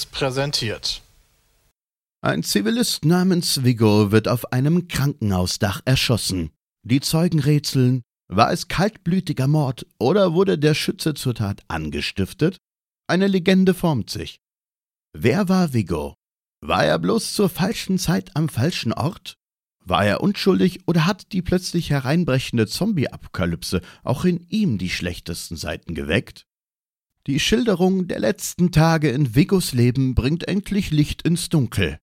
Seriös präsentiert. Ein Zivilist namens Vigo wird auf einem Krankenhausdach erschossen. Die Zeugen rätseln, war es kaltblütiger Mord oder wurde der Schütze zur Tat angestiftet? Eine Legende formt sich. Wer war Vigo? War er bloß zur falschen Zeit am falschen Ort? War er unschuldig oder hat die plötzlich hereinbrechende Zombie-Apokalypse auch in ihm die schlechtesten Seiten geweckt? Die Schilderung der letzten Tage in Vigos Leben bringt endlich Licht ins Dunkel.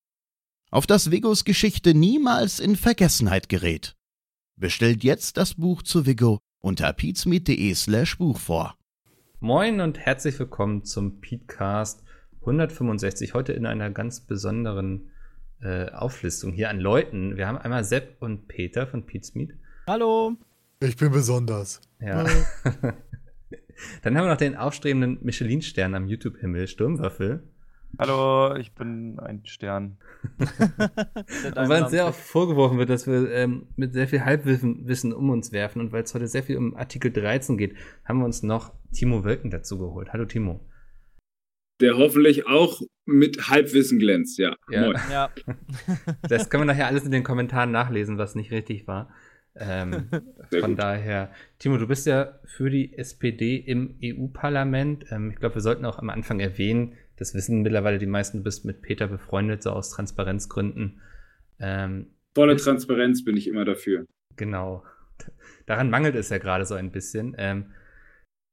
Auf das Vigos Geschichte niemals in Vergessenheit gerät. Bestellt jetzt das Buch zu Vigo unter peatsmeet.de slash Buch vor. Moin und herzlich willkommen zum Petecast 165. Heute in einer ganz besonderen äh, Auflistung hier an Leuten. Wir haben einmal Sepp und Peter von Pete's Meet. Hallo. Ich bin besonders. Ja. Dann haben wir noch den aufstrebenden Michelin-Stern am YouTube-Himmel, Sturmwaffel. Hallo, ich bin ein Stern. und weil uns sehr oft vorgeworfen wird, dass wir ähm, mit sehr viel Halbwissen um uns werfen und weil es heute sehr viel um Artikel 13 geht, haben wir uns noch Timo Wölken dazu geholt. Hallo Timo. Der hoffentlich auch mit Halbwissen glänzt, ja. Ja. ja. das können wir nachher alles in den Kommentaren nachlesen, was nicht richtig war. Ähm, von gut. daher, Timo, du bist ja für die SPD im EU-Parlament. Ähm, ich glaube, wir sollten auch am Anfang erwähnen, das wissen mittlerweile die meisten, du bist mit Peter befreundet, so aus Transparenzgründen. Ähm, Volle Transparenz bin ich immer dafür. Genau. Daran mangelt es ja gerade so ein bisschen. Ähm,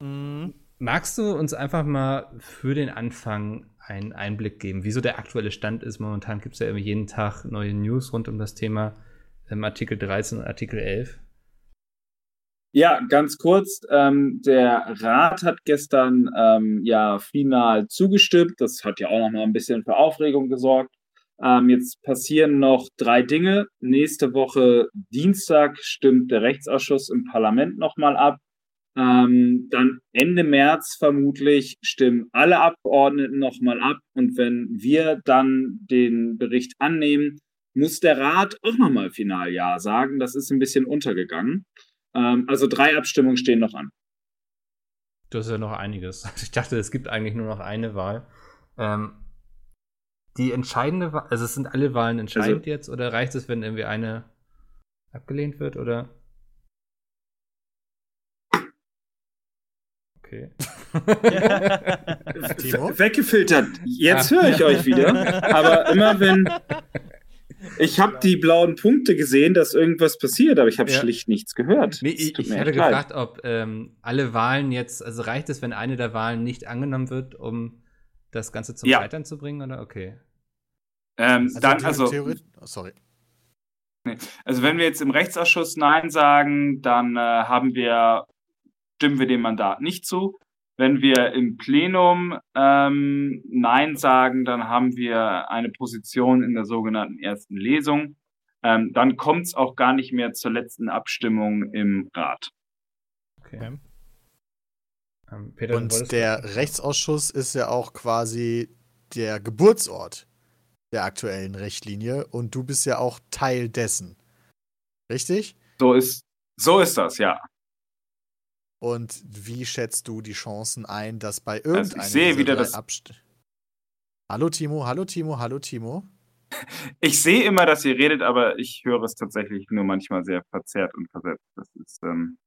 mhm. Magst du uns einfach mal für den Anfang einen Einblick geben, wieso der aktuelle Stand ist? Momentan gibt es ja jeden Tag neue News rund um das Thema ähm, Artikel 13 und Artikel 11. Ja, ganz kurz. Ähm, der Rat hat gestern ähm, ja final zugestimmt. Das hat ja auch noch mal ein bisschen für Aufregung gesorgt. Ähm, jetzt passieren noch drei Dinge. Nächste Woche Dienstag stimmt der Rechtsausschuss im Parlament nochmal ab. Ähm, dann Ende März vermutlich stimmen alle Abgeordneten nochmal ab. Und wenn wir dann den Bericht annehmen, muss der Rat auch nochmal final Ja sagen. Das ist ein bisschen untergegangen. Ähm, also drei Abstimmungen stehen noch an. Das ist ja noch einiges. Ich dachte, es gibt eigentlich nur noch eine Wahl. Ähm, die entscheidende Wahl, also es sind alle Wahlen entscheidend also, jetzt oder reicht es, wenn irgendwie eine abgelehnt wird oder? Okay. Weggefiltert. Jetzt ah. höre ich euch wieder. Aber immer wenn, ich habe die blauen Punkte gesehen, dass irgendwas passiert, aber ich habe ja. schlicht nichts gehört. Nee, ich, ich hatte gefragt, ob ähm, alle Wahlen jetzt, also reicht es, wenn eine der Wahlen nicht angenommen wird, um das Ganze zum ja. Scheitern zu bringen, oder? Okay. Ähm, also dann, also. Oh, sorry. Also, wenn wir jetzt im Rechtsausschuss Nein sagen, dann äh, haben wir, stimmen wir dem Mandat nicht zu. Wenn wir im Plenum ähm, Nein sagen, dann haben wir eine Position in der sogenannten ersten Lesung. Ähm, dann kommt es auch gar nicht mehr zur letzten Abstimmung im Rat. Okay. Ähm, Peter, Und der Rechtsausschuss ist ja auch quasi der Geburtsort der aktuellen Richtlinie und du bist ja auch Teil dessen. Richtig? So ist, so ist das, ja. Und wie schätzt du die Chancen ein, dass bei irgendeinem also ich sehe wieder das Abst Hallo Timo, hallo Timo, hallo Timo. Ich sehe immer, dass ihr redet, aber ich höre es tatsächlich nur manchmal sehr verzerrt und versetzt. Das ist ähm,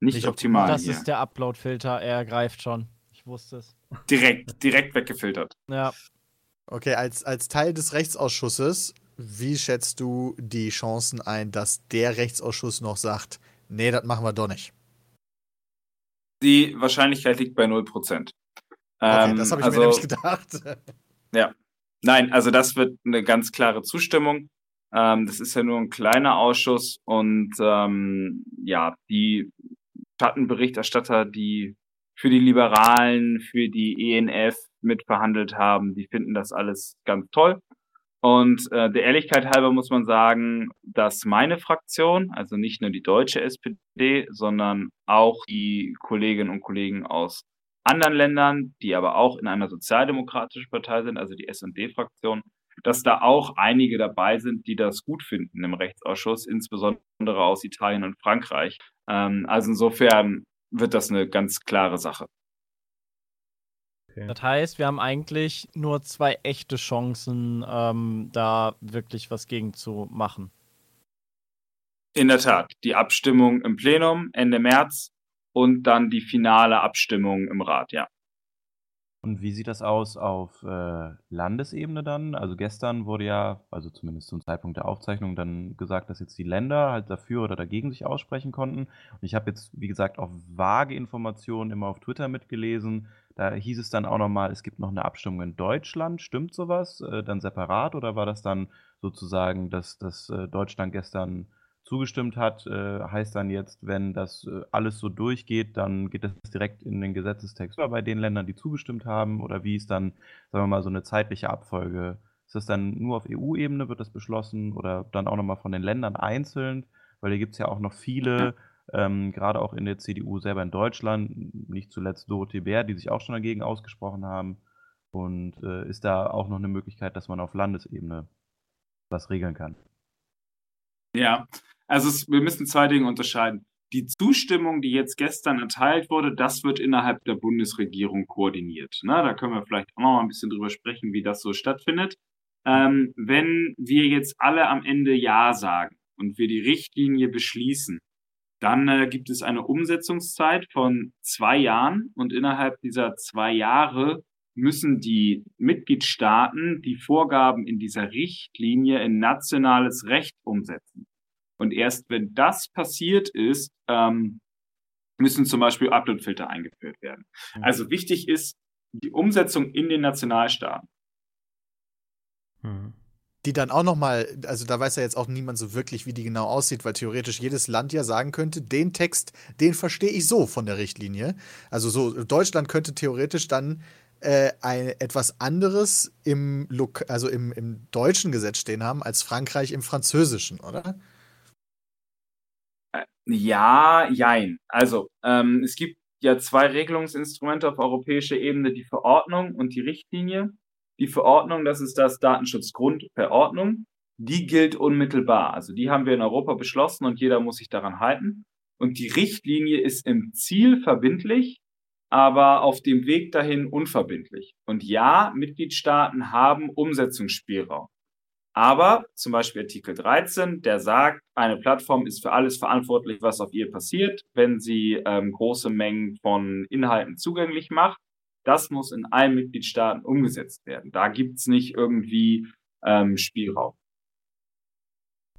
nicht, nicht optimal. Das hier. ist der Upload-Filter, er greift schon. Ich wusste es. Direkt, direkt weggefiltert. Ja. Okay, als, als Teil des Rechtsausschusses, wie schätzt du die Chancen ein, dass der Rechtsausschuss noch sagt, nee, das machen wir doch nicht? Die Wahrscheinlichkeit liegt bei 0%. Okay, ähm, das habe ich also, mir nämlich gedacht. ja. Nein, also das wird eine ganz klare Zustimmung. Ähm, das ist ja nur ein kleiner Ausschuss und ähm, ja, die Schattenberichterstatter, die für die Liberalen, für die ENF mitverhandelt haben, die finden das alles ganz toll. Und äh, der Ehrlichkeit halber muss man sagen, dass meine Fraktion, also nicht nur die deutsche SPD, sondern auch die Kolleginnen und Kollegen aus anderen Ländern, die aber auch in einer sozialdemokratischen Partei sind, also die SD-Fraktion, dass da auch einige dabei sind, die das gut finden im Rechtsausschuss, insbesondere aus Italien und Frankreich. Ähm, also insofern wird das eine ganz klare Sache. Okay. Das heißt, wir haben eigentlich nur zwei echte Chancen, ähm, da wirklich was gegen zu machen. In der Tat. Die Abstimmung im Plenum Ende März und dann die finale Abstimmung im Rat, ja. Und wie sieht das aus auf äh, Landesebene dann? Also gestern wurde ja, also zumindest zum Zeitpunkt der Aufzeichnung, dann gesagt, dass jetzt die Länder halt dafür oder dagegen sich aussprechen konnten. Und ich habe jetzt, wie gesagt, auch vage Informationen immer auf Twitter mitgelesen. Da hieß es dann auch nochmal, es gibt noch eine Abstimmung in Deutschland. Stimmt sowas? Äh, dann separat oder war das dann sozusagen, dass, dass äh, Deutschland gestern zugestimmt hat, äh, heißt dann jetzt, wenn das äh, alles so durchgeht, dann geht das direkt in den Gesetzestext oder bei den Ländern, die zugestimmt haben? Oder wie ist dann, sagen wir mal, so eine zeitliche Abfolge? Ist das dann nur auf EU-Ebene, wird das beschlossen oder dann auch nochmal von den Ländern einzeln? Weil hier gibt es ja auch noch viele, ähm, gerade auch in der CDU selber in Deutschland, nicht zuletzt Dorothee Bär, die sich auch schon dagegen ausgesprochen haben. Und äh, ist da auch noch eine Möglichkeit, dass man auf Landesebene was regeln kann? Ja, also es, wir müssen zwei Dinge unterscheiden. Die Zustimmung, die jetzt gestern erteilt wurde, das wird innerhalb der Bundesregierung koordiniert. Na, da können wir vielleicht auch noch mal ein bisschen drüber sprechen, wie das so stattfindet. Ähm, wenn wir jetzt alle am Ende Ja sagen und wir die Richtlinie beschließen, dann äh, gibt es eine Umsetzungszeit von zwei Jahren und innerhalb dieser zwei Jahre müssen die Mitgliedstaaten die Vorgaben in dieser Richtlinie in nationales Recht umsetzen. Und erst wenn das passiert ist, ähm, müssen zum Beispiel Uploadfilter eingeführt werden. Also wichtig ist die Umsetzung in den Nationalstaaten. Mhm. Die dann auch nochmal, also da weiß ja jetzt auch niemand so wirklich, wie die genau aussieht, weil theoretisch jedes Land ja sagen könnte, den Text, den verstehe ich so von der Richtlinie. Also so, Deutschland könnte theoretisch dann äh, ein, etwas anderes im, also im, im deutschen Gesetz stehen haben als Frankreich im französischen, oder? Ja, jein. Also, ähm, es gibt ja zwei Regelungsinstrumente auf europäischer Ebene, die Verordnung und die Richtlinie. Die Verordnung, das ist das Datenschutzgrundverordnung, die gilt unmittelbar. Also die haben wir in Europa beschlossen und jeder muss sich daran halten. Und die Richtlinie ist im Ziel verbindlich, aber auf dem Weg dahin unverbindlich. Und ja, Mitgliedstaaten haben Umsetzungsspielraum. Aber zum Beispiel Artikel 13, der sagt, eine Plattform ist für alles verantwortlich, was auf ihr passiert, wenn sie ähm, große Mengen von Inhalten zugänglich macht. Das muss in allen Mitgliedstaaten umgesetzt werden. Da gibt's nicht irgendwie ähm, Spielraum.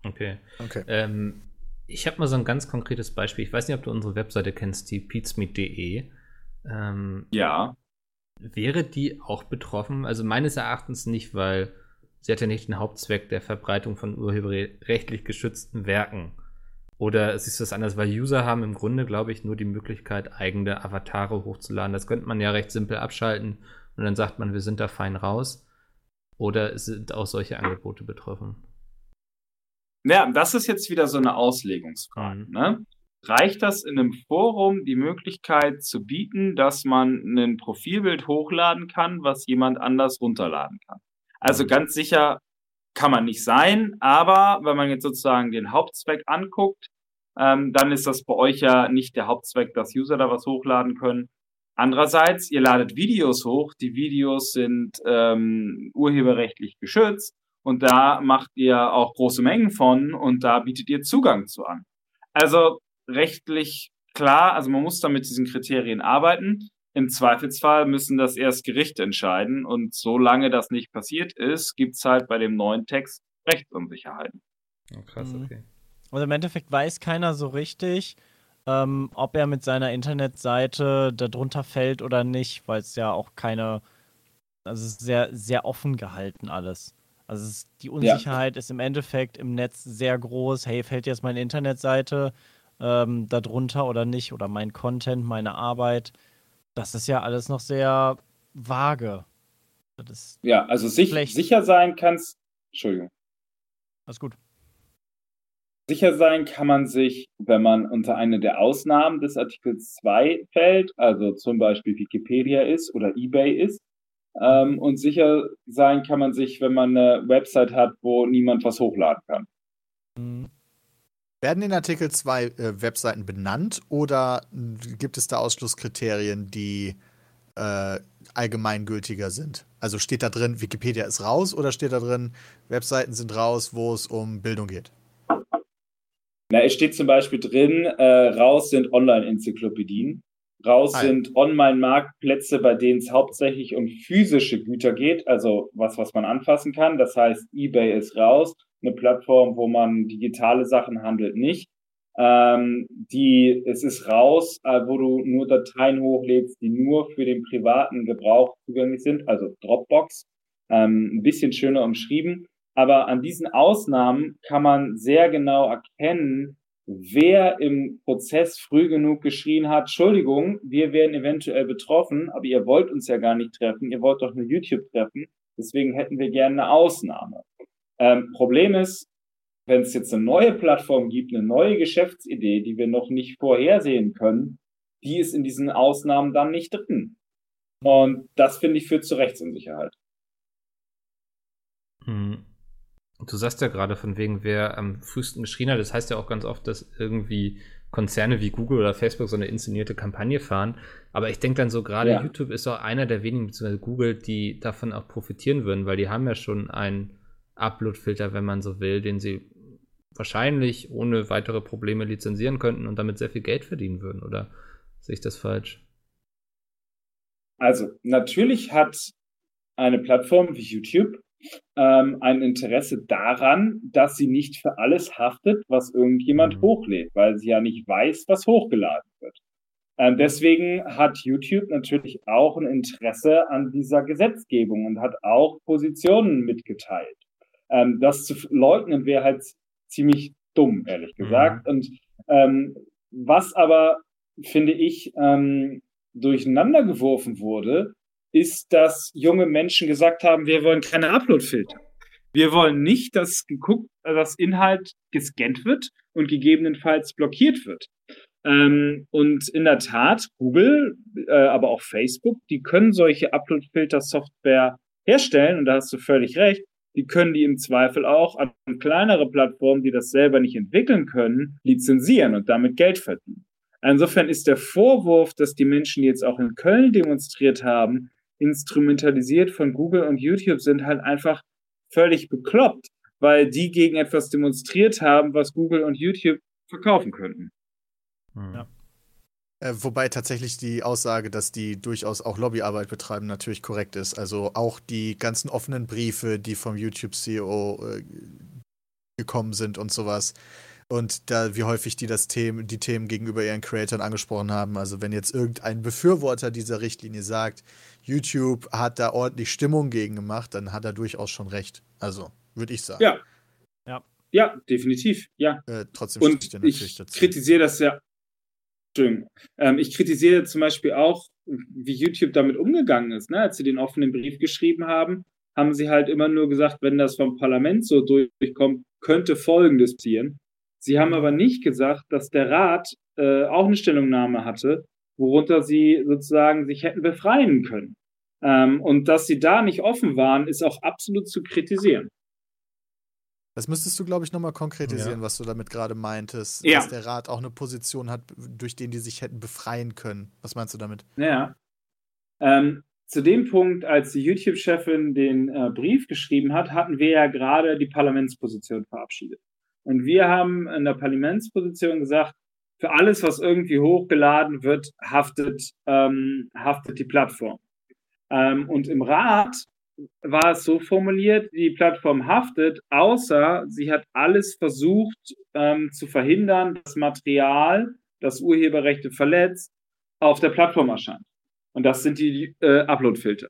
Okay. okay. Ähm, ich habe mal so ein ganz konkretes Beispiel. Ich weiß nicht, ob du unsere Webseite kennst, die pizmeet.de. Ähm, ja. Wäre die auch betroffen? Also meines Erachtens nicht, weil sie hat ja nicht den Hauptzweck der Verbreitung von urheberrechtlich geschützten Werken. Oder siehst du das anders? Weil User haben im Grunde, glaube ich, nur die Möglichkeit, eigene Avatare hochzuladen. Das könnte man ja recht simpel abschalten und dann sagt man, wir sind da fein raus. Oder sind auch solche Angebote betroffen? Ja, das ist jetzt wieder so eine Auslegungsfrage. Mhm. Ne? Reicht das in einem Forum die Möglichkeit zu bieten, dass man ein Profilbild hochladen kann, was jemand anders runterladen kann? Also ganz sicher kann man nicht sein, aber wenn man jetzt sozusagen den Hauptzweck anguckt, ähm, dann ist das bei euch ja nicht der Hauptzweck, dass User da was hochladen können. Andererseits, ihr ladet Videos hoch, die Videos sind ähm, urheberrechtlich geschützt und da macht ihr auch große Mengen von und da bietet ihr Zugang zu an. Also rechtlich klar, also man muss da mit diesen Kriterien arbeiten. Im Zweifelsfall müssen das erst Gerichte entscheiden und solange das nicht passiert ist, gibt es halt bei dem neuen Text Rechtsunsicherheiten. Oh, krass, mhm. okay. Also im Endeffekt weiß keiner so richtig, ähm, ob er mit seiner Internetseite darunter fällt oder nicht, weil es ja auch keine, also es ist sehr, sehr offen gehalten alles. Also ist, die Unsicherheit ja. ist im Endeffekt im Netz sehr groß. Hey, fällt jetzt meine Internetseite ähm, darunter oder nicht? Oder mein Content, meine Arbeit? Das ist ja alles noch sehr vage. ja, also sich, sicher sein kannst. Entschuldigung. Alles gut. Sicher sein kann man sich, wenn man unter eine der Ausnahmen des Artikels 2 fällt, also zum Beispiel Wikipedia ist oder eBay ist. Ähm, und sicher sein kann man sich, wenn man eine Website hat, wo niemand was hochladen kann. Mhm. Werden in Artikel 2 äh, Webseiten benannt oder gibt es da Ausschlusskriterien, die äh, allgemeingültiger sind? Also steht da drin, Wikipedia ist raus oder steht da drin, Webseiten sind raus, wo es um Bildung geht? Na, es steht zum Beispiel drin, äh, raus sind Online-Enzyklopädien, raus Hi. sind Online-Marktplätze, bei denen es hauptsächlich um physische Güter geht, also was, was man anfassen kann. Das heißt, eBay ist raus, eine Plattform, wo man digitale Sachen handelt, nicht. Ähm, die, es ist raus, äh, wo du nur Dateien hochlädst, die nur für den privaten Gebrauch zugänglich sind, also Dropbox. Ähm, ein bisschen schöner umschrieben. Aber an diesen Ausnahmen kann man sehr genau erkennen, wer im Prozess früh genug geschrien hat, Entschuldigung, wir werden eventuell betroffen, aber ihr wollt uns ja gar nicht treffen, ihr wollt doch nur YouTube treffen, deswegen hätten wir gerne eine Ausnahme. Ähm, Problem ist, wenn es jetzt eine neue Plattform gibt, eine neue Geschäftsidee, die wir noch nicht vorhersehen können, die ist in diesen Ausnahmen dann nicht drin. Und das finde ich führt zu Rechtsunsicherheit. Mhm. Du sagst ja gerade von wegen, wer am frühesten geschrien hat. Das heißt ja auch ganz oft, dass irgendwie Konzerne wie Google oder Facebook so eine inszenierte Kampagne fahren. Aber ich denke dann so, gerade ja. YouTube ist auch einer der wenigen, beziehungsweise Google, die davon auch profitieren würden, weil die haben ja schon einen Upload-Filter, wenn man so will, den sie wahrscheinlich ohne weitere Probleme lizenzieren könnten und damit sehr viel Geld verdienen würden. Oder sehe ich das falsch? Also, natürlich hat eine Plattform wie YouTube ähm, ein Interesse daran, dass sie nicht für alles haftet, was irgendjemand mhm. hochlädt, weil sie ja nicht weiß, was hochgeladen wird. Ähm, deswegen hat YouTube natürlich auch ein Interesse an dieser Gesetzgebung und hat auch Positionen mitgeteilt. Ähm, das zu leugnen wäre halt ziemlich dumm, ehrlich gesagt. Mhm. Und ähm, was aber, finde ich, ähm, durcheinander geworfen wurde, ist, dass junge Menschen gesagt haben, wir wollen keine Upload-Filter. Wir wollen nicht, dass geguckt, dass Inhalt gescannt wird und gegebenenfalls blockiert wird. Ähm, und in der Tat, Google, äh, aber auch Facebook, die können solche Upload-Filter-Software herstellen und da hast du völlig recht. Die können die im Zweifel auch an kleinere Plattformen, die das selber nicht entwickeln können, lizenzieren und damit Geld verdienen. Insofern ist der Vorwurf, dass die Menschen, die jetzt auch in Köln demonstriert haben, instrumentalisiert von Google und YouTube sind, halt einfach völlig bekloppt, weil die gegen etwas demonstriert haben, was Google und YouTube verkaufen könnten. Hm. Ja. Äh, wobei tatsächlich die Aussage, dass die durchaus auch Lobbyarbeit betreiben, natürlich korrekt ist. Also auch die ganzen offenen Briefe, die vom YouTube-CEO äh, gekommen sind und sowas. Und da, wie häufig die das Themen, die Themen gegenüber ihren Creatoren angesprochen haben. Also wenn jetzt irgendein Befürworter dieser Richtlinie sagt, YouTube hat da ordentlich Stimmung gegen gemacht, dann hat er durchaus schon recht. Also, würde ich sagen. Ja. Ja. Ja, definitiv. Ja. Äh, trotzdem Und ich natürlich dazu. kritisiere das ja. Ähm, ich kritisiere zum Beispiel auch, wie YouTube damit umgegangen ist. Ne? Als sie den offenen Brief geschrieben haben, haben sie halt immer nur gesagt, wenn das vom Parlament so durchkommt, könnte Folgendes passieren. Sie haben aber nicht gesagt, dass der Rat äh, auch eine Stellungnahme hatte worunter sie sozusagen sich hätten befreien können. Ähm, und dass sie da nicht offen waren, ist auch absolut zu kritisieren. Das müsstest du, glaube ich, nochmal konkretisieren, ja. was du damit gerade meintest, ja. dass der Rat auch eine Position hat, durch den die sich hätten befreien können. Was meinst du damit? Ja. Ähm, zu dem Punkt, als die YouTube-Chefin den äh, Brief geschrieben hat, hatten wir ja gerade die Parlamentsposition verabschiedet. Und wir haben in der Parlamentsposition gesagt, für alles, was irgendwie hochgeladen wird, haftet, ähm, haftet die Plattform. Ähm, und im Rat war es so formuliert, die Plattform haftet, außer sie hat alles versucht ähm, zu verhindern, dass Material, das Urheberrechte verletzt, auf der Plattform erscheint. Und das sind die äh, Upload-Filter.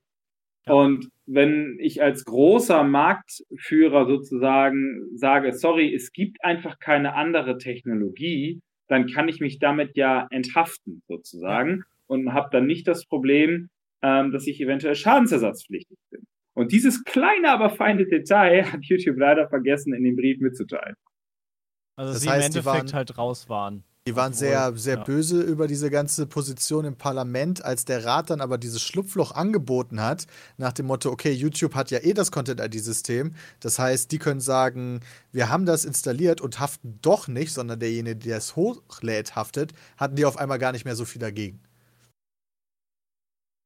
Ja. Und wenn ich als großer Marktführer sozusagen sage, sorry, es gibt einfach keine andere Technologie, dann kann ich mich damit ja enthaften sozusagen und habe dann nicht das Problem, ähm, dass ich eventuell schadensersatzpflichtig bin. Und dieses kleine, aber feine Detail hat YouTube leider vergessen, in dem Brief mitzuteilen. Also das sie heißt, im Endeffekt waren, halt raus waren. Die waren sehr, sehr ja. böse über diese ganze Position im Parlament, als der Rat dann aber dieses Schlupfloch angeboten hat, nach dem Motto, okay, YouTube hat ja eh das Content-ID-System. Das heißt, die können sagen, wir haben das installiert und haften doch nicht, sondern derjenige, der es hochlädt, haftet, hatten die auf einmal gar nicht mehr so viel dagegen.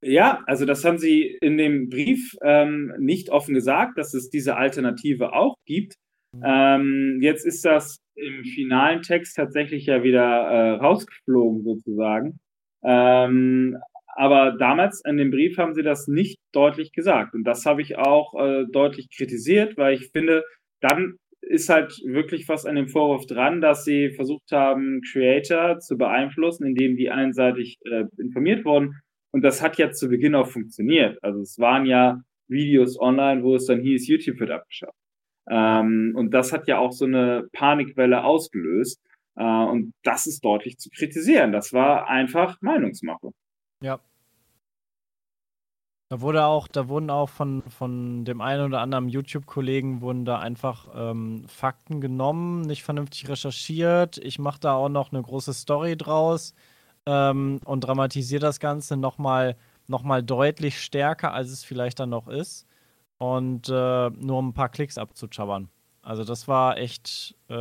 Ja, also das haben Sie in dem Brief ähm, nicht offen gesagt, dass es diese Alternative auch gibt. Mhm. Ähm, jetzt ist das im finalen Text tatsächlich ja wieder äh, rausgeflogen sozusagen. Ähm, aber damals in dem Brief haben sie das nicht deutlich gesagt. Und das habe ich auch äh, deutlich kritisiert, weil ich finde, dann ist halt wirklich was an dem Vorwurf dran, dass sie versucht haben, Creator zu beeinflussen, indem die einseitig äh, informiert wurden. Und das hat ja zu Beginn auch funktioniert. Also es waren ja Videos online, wo es dann hieß, YouTube wird abgeschafft. Ähm, und das hat ja auch so eine Panikwelle ausgelöst. Äh, und das ist deutlich zu kritisieren. Das war einfach Meinungsmache. Ja. Da wurde auch, da wurden auch von, von dem einen oder anderen YouTube-Kollegen wurden da einfach ähm, Fakten genommen, nicht vernünftig recherchiert. Ich mache da auch noch eine große Story draus ähm, und dramatisiere das Ganze nochmal noch mal deutlich stärker, als es vielleicht dann noch ist. Und äh, nur um ein paar Klicks abzuchabbern. Also das war echt äh,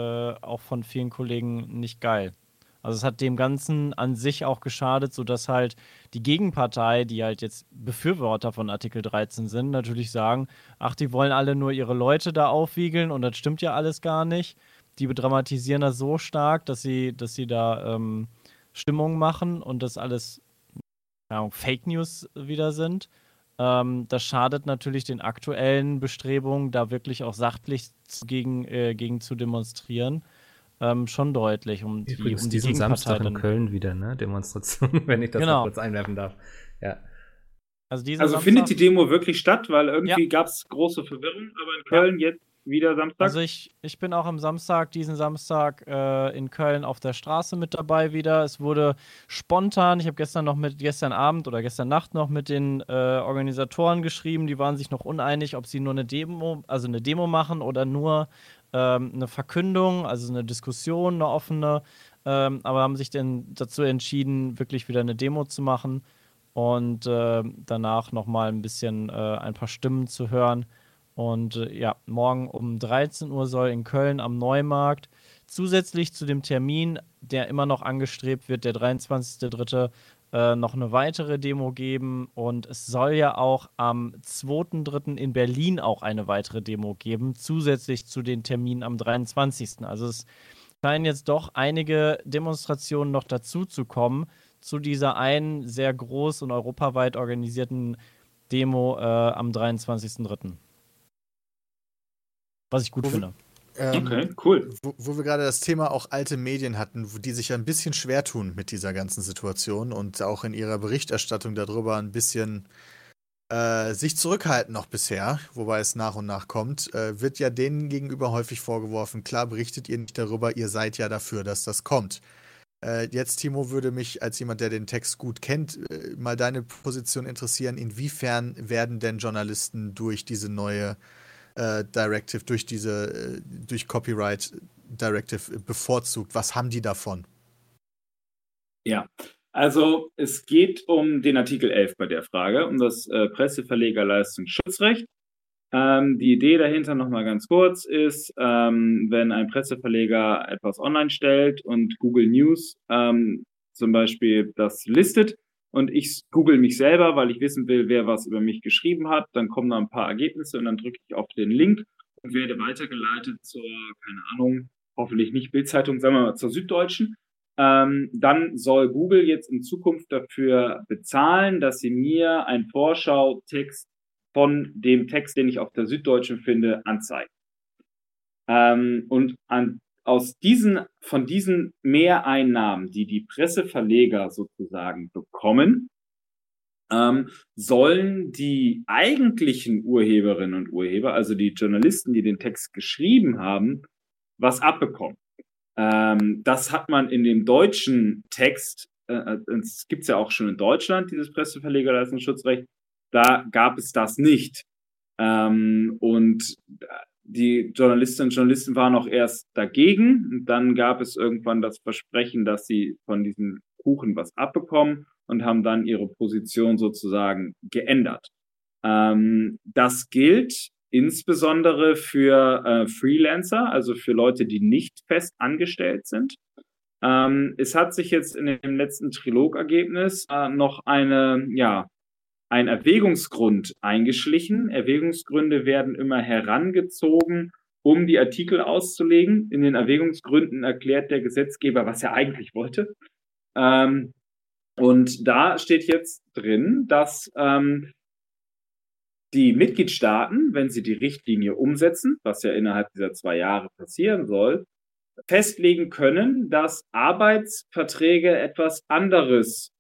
auch von vielen Kollegen nicht geil. Also es hat dem Ganzen an sich auch geschadet, sodass halt die Gegenpartei, die halt jetzt Befürworter von Artikel 13 sind, natürlich sagen, ach, die wollen alle nur ihre Leute da aufwiegeln und das stimmt ja alles gar nicht. Die bedramatisieren das so stark, dass sie, dass sie da ähm, Stimmung machen und das alles ja, Fake News wieder sind. Ähm, das schadet natürlich den aktuellen Bestrebungen, da wirklich auch sachlich gegen, äh, gegen zu demonstrieren ähm, schon deutlich. Um die, Übrigens um die diesen Samstag in Köln wieder, ne? Demonstration, wenn ich das genau. kurz einwerfen darf. Ja. Also, also findet die Demo wirklich statt? Weil irgendwie ja. gab es große Verwirrung, aber in Köln ja. jetzt wieder Samstag? Also ich, ich bin auch am Samstag, diesen Samstag äh, in Köln auf der Straße mit dabei wieder. Es wurde spontan, ich habe gestern noch mit, gestern Abend oder gestern Nacht noch mit den äh, Organisatoren geschrieben, die waren sich noch uneinig, ob sie nur eine Demo, also eine Demo machen oder nur ähm, eine Verkündung, also eine Diskussion, eine offene, ähm, aber haben sich dann dazu entschieden, wirklich wieder eine Demo zu machen und äh, danach nochmal ein bisschen äh, ein paar Stimmen zu hören. Und äh, ja, morgen um 13 Uhr soll in Köln am Neumarkt zusätzlich zu dem Termin, der immer noch angestrebt wird, der 23.03., äh, noch eine weitere Demo geben und es soll ja auch am 2.3. in Berlin auch eine weitere Demo geben, zusätzlich zu den Terminen am 23. Also es scheinen jetzt doch einige Demonstrationen noch dazu zu kommen zu dieser einen sehr groß und europaweit organisierten Demo äh, am 23.3. Was ich gut finde. Ähm, okay, cool. Wo, wo wir gerade das Thema auch alte Medien hatten, die sich ja ein bisschen schwer tun mit dieser ganzen Situation und auch in ihrer Berichterstattung darüber ein bisschen äh, sich zurückhalten noch bisher, wobei es nach und nach kommt, äh, wird ja denen gegenüber häufig vorgeworfen, klar berichtet ihr nicht darüber, ihr seid ja dafür, dass das kommt. Äh, jetzt, Timo, würde mich als jemand, der den Text gut kennt, äh, mal deine Position interessieren. Inwiefern werden denn Journalisten durch diese neue äh, Directive, durch diese, äh, durch Copyright Directive bevorzugt? Was haben die davon? Ja, also es geht um den Artikel 11 bei der Frage, um das äh, Presseverlegerleistungsschutzrecht. Ähm, die Idee dahinter nochmal ganz kurz ist, ähm, wenn ein Presseverleger etwas online stellt und Google News ähm, zum Beispiel das listet, und ich google mich selber, weil ich wissen will, wer was über mich geschrieben hat. Dann kommen da ein paar Ergebnisse und dann drücke ich auf den Link und werde weitergeleitet zur, keine Ahnung, hoffentlich nicht Bildzeitung, sagen wir mal zur Süddeutschen. Ähm, dann soll Google jetzt in Zukunft dafür bezahlen, dass sie mir einen Vorschau-Text von dem Text, den ich auf der Süddeutschen finde, anzeigt. Ähm, und an aus diesen, von diesen Mehreinnahmen, die die Presseverleger sozusagen bekommen, ähm, sollen die eigentlichen Urheberinnen und Urheber, also die Journalisten, die den Text geschrieben haben, was abbekommen. Ähm, das hat man in dem deutschen Text, äh, äh es gibt ja auch schon in Deutschland, dieses Presseverlegerleistungsschutzrecht, da gab es das nicht. Ähm, und die Journalistinnen und Journalisten waren auch erst dagegen. Und dann gab es irgendwann das Versprechen, dass sie von diesem Kuchen was abbekommen und haben dann ihre Position sozusagen geändert. Ähm, das gilt insbesondere für äh, Freelancer, also für Leute, die nicht fest angestellt sind. Ähm, es hat sich jetzt in dem letzten Trilogergebnis äh, noch eine, ja, ein Erwägungsgrund eingeschlichen. Erwägungsgründe werden immer herangezogen, um die Artikel auszulegen. In den Erwägungsgründen erklärt der Gesetzgeber, was er eigentlich wollte. Ähm, und da steht jetzt drin, dass ähm, die Mitgliedstaaten, wenn sie die Richtlinie umsetzen, was ja innerhalb dieser zwei Jahre passieren soll, festlegen können, dass Arbeitsverträge etwas anderes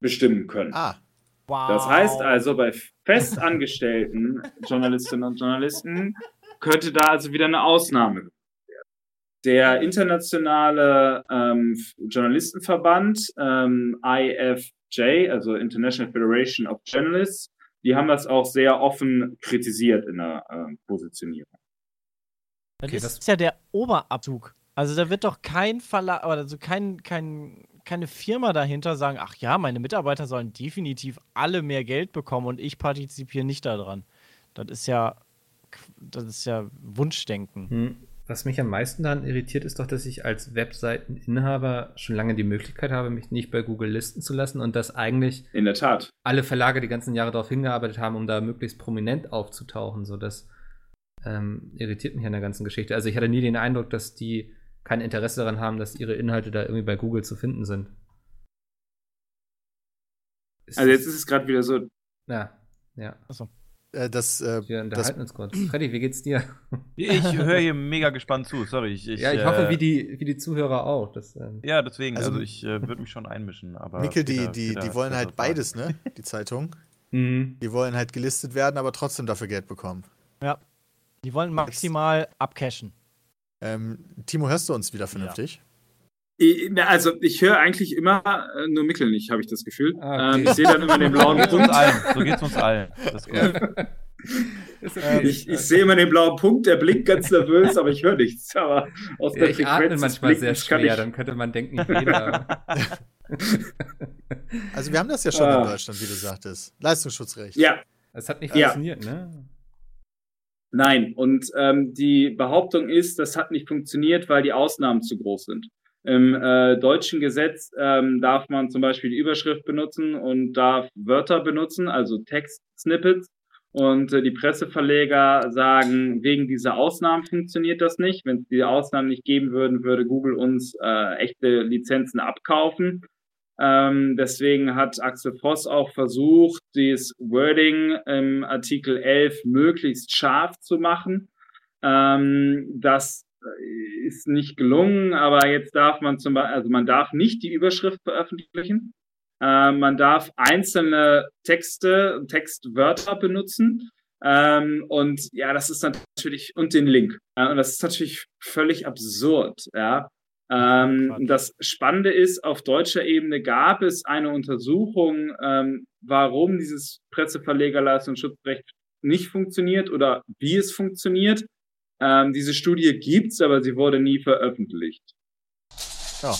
bestimmen können. Ah. Wow. Das heißt also, bei festangestellten Journalistinnen und Journalisten könnte da also wieder eine Ausnahme werden. Der internationale ähm, Journalistenverband ähm, IFJ, also International Federation of Journalists, die haben das auch sehr offen kritisiert in der äh, Positionierung. Das okay, ist das ja der Oberabzug. Also da wird doch kein Verlag, also kein, kein, keine Firma dahinter sagen, ach ja, meine Mitarbeiter sollen definitiv alle mehr Geld bekommen und ich partizipiere nicht daran. Das ist ja, das ist ja Wunschdenken. Hm. Was mich am meisten daran irritiert, ist doch, dass ich als Webseiteninhaber schon lange die Möglichkeit habe, mich nicht bei Google listen zu lassen und dass eigentlich in der Tat alle Verlage die ganzen Jahre darauf hingearbeitet haben, um da möglichst prominent aufzutauchen. So das ähm, irritiert mich an der ganzen Geschichte. Also ich hatte nie den Eindruck, dass die kein Interesse daran haben, dass ihre Inhalte da irgendwie bei Google zu finden sind. Ist also jetzt ist es gerade wieder so. Ja, ja. Achso. Äh, das, äh, Wir unterhalten das, uns kurz. Freddy, wie geht's dir? Ich höre hier mega gespannt zu, sorry. Ich, ich, ja, ich hoffe, äh, wie, die, wie die Zuhörer auch. Das, ähm, ja, deswegen, also, also ich äh, würde mich schon einmischen. Aber Mikkel, die, die, die wollen halt beides, ne? Die Zeitung. Mhm. Die wollen halt gelistet werden, aber trotzdem dafür Geld bekommen. Ja. Die wollen maximal abcashen. Ähm, Timo, hörst du uns wieder vernünftig? Ich, also ich höre eigentlich immer äh, nur Mickel nicht, habe ich das Gefühl. Ah, okay. ähm, ich sehe dann immer den blauen so Punkt. Allen. So geht's uns allen. okay. ich, ich sehe immer den blauen Punkt, der blinkt ganz nervös, aber ich höre nichts. Aber aus der ja, ich atme manchmal sehr schwer, dann könnte man denken, jeder. also wir haben das ja schon ah. in Deutschland, wie du sagtest. Leistungsschutzrecht. Ja. Es hat nicht funktioniert, ja. ne? Nein, und ähm, die Behauptung ist, das hat nicht funktioniert, weil die Ausnahmen zu groß sind. Im äh, deutschen Gesetz ähm, darf man zum Beispiel die Überschrift benutzen und darf Wörter benutzen, also Text-Snippets. Und äh, die Presseverleger sagen, wegen dieser Ausnahmen funktioniert das nicht. Wenn es die Ausnahmen nicht geben würden, würde Google uns äh, echte Lizenzen abkaufen. Ähm, deswegen hat Axel Voss auch versucht, das Wording im Artikel 11 möglichst scharf zu machen. Ähm, das ist nicht gelungen, aber jetzt darf man zum Beispiel, also man darf nicht die Überschrift veröffentlichen. Äh, man darf einzelne Texte, Textwörter benutzen. Ähm, und ja, das ist natürlich, und den Link. Äh, und das ist natürlich völlig absurd, ja. Ähm, das Spannende ist, auf deutscher Ebene gab es eine Untersuchung, ähm, warum dieses Presseverlegerleistungsschutzrecht nicht funktioniert oder wie es funktioniert. Ähm, diese Studie gibt's, aber sie wurde nie veröffentlicht. Ja.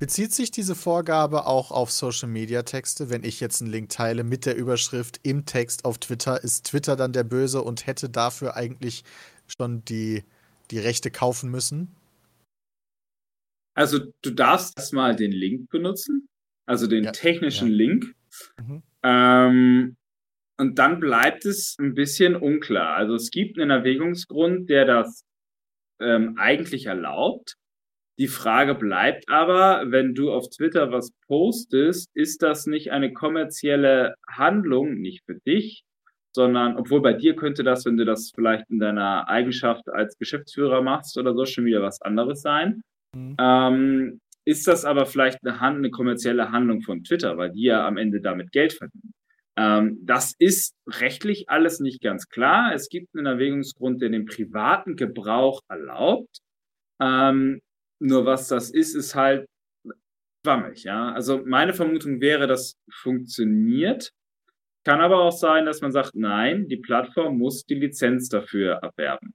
Bezieht sich diese Vorgabe auch auf Social Media Texte? Wenn ich jetzt einen Link teile mit der Überschrift im Text auf Twitter, ist Twitter dann der Böse und hätte dafür eigentlich schon die, die Rechte kaufen müssen? Also du darfst erstmal den Link benutzen, also den ja, technischen ja. Link. Mhm. Ähm, und dann bleibt es ein bisschen unklar. Also es gibt einen Erwägungsgrund, der das ähm, eigentlich erlaubt. Die Frage bleibt aber, wenn du auf Twitter was postest, ist das nicht eine kommerzielle Handlung, nicht für dich, sondern, obwohl bei dir könnte das, wenn du das vielleicht in deiner Eigenschaft als Geschäftsführer machst oder so, schon wieder was anderes sein. Mhm. Ähm, ist das aber vielleicht eine, Hand, eine kommerzielle Handlung von Twitter, weil die ja am Ende damit Geld verdienen? Ähm, das ist rechtlich alles nicht ganz klar. Es gibt einen Erwägungsgrund, der den privaten Gebrauch erlaubt. Ähm, nur was das ist, ist halt schwammig, ja. Also meine Vermutung wäre, das funktioniert. Kann aber auch sein, dass man sagt, nein, die Plattform muss die Lizenz dafür erwerben.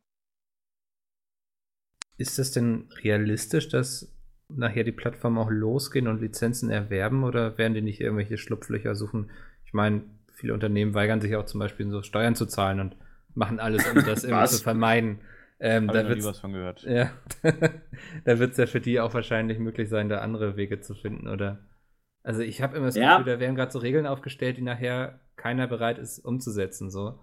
Ist es denn realistisch, dass nachher die Plattformen auch losgehen und Lizenzen erwerben oder werden die nicht irgendwelche Schlupflöcher suchen? Ich meine, viele Unternehmen weigern sich auch zum Beispiel so Steuern zu zahlen und machen alles, um das irgendwie zu vermeiden. Ähm, da wird was von gehört. Ja, da wird es ja für die auch wahrscheinlich möglich sein, da andere Wege zu finden, oder? Also ich habe immer das Gefühl, da werden gerade so Regeln aufgestellt, die nachher keiner bereit ist umzusetzen. So.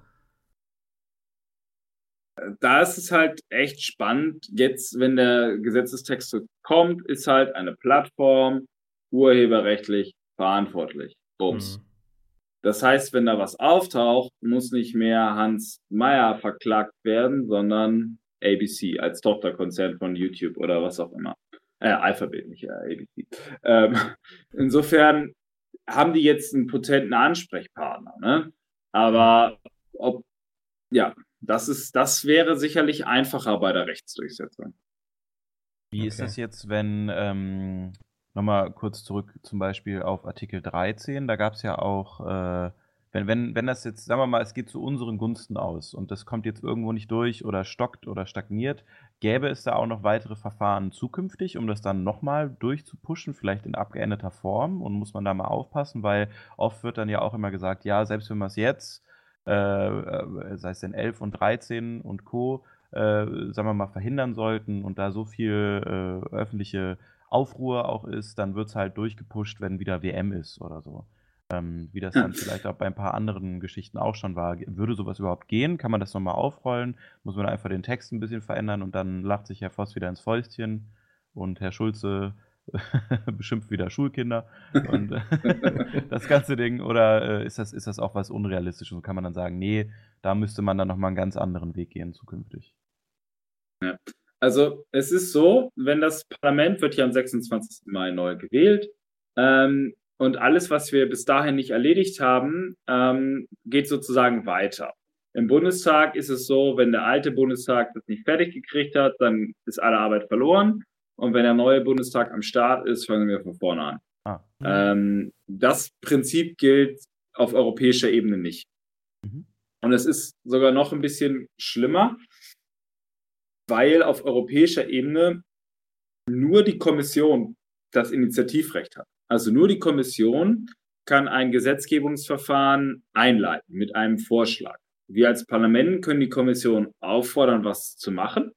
Da ist es halt echt spannend. Jetzt, wenn der Gesetzestext so kommt, ist halt eine Plattform urheberrechtlich verantwortlich. Bums. Mhm. Das heißt, wenn da was auftaucht, muss nicht mehr Hans Meyer verklagt werden, sondern ABC als Tochterkonzern von YouTube oder was auch immer. Äh, Alphabet, nicht äh, ABC. Ähm, insofern haben die jetzt einen potenten Ansprechpartner. Ne? Aber ob, ja, das ist, das wäre sicherlich einfacher bei der Rechtsdurchsetzung. Wie okay. ist das jetzt, wenn, ähm, nochmal kurz zurück zum Beispiel auf Artikel 13, da gab es ja auch, äh, wenn, wenn, wenn das jetzt, sagen wir mal, es geht zu unseren Gunsten aus und das kommt jetzt irgendwo nicht durch oder stockt oder stagniert, gäbe es da auch noch weitere Verfahren zukünftig, um das dann nochmal durchzupushen, vielleicht in abgeänderter Form und muss man da mal aufpassen, weil oft wird dann ja auch immer gesagt, ja, selbst wenn man es jetzt, äh, äh, sei es denn 11 und 13 und Co., äh, sagen wir mal, verhindern sollten und da so viel äh, öffentliche Aufruhr auch ist, dann wird es halt durchgepusht, wenn wieder WM ist oder so. Ähm, wie das dann vielleicht auch bei ein paar anderen Geschichten auch schon war. Würde sowas überhaupt gehen? Kann man das nochmal aufrollen? Muss man einfach den Text ein bisschen verändern und dann lacht sich Herr Voss wieder ins Fäustchen und Herr Schulze beschimpft wieder Schulkinder und das ganze Ding. Oder äh, ist, das, ist das auch was Unrealistisches? Kann man dann sagen, nee, da müsste man dann nochmal einen ganz anderen Weg gehen zukünftig? Ja. Also es ist so, wenn das Parlament wird ja am 26. Mai neu gewählt ähm, und alles, was wir bis dahin nicht erledigt haben, ähm, geht sozusagen weiter. Im Bundestag ist es so, wenn der alte Bundestag das nicht fertig gekriegt hat, dann ist alle Arbeit verloren. Und wenn der neue Bundestag am Start ist, fangen wir von vorne an. Ah. Ähm, das Prinzip gilt auf europäischer Ebene nicht. Mhm. Und es ist sogar noch ein bisschen schlimmer weil auf europäischer Ebene nur die Kommission das Initiativrecht hat. Also nur die Kommission kann ein Gesetzgebungsverfahren einleiten mit einem Vorschlag. Wir als Parlament können die Kommission auffordern, was zu machen.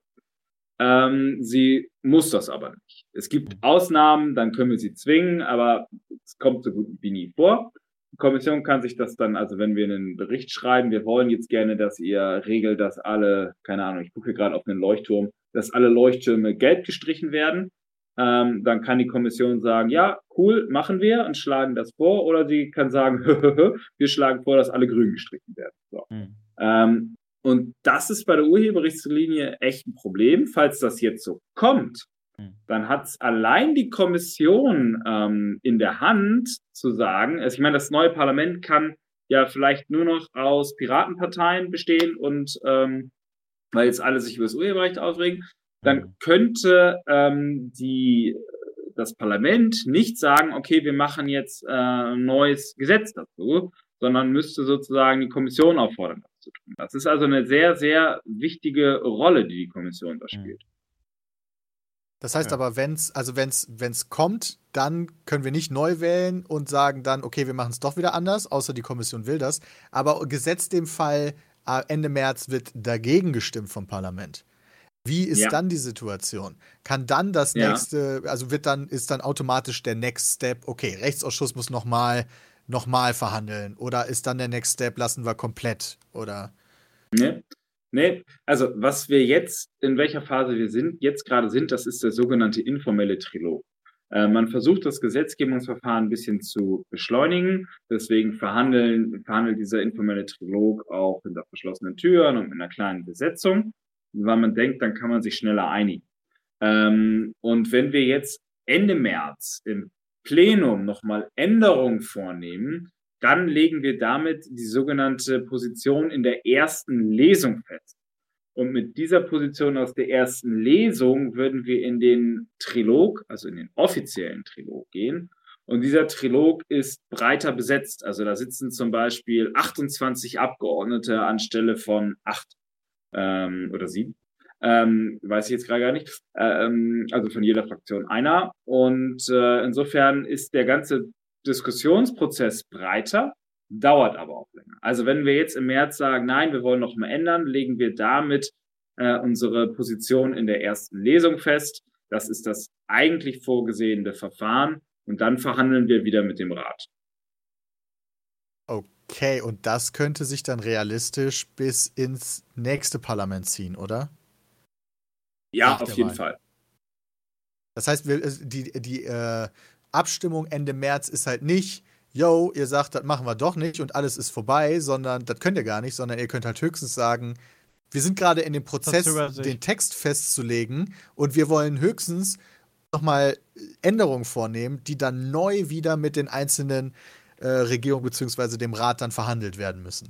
Ähm, sie muss das aber nicht. Es gibt Ausnahmen, dann können wir sie zwingen, aber es kommt so gut wie nie vor. Die Kommission kann sich das dann, also wenn wir einen Bericht schreiben, wir wollen jetzt gerne, dass ihr regelt, dass alle, keine Ahnung, ich gucke gerade auf einen Leuchtturm, dass alle Leuchttürme gelb gestrichen werden, ähm, dann kann die Kommission sagen, ja, cool, machen wir und schlagen das vor, oder sie kann sagen, wir schlagen vor, dass alle grün gestrichen werden. So. Mhm. Ähm, und das ist bei der Urheberrechtslinie echt ein Problem. Falls das jetzt so kommt, hm. dann hat es allein die Kommission ähm, in der Hand zu sagen, also ich meine, das neue Parlament kann ja vielleicht nur noch aus Piratenparteien bestehen und ähm, weil jetzt alle sich über das Urheberrecht aufregen, dann hm. könnte ähm, die, das Parlament nicht sagen, okay, wir machen jetzt äh, ein neues Gesetz dazu, sondern müsste sozusagen die Kommission auffordern, das zu tun. Das ist also eine sehr, sehr wichtige Rolle, die die Kommission da spielt. Das heißt ja. aber, wenn es also wenn's, wenn's kommt, dann können wir nicht neu wählen und sagen dann, okay, wir machen es doch wieder anders, außer die Kommission will das. Aber gesetzt dem Fall, äh, Ende März wird dagegen gestimmt vom Parlament. Wie ist ja. dann die Situation? Kann dann das ja. nächste, also wird dann, ist dann automatisch der Next Step, okay, Rechtsausschuss muss nochmal noch mal verhandeln oder ist dann der Next Step, lassen wir komplett oder? Nee. Nee, also was wir jetzt, in welcher Phase wir sind, jetzt gerade sind, das ist der sogenannte informelle Trilog. Äh, man versucht das Gesetzgebungsverfahren ein bisschen zu beschleunigen. Deswegen verhandeln, verhandelt dieser informelle Trilog auch hinter verschlossenen Türen und mit einer kleinen Besetzung, weil man denkt, dann kann man sich schneller einigen. Ähm, und wenn wir jetzt Ende März im Plenum nochmal Änderungen vornehmen, dann legen wir damit die sogenannte Position in der ersten Lesung fest. Und mit dieser Position aus der ersten Lesung würden wir in den Trilog, also in den offiziellen Trilog gehen. Und dieser Trilog ist breiter besetzt. Also da sitzen zum Beispiel 28 Abgeordnete anstelle von acht ähm, oder sieben. Ähm, weiß ich jetzt gerade gar nicht. Ähm, also von jeder Fraktion einer. Und äh, insofern ist der ganze Diskussionsprozess breiter, dauert aber auch länger. Also wenn wir jetzt im März sagen, nein, wir wollen noch mal ändern, legen wir damit äh, unsere Position in der ersten Lesung fest. Das ist das eigentlich vorgesehene Verfahren. Und dann verhandeln wir wieder mit dem Rat. Okay, und das könnte sich dann realistisch bis ins nächste Parlament ziehen, oder? Ja, auf jeden Wahl. Fall. Das heißt, wir, äh, die, die äh, Abstimmung Ende März ist halt nicht, yo, ihr sagt, das machen wir doch nicht und alles ist vorbei, sondern das könnt ihr gar nicht, sondern ihr könnt halt höchstens sagen, wir sind gerade in dem Prozess, den Text festzulegen und wir wollen höchstens nochmal Änderungen vornehmen, die dann neu wieder mit den einzelnen äh, Regierungen bzw. dem Rat dann verhandelt werden müssen.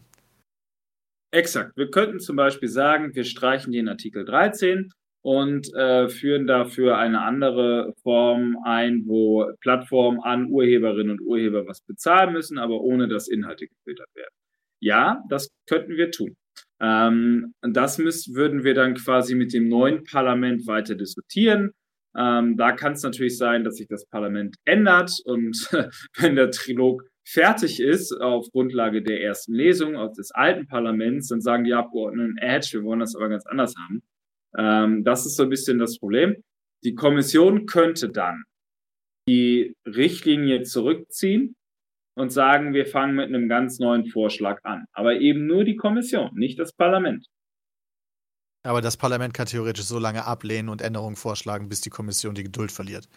Exakt. Wir könnten zum Beispiel sagen, wir streichen den Artikel 13 und äh, führen dafür eine andere Form ein, wo Plattformen an Urheberinnen und Urheber was bezahlen müssen, aber ohne dass Inhalte gefiltert werden. Ja, das könnten wir tun. Ähm, das müssen, würden wir dann quasi mit dem neuen Parlament weiter diskutieren. Ähm, da kann es natürlich sein, dass sich das Parlament ändert und wenn der Trilog fertig ist auf Grundlage der ersten Lesung des alten Parlaments, dann sagen die Abgeordneten, Edge, wir wollen das aber ganz anders haben. Ähm, das ist so ein bisschen das Problem. Die Kommission könnte dann die Richtlinie zurückziehen und sagen, wir fangen mit einem ganz neuen Vorschlag an. Aber eben nur die Kommission, nicht das Parlament. Aber das Parlament kann theoretisch so lange ablehnen und Änderungen vorschlagen, bis die Kommission die Geduld verliert.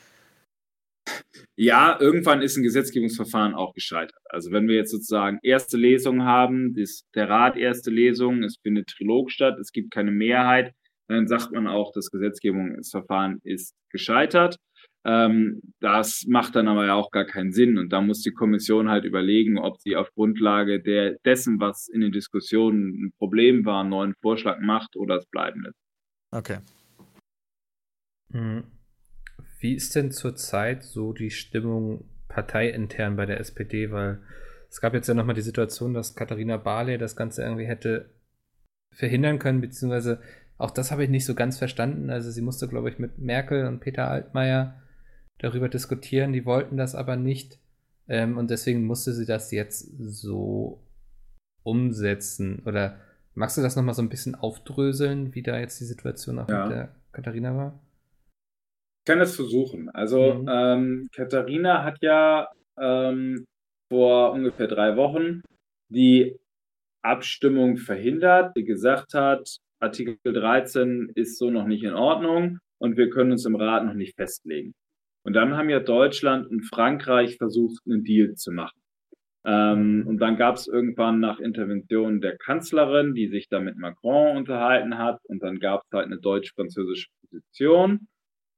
Ja, irgendwann ist ein Gesetzgebungsverfahren auch gescheitert. Also wenn wir jetzt sozusagen erste Lesung haben, das, der Rat erste Lesung, es findet Trilog statt, es gibt keine Mehrheit, dann sagt man auch, das Gesetzgebungsverfahren ist gescheitert. Ähm, das macht dann aber ja auch gar keinen Sinn. Und da muss die Kommission halt überlegen, ob sie auf Grundlage der, dessen, was in den Diskussionen ein Problem war, einen neuen Vorschlag macht oder es bleiben lässt. Okay. Mhm. Wie ist denn zurzeit so die Stimmung parteiintern bei der SPD? Weil es gab jetzt ja nochmal die Situation, dass Katharina Barley das Ganze irgendwie hätte verhindern können, beziehungsweise auch das habe ich nicht so ganz verstanden. Also sie musste, glaube ich, mit Merkel und Peter Altmaier darüber diskutieren. Die wollten das aber nicht. Ähm, und deswegen musste sie das jetzt so umsetzen. Oder magst du das nochmal so ein bisschen aufdröseln, wie da jetzt die Situation auch ja. mit der Katharina war? Ich kann das versuchen. Also, mhm. ähm, Katharina hat ja ähm, vor ungefähr drei Wochen die Abstimmung verhindert, die gesagt hat, Artikel 13 ist so noch nicht in Ordnung und wir können uns im Rat noch nicht festlegen. Und dann haben ja Deutschland und Frankreich versucht, einen Deal zu machen. Ähm, und dann gab es irgendwann nach Intervention der Kanzlerin, die sich da mit Macron unterhalten hat. Und dann gab es halt eine deutsch-französische Position.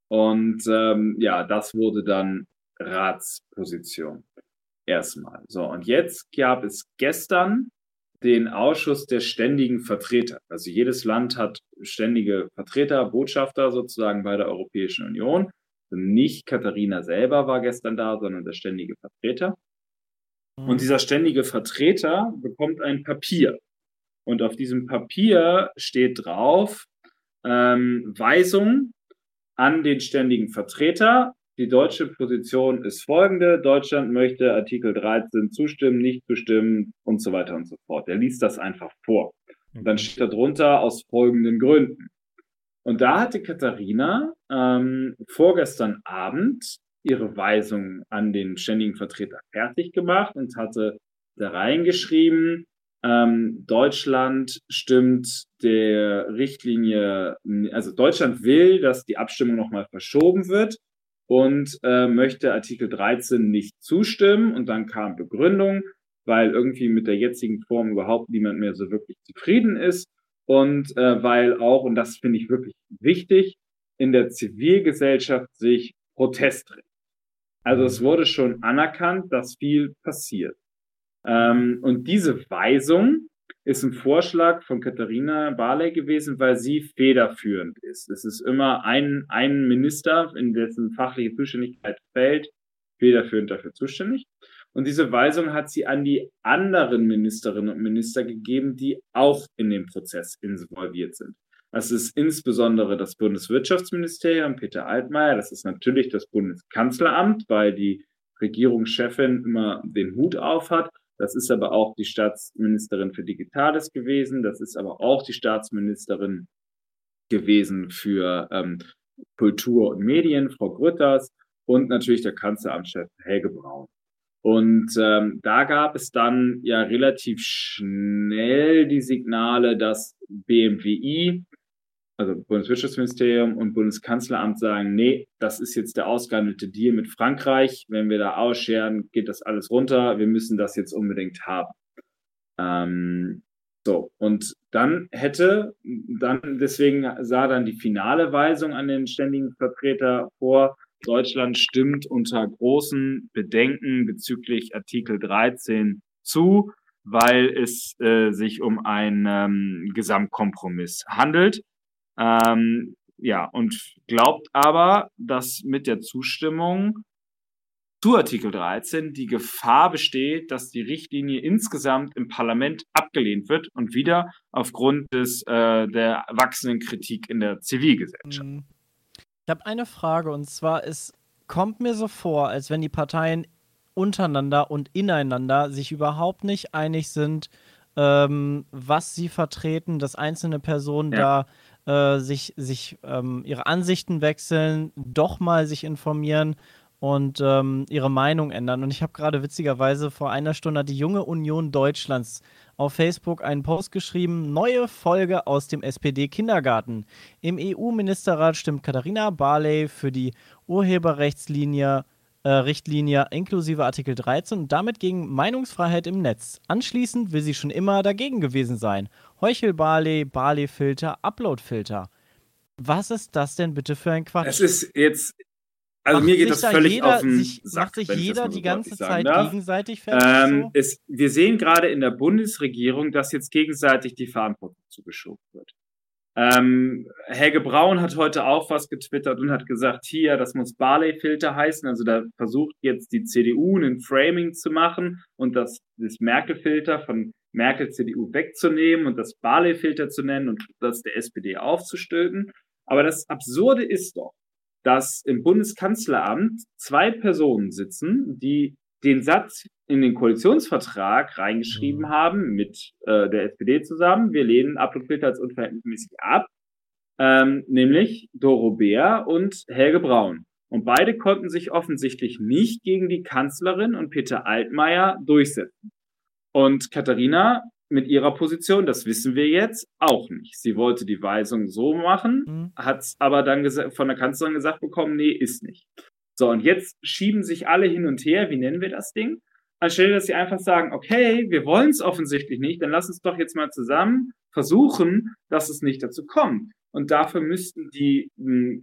Und ähm, ja, das wurde dann Ratsposition. Erstmal. So, und jetzt gab es gestern den Ausschuss der ständigen Vertreter. Also jedes Land hat ständige Vertreter, Botschafter sozusagen bei der Europäischen Union. Nicht Katharina selber war gestern da, sondern der ständige Vertreter. Mhm. Und dieser ständige Vertreter bekommt ein Papier. Und auf diesem Papier steht drauf ähm, Weisung an den ständigen Vertreter. Die deutsche Position ist folgende. Deutschland möchte Artikel 13 zustimmen, nicht zustimmen und so weiter und so fort. Er liest das einfach vor. Und dann steht darunter aus folgenden Gründen. Und da hatte Katharina ähm, vorgestern Abend ihre Weisung an den ständigen Vertreter fertig gemacht und hatte da reingeschrieben, ähm, Deutschland stimmt der Richtlinie, also Deutschland will, dass die Abstimmung nochmal verschoben wird und äh, möchte Artikel 13 nicht zustimmen. Und dann kam Begründung, weil irgendwie mit der jetzigen Form überhaupt niemand mehr so wirklich zufrieden ist und äh, weil auch, und das finde ich wirklich wichtig, in der Zivilgesellschaft sich Protest dreht. Also es wurde schon anerkannt, dass viel passiert. Ähm, und diese Weisung ist ein Vorschlag von Katharina Barley gewesen, weil sie federführend ist. Es ist immer ein, ein Minister, in dessen fachliche Zuständigkeit fällt, federführend dafür zuständig. Und diese Weisung hat sie an die anderen Ministerinnen und Minister gegeben, die auch in dem Prozess involviert sind. Das ist insbesondere das Bundeswirtschaftsministerium, Peter Altmaier. Das ist natürlich das Bundeskanzleramt, weil die Regierungschefin immer den Hut auf hat. Das ist aber auch die Staatsministerin für Digitales gewesen. Das ist aber auch die Staatsministerin gewesen für ähm, Kultur und Medien, Frau Grütters. und natürlich der Kanzleramtschef Helge Braun. Und ähm, da gab es dann ja relativ schnell die Signale, dass BMWI, also Bundeswirtschaftsministerium und Bundeskanzleramt sagen, nee, das ist jetzt der ausgehandelte Deal mit Frankreich. Wenn wir da ausscheren, geht das alles runter. Wir müssen das jetzt unbedingt haben. Ähm, so, und dann hätte, dann, deswegen sah dann die finale Weisung an den ständigen Vertreter vor, Deutschland stimmt unter großen Bedenken bezüglich Artikel 13 zu, weil es äh, sich um einen ähm, Gesamtkompromiss handelt. Ähm, ja, und glaubt aber, dass mit der Zustimmung zu Artikel 13 die Gefahr besteht, dass die Richtlinie insgesamt im Parlament abgelehnt wird und wieder aufgrund des, äh, der wachsenden Kritik in der Zivilgesellschaft. Mhm. Ich habe eine Frage und zwar, es kommt mir so vor, als wenn die Parteien untereinander und ineinander sich überhaupt nicht einig sind, ähm, was sie vertreten, dass einzelne Personen ja. da äh, sich, sich ähm, ihre Ansichten wechseln, doch mal sich informieren und ähm, ihre Meinung ändern. Und ich habe gerade witzigerweise vor einer Stunde die Junge Union Deutschlands auf Facebook einen Post geschrieben, neue Folge aus dem SPD-Kindergarten. Im EU-Ministerrat stimmt Katharina Barley für die Urheberrechtslinie äh, Richtlinie inklusive Artikel 13 und damit gegen Meinungsfreiheit im Netz. Anschließend will sie schon immer dagegen gewesen sein. Heuchel-Barley, Barley-Filter, Upload-Filter. Was ist das denn bitte für ein Quatsch? Es ist jetzt also macht mir geht das da völlig jeder, auf den sich, Sack, Macht sich jeder die ganze Zeit darf. gegenseitig fertig? Ähm, so? wir sehen gerade in der Bundesregierung, dass jetzt gegenseitig die Verantwortung zugeschoben wird. Ähm, Helge Braun hat heute auch was getwittert und hat gesagt, hier, das muss Barley-Filter heißen. Also da versucht jetzt die CDU ein Framing zu machen und das, das Merkel-Filter von Merkel-CDU wegzunehmen und das Barley-Filter zu nennen und das der SPD aufzustülpen. Aber das Absurde ist doch, dass im Bundeskanzleramt zwei Personen sitzen, die den Satz in den Koalitionsvertrag reingeschrieben mhm. haben mit äh, der SPD zusammen. Wir lehnen Uploadfilter als unverhältnismäßig ab, ähm, nämlich Doro Bär und Helge Braun. Und beide konnten sich offensichtlich nicht gegen die Kanzlerin und Peter Altmaier durchsetzen. Und Katharina mit ihrer Position, das wissen wir jetzt, auch nicht. Sie wollte die Weisung so machen, mhm. hat es aber dann von der Kanzlerin gesagt bekommen, nee, ist nicht. So, und jetzt schieben sich alle hin und her, wie nennen wir das Ding? Anstelle, dass sie einfach sagen, okay, wir wollen es offensichtlich nicht, dann lass uns doch jetzt mal zusammen versuchen, dass es nicht dazu kommt. Und dafür müssten die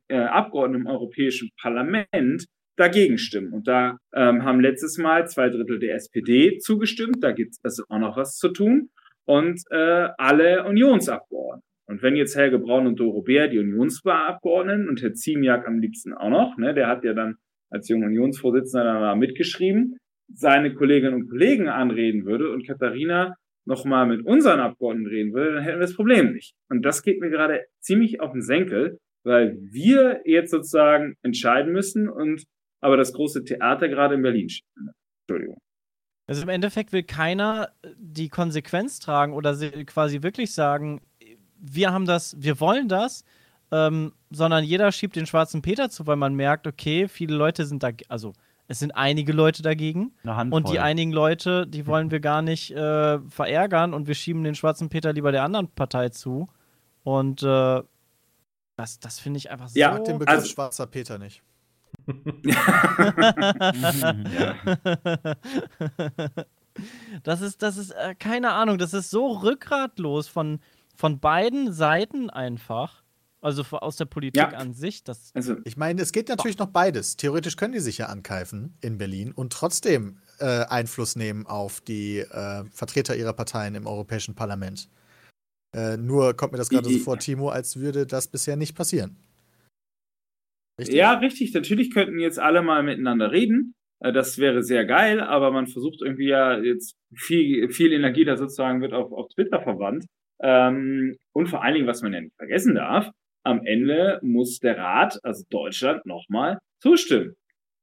äh, Abgeordneten im Europäischen Parlament dagegen stimmen. Und da ähm, haben letztes Mal zwei Drittel der SPD zugestimmt. Da gibt es also auch noch was zu tun. Und äh, alle Unionsabgeordneten. Und wenn jetzt Helge Braun und Doro Bär, die Unionsabgeordneten und Herr Ziemiak am liebsten auch noch, ne, der hat ja dann als junger Unionsvorsitzender da mitgeschrieben, seine Kolleginnen und Kollegen anreden würde und Katharina nochmal mit unseren Abgeordneten reden würde, dann hätten wir das Problem nicht. Und das geht mir gerade ziemlich auf den Senkel, weil wir jetzt sozusagen entscheiden müssen und aber das große Theater gerade in Berlin steht. Entschuldigung. Also im Endeffekt will keiner die Konsequenz tragen oder quasi wirklich sagen, wir haben das, wir wollen das, ähm, sondern jeder schiebt den schwarzen Peter zu, weil man merkt, okay, viele Leute sind da, also es sind einige Leute dagegen und die einigen Leute, die wollen wir gar nicht äh, verärgern und wir schieben den schwarzen Peter lieber der anderen Partei zu und äh, das, das finde ich einfach so. Ja, den Begriff also, schwarzer Peter nicht. Das ist, das ist, äh, keine Ahnung, das ist so rückgratlos von, von beiden Seiten einfach. Also aus der Politik ja. an sich. Das also, ich meine, es geht natürlich noch beides. Theoretisch können die sich ja ankeifen in Berlin und trotzdem äh, Einfluss nehmen auf die äh, Vertreter ihrer Parteien im Europäischen Parlament. Äh, nur kommt mir das gerade so vor, Timo, als würde das bisher nicht passieren. Richtig? Ja, richtig. Natürlich könnten jetzt alle mal miteinander reden. Äh, das wäre sehr geil, aber man versucht irgendwie ja jetzt viel, viel Energie da sozusagen wird auf, auf Twitter verwandt. Ähm, und vor allen Dingen, was man ja nicht vergessen darf, am Ende muss der Rat, also Deutschland, nochmal zustimmen.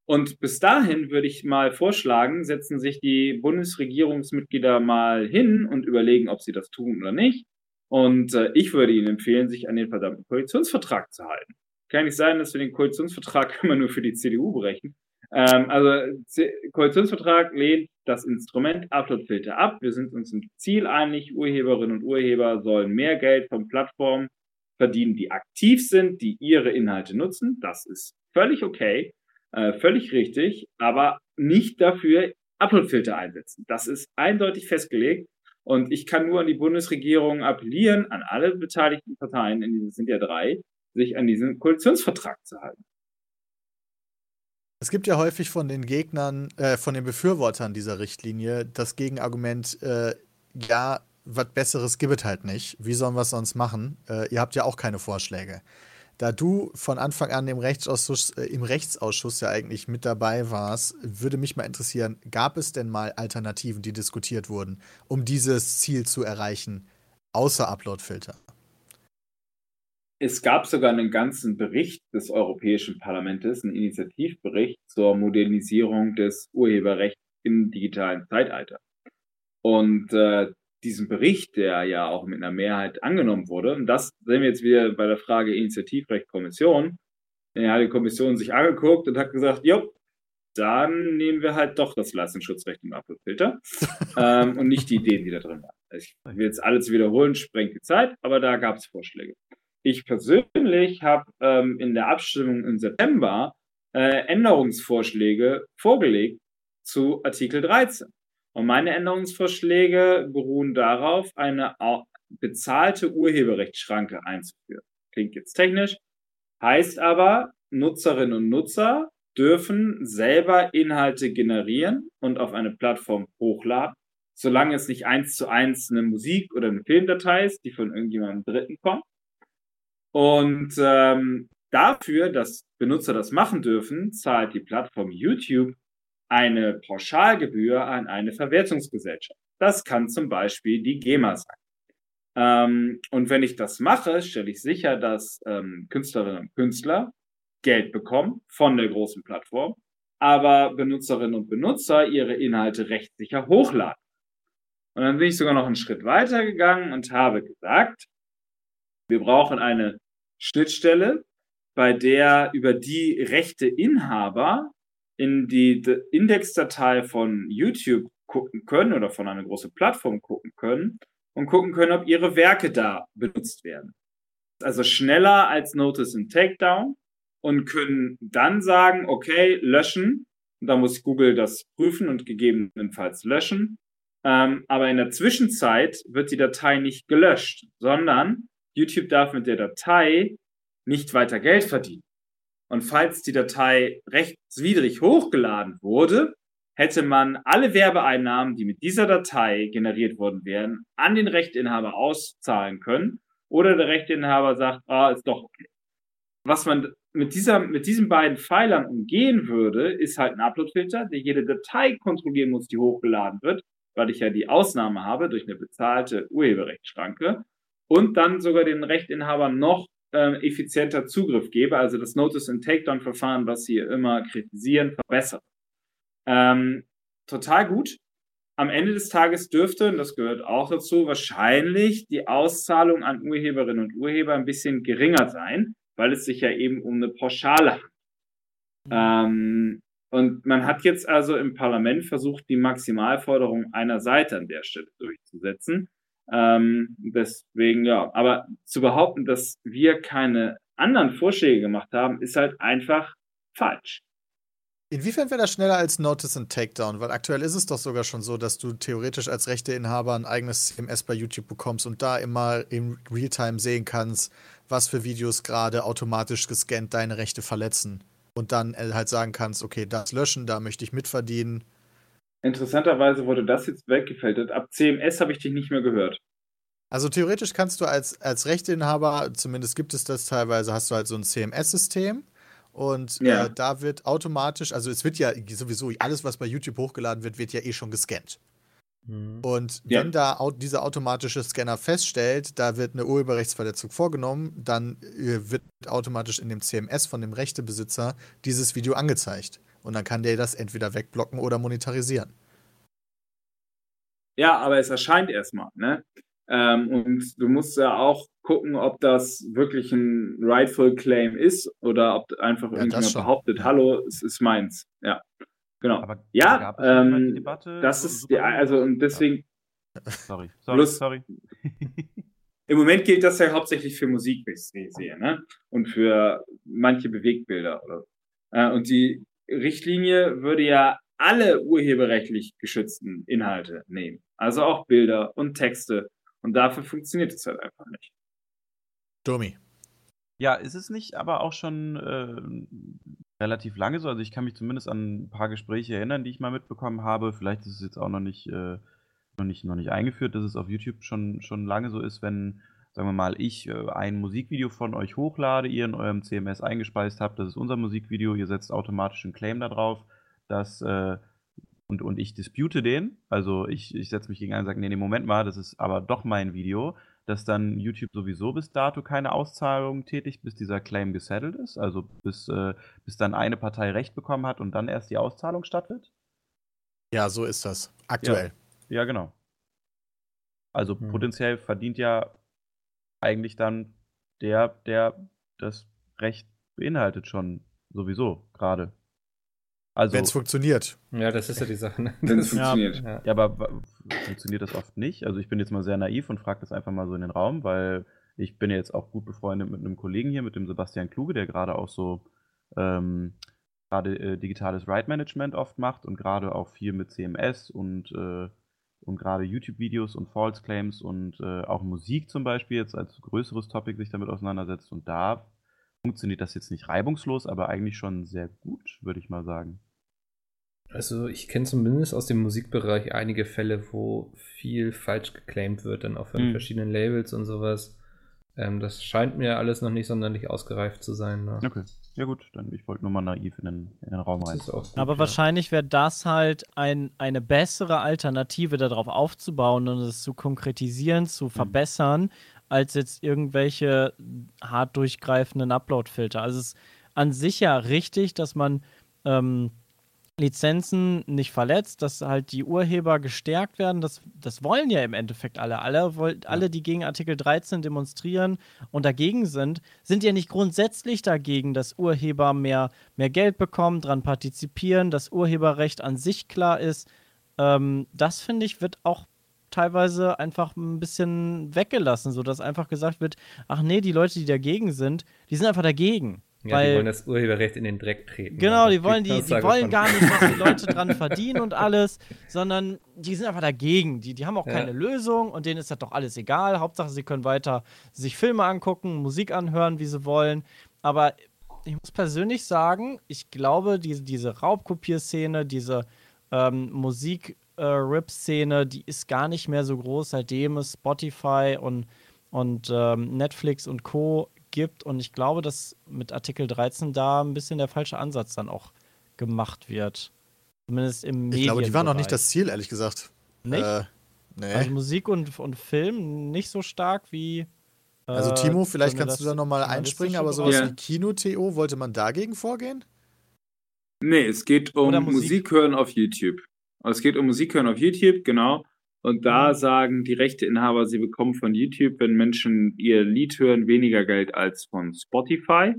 Und bis dahin würde ich mal vorschlagen, setzen sich die Bundesregierungsmitglieder mal hin und überlegen, ob sie das tun oder nicht. Und äh, ich würde Ihnen empfehlen, sich an den verdammten Koalitionsvertrag zu halten. Kann nicht sein, dass wir den Koalitionsvertrag immer nur für die CDU brechen. Ähm, also C Koalitionsvertrag lehnt das Instrument Uploadfilter ab. Wir sind uns im Ziel einig, Urheberinnen und Urheber sollen mehr Geld von Plattformen verdienen, die aktiv sind, die ihre Inhalte nutzen. Das ist völlig okay, äh, völlig richtig, aber nicht dafür Uploadfilter einsetzen. Das ist eindeutig festgelegt. Und ich kann nur an die Bundesregierung appellieren, an alle beteiligten Parteien, in diesem sind ja drei, sich an diesen Koalitionsvertrag zu halten. Es gibt ja häufig von den Gegnern, äh, von den Befürwortern dieser Richtlinie das Gegenargument, äh, ja, was Besseres gibt es halt nicht. Wie sollen wir es sonst machen? Äh, ihr habt ja auch keine Vorschläge. Da du von Anfang an im Rechtsausschuss, äh, im Rechtsausschuss ja eigentlich mit dabei warst, würde mich mal interessieren, gab es denn mal Alternativen, die diskutiert wurden, um dieses Ziel zu erreichen, außer Uploadfilter? Es gab sogar einen ganzen Bericht des Europäischen Parlaments, einen Initiativbericht zur Modernisierung des Urheberrechts im digitalen Zeitalter. Und äh, diesen Bericht, der ja auch mit einer Mehrheit angenommen wurde, und das sehen wir jetzt wieder bei der Frage Initiativrecht Kommission, ja, hat die Kommission sich angeguckt und hat gesagt, jo, dann nehmen wir halt doch das Leistungsschutzrecht im Uploadfilter ähm, und nicht die Ideen, die da drin waren. Ich will jetzt alles wiederholen, sprengt die Zeit, aber da gab es Vorschläge. Ich persönlich habe ähm, in der Abstimmung im September äh, Änderungsvorschläge vorgelegt zu Artikel 13. Und meine Änderungsvorschläge beruhen darauf, eine bezahlte Urheberrechtsschranke einzuführen. Klingt jetzt technisch, heißt aber, Nutzerinnen und Nutzer dürfen selber Inhalte generieren und auf eine Plattform hochladen, solange es nicht eins zu eins eine Musik oder eine Filmdatei ist, die von irgendjemandem Dritten kommt. Und ähm, dafür, dass Benutzer das machen dürfen, zahlt die Plattform YouTube eine Pauschalgebühr an eine Verwertungsgesellschaft. Das kann zum Beispiel die GEMA sein. Ähm, und wenn ich das mache, stelle ich sicher, dass ähm, Künstlerinnen und Künstler Geld bekommen von der großen Plattform, aber Benutzerinnen und Benutzer ihre Inhalte rechtssicher hochladen. Und dann bin ich sogar noch einen Schritt weiter gegangen und habe gesagt, wir brauchen eine Schnittstelle, bei der über die Rechteinhaber in die Indexdatei von YouTube gucken können oder von einer großen Plattform gucken können und gucken können, ob ihre Werke da benutzt werden. Also schneller als Notice and Takedown und können dann sagen, okay, löschen. Und da muss Google das prüfen und gegebenenfalls löschen. Ähm, aber in der Zwischenzeit wird die Datei nicht gelöscht, sondern YouTube darf mit der Datei nicht weiter Geld verdienen. Und falls die Datei rechtswidrig hochgeladen wurde, hätte man alle Werbeeinnahmen, die mit dieser Datei generiert worden wären, an den Rechteinhaber auszahlen können. Oder der Rechteinhaber sagt, ah, ist doch okay. Was man mit, dieser, mit diesen beiden Pfeilern umgehen würde, ist halt ein Uploadfilter, der jede Datei kontrollieren muss, die hochgeladen wird, weil ich ja die Ausnahme habe durch eine bezahlte Urheberrechtsschranke und dann sogar den Rechteinhabern noch äh, effizienter Zugriff gebe, also das Notice and Takedown Verfahren, was Sie immer kritisieren, verbessert. Ähm, total gut. Am Ende des Tages dürfte, und das gehört auch dazu, wahrscheinlich die Auszahlung an Urheberinnen und Urheber ein bisschen geringer sein, weil es sich ja eben um eine Pauschale handelt. Ähm, und man hat jetzt also im Parlament versucht, die Maximalforderung einer Seite an der Stelle durchzusetzen. Ähm, deswegen, ja. Aber zu behaupten, dass wir keine anderen Vorschläge gemacht haben, ist halt einfach falsch. Inwiefern wäre das schneller als Notice and Takedown? Weil aktuell ist es doch sogar schon so, dass du theoretisch als Rechteinhaber ein eigenes CMS bei YouTube bekommst und da immer im Realtime sehen kannst, was für Videos gerade automatisch gescannt deine Rechte verletzen. Und dann halt sagen kannst, okay, das löschen, da möchte ich mitverdienen. Interessanterweise wurde das jetzt weggefältet. Ab CMS habe ich dich nicht mehr gehört. Also theoretisch kannst du als, als Rechteinhaber, zumindest gibt es das teilweise, hast du halt so ein CMS-System. Und ja. äh, da wird automatisch, also es wird ja sowieso, alles, was bei YouTube hochgeladen wird, wird ja eh schon gescannt. Mhm. Und ja. wenn da dieser automatische Scanner feststellt, da wird eine Urheberrechtsverletzung vorgenommen, dann äh, wird automatisch in dem CMS von dem Rechtebesitzer dieses Video angezeigt. Und dann kann der das entweder wegblocken oder monetarisieren. Ja, aber es erscheint erstmal, ne? Ähm, und du musst ja auch gucken, ob das wirklich ein rightful Claim ist oder ob einfach ja, irgendjemand behauptet, hallo, es ist meins. Ja, genau. Aber ja, ähm, Debatte, das ist, ja, also und deswegen. Sorry, sorry, bloß, sorry. Im Moment gilt das ja hauptsächlich für Musik, wie ich sehe, ne? Und für manche Bewegbilder. Oder, äh, und die Richtlinie würde ja alle urheberrechtlich geschützten Inhalte nehmen. Also auch Bilder und Texte. Und dafür funktioniert es halt einfach nicht. Domi. Ja, ist es nicht aber auch schon äh, relativ lange so? Also ich kann mich zumindest an ein paar Gespräche erinnern, die ich mal mitbekommen habe. Vielleicht ist es jetzt auch noch nicht, äh, noch nicht, noch nicht eingeführt, dass es auf YouTube schon, schon lange so ist, wenn, sagen wir mal, ich äh, ein Musikvideo von euch hochlade, ihr in eurem CMS eingespeist habt, das ist unser Musikvideo, ihr setzt automatisch einen Claim da drauf dass, äh, und, und ich dispute den, also ich, ich setze mich gegen einen und sage, nee, nee, Moment mal, das ist aber doch mein Video, dass dann YouTube sowieso bis dato keine Auszahlung tätigt, bis dieser Claim gesettelt ist, also bis, äh, bis dann eine Partei Recht bekommen hat und dann erst die Auszahlung stattfindet? Ja, so ist das. Aktuell. Ja, ja genau. Also hm. potenziell verdient ja eigentlich dann der, der das Recht beinhaltet schon sowieso gerade. Also, Wenn es funktioniert. Ja, das ist ja die Sache. Ne? Wenn es funktioniert. Ja. ja, aber funktioniert das oft nicht? Also ich bin jetzt mal sehr naiv und frage das einfach mal so in den Raum, weil ich bin jetzt auch gut befreundet mit einem Kollegen hier, mit dem Sebastian Kluge, der gerade auch so ähm, gerade äh, digitales Ride Management oft macht und gerade auch viel mit CMS und, äh, und gerade YouTube-Videos und False Claims und äh, auch Musik zum Beispiel jetzt als größeres Topic sich damit auseinandersetzt. Und da funktioniert das jetzt nicht reibungslos, aber eigentlich schon sehr gut, würde ich mal sagen. Also ich kenne zumindest aus dem Musikbereich einige Fälle, wo viel falsch geclaimed wird, dann auch von mhm. verschiedenen Labels und sowas. Ähm, das scheint mir alles noch nicht sonderlich ausgereift zu sein. Ne? Okay, ja gut, dann ich wollte nur mal naiv in den, in den Raum rein. Aber ja. wahrscheinlich wäre das halt ein, eine bessere Alternative, darauf aufzubauen und es zu konkretisieren, zu mhm. verbessern, als jetzt irgendwelche hart durchgreifenden Upload-Filter. Also es ist an sich ja richtig, dass man ähm, Lizenzen nicht verletzt, dass halt die Urheber gestärkt werden. Das, das wollen ja im Endeffekt alle. Alle, alle, die gegen Artikel 13 demonstrieren und dagegen sind, sind ja nicht grundsätzlich dagegen, dass Urheber mehr, mehr Geld bekommen, daran partizipieren, dass Urheberrecht an sich klar ist. Ähm, das finde ich, wird auch teilweise einfach ein bisschen weggelassen, sodass einfach gesagt wird, ach nee, die Leute, die dagegen sind, die sind einfach dagegen. Ja, weil, die wollen das Urheberrecht in den Dreck treten. Genau, die wollen, die, die wollen gar nicht, dass die Leute dran verdienen und alles, sondern die sind einfach dagegen. Die, die haben auch ja. keine Lösung und denen ist das doch alles egal. Hauptsache, sie können weiter sich Filme angucken, Musik anhören, wie sie wollen. Aber ich muss persönlich sagen, ich glaube, diese, diese Raubkopierszene, diese ähm, Musik-Rip-Szene, äh, die ist gar nicht mehr so groß, seitdem es Spotify und, und ähm, Netflix und Co gibt. Und ich glaube, dass mit Artikel 13 da ein bisschen der falsche Ansatz dann auch gemacht wird. Zumindest im Ich glaube, die waren noch nicht das Ziel, ehrlich gesagt. Nicht? Äh, nee. Also Musik und, und Film nicht so stark wie. Äh, also, Timo, vielleicht kannst du da nochmal einspringen, aber sowas ja. wie Kino-TO, wollte man dagegen vorgehen? Nee, es geht um Musik? Musik hören auf YouTube. Es geht um Musik hören auf YouTube, genau. Und da mhm. sagen die Rechteinhaber, sie bekommen von YouTube, wenn Menschen ihr Lied hören, weniger Geld als von Spotify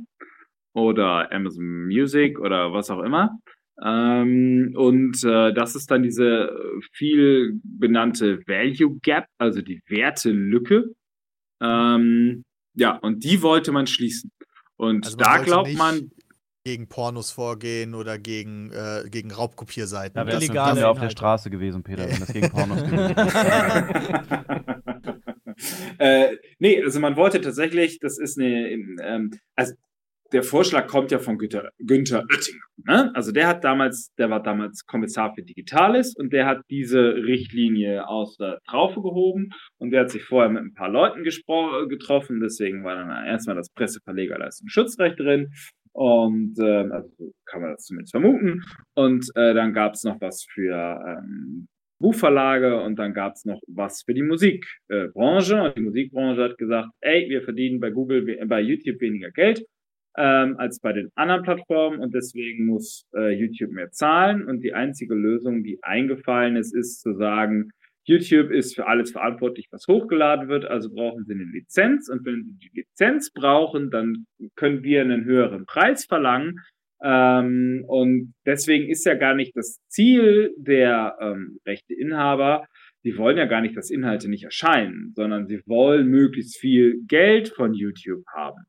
oder Amazon Music oder was auch immer. Ähm, und äh, das ist dann diese viel benannte Value Gap, also die Wertelücke. Ähm, ja, und die wollte man schließen. Und also da glaubt man, gegen Pornos vorgehen oder gegen, äh, gegen Raubkopierseiten. Ja, wäre illegal ja auf der Straße gewesen, Peter, wenn das gegen Pornos gewesen wäre. äh, nee, also man wollte tatsächlich, das ist eine, ähm, also der Vorschlag kommt ja von Günther, Günther Oettinger. Ne? Also der hat damals, der war damals Kommissar für Digitales und der hat diese Richtlinie aus der Traufe gehoben und der hat sich vorher mit ein paar Leuten getroffen. Deswegen war dann erstmal das Presseverlegerleistungsschutzrecht drin und äh, also kann man das zumindest vermuten. Und äh, dann gab es noch was für ähm, Buchverlage und dann gab es noch was für die Musikbranche. Und die Musikbranche hat gesagt, ey, wir verdienen bei Google, bei YouTube weniger Geld ähm, als bei den anderen Plattformen und deswegen muss äh, YouTube mehr zahlen. Und die einzige Lösung, die eingefallen ist, ist zu sagen, YouTube ist für alles verantwortlich, was hochgeladen wird, also brauchen sie eine Lizenz und wenn sie die Lizenz brauchen, dann können wir einen höheren Preis verlangen. Ähm, und deswegen ist ja gar nicht das Ziel der ähm, Rechteinhaber, die wollen ja gar nicht, dass Inhalte nicht erscheinen, sondern sie wollen möglichst viel Geld von YouTube haben.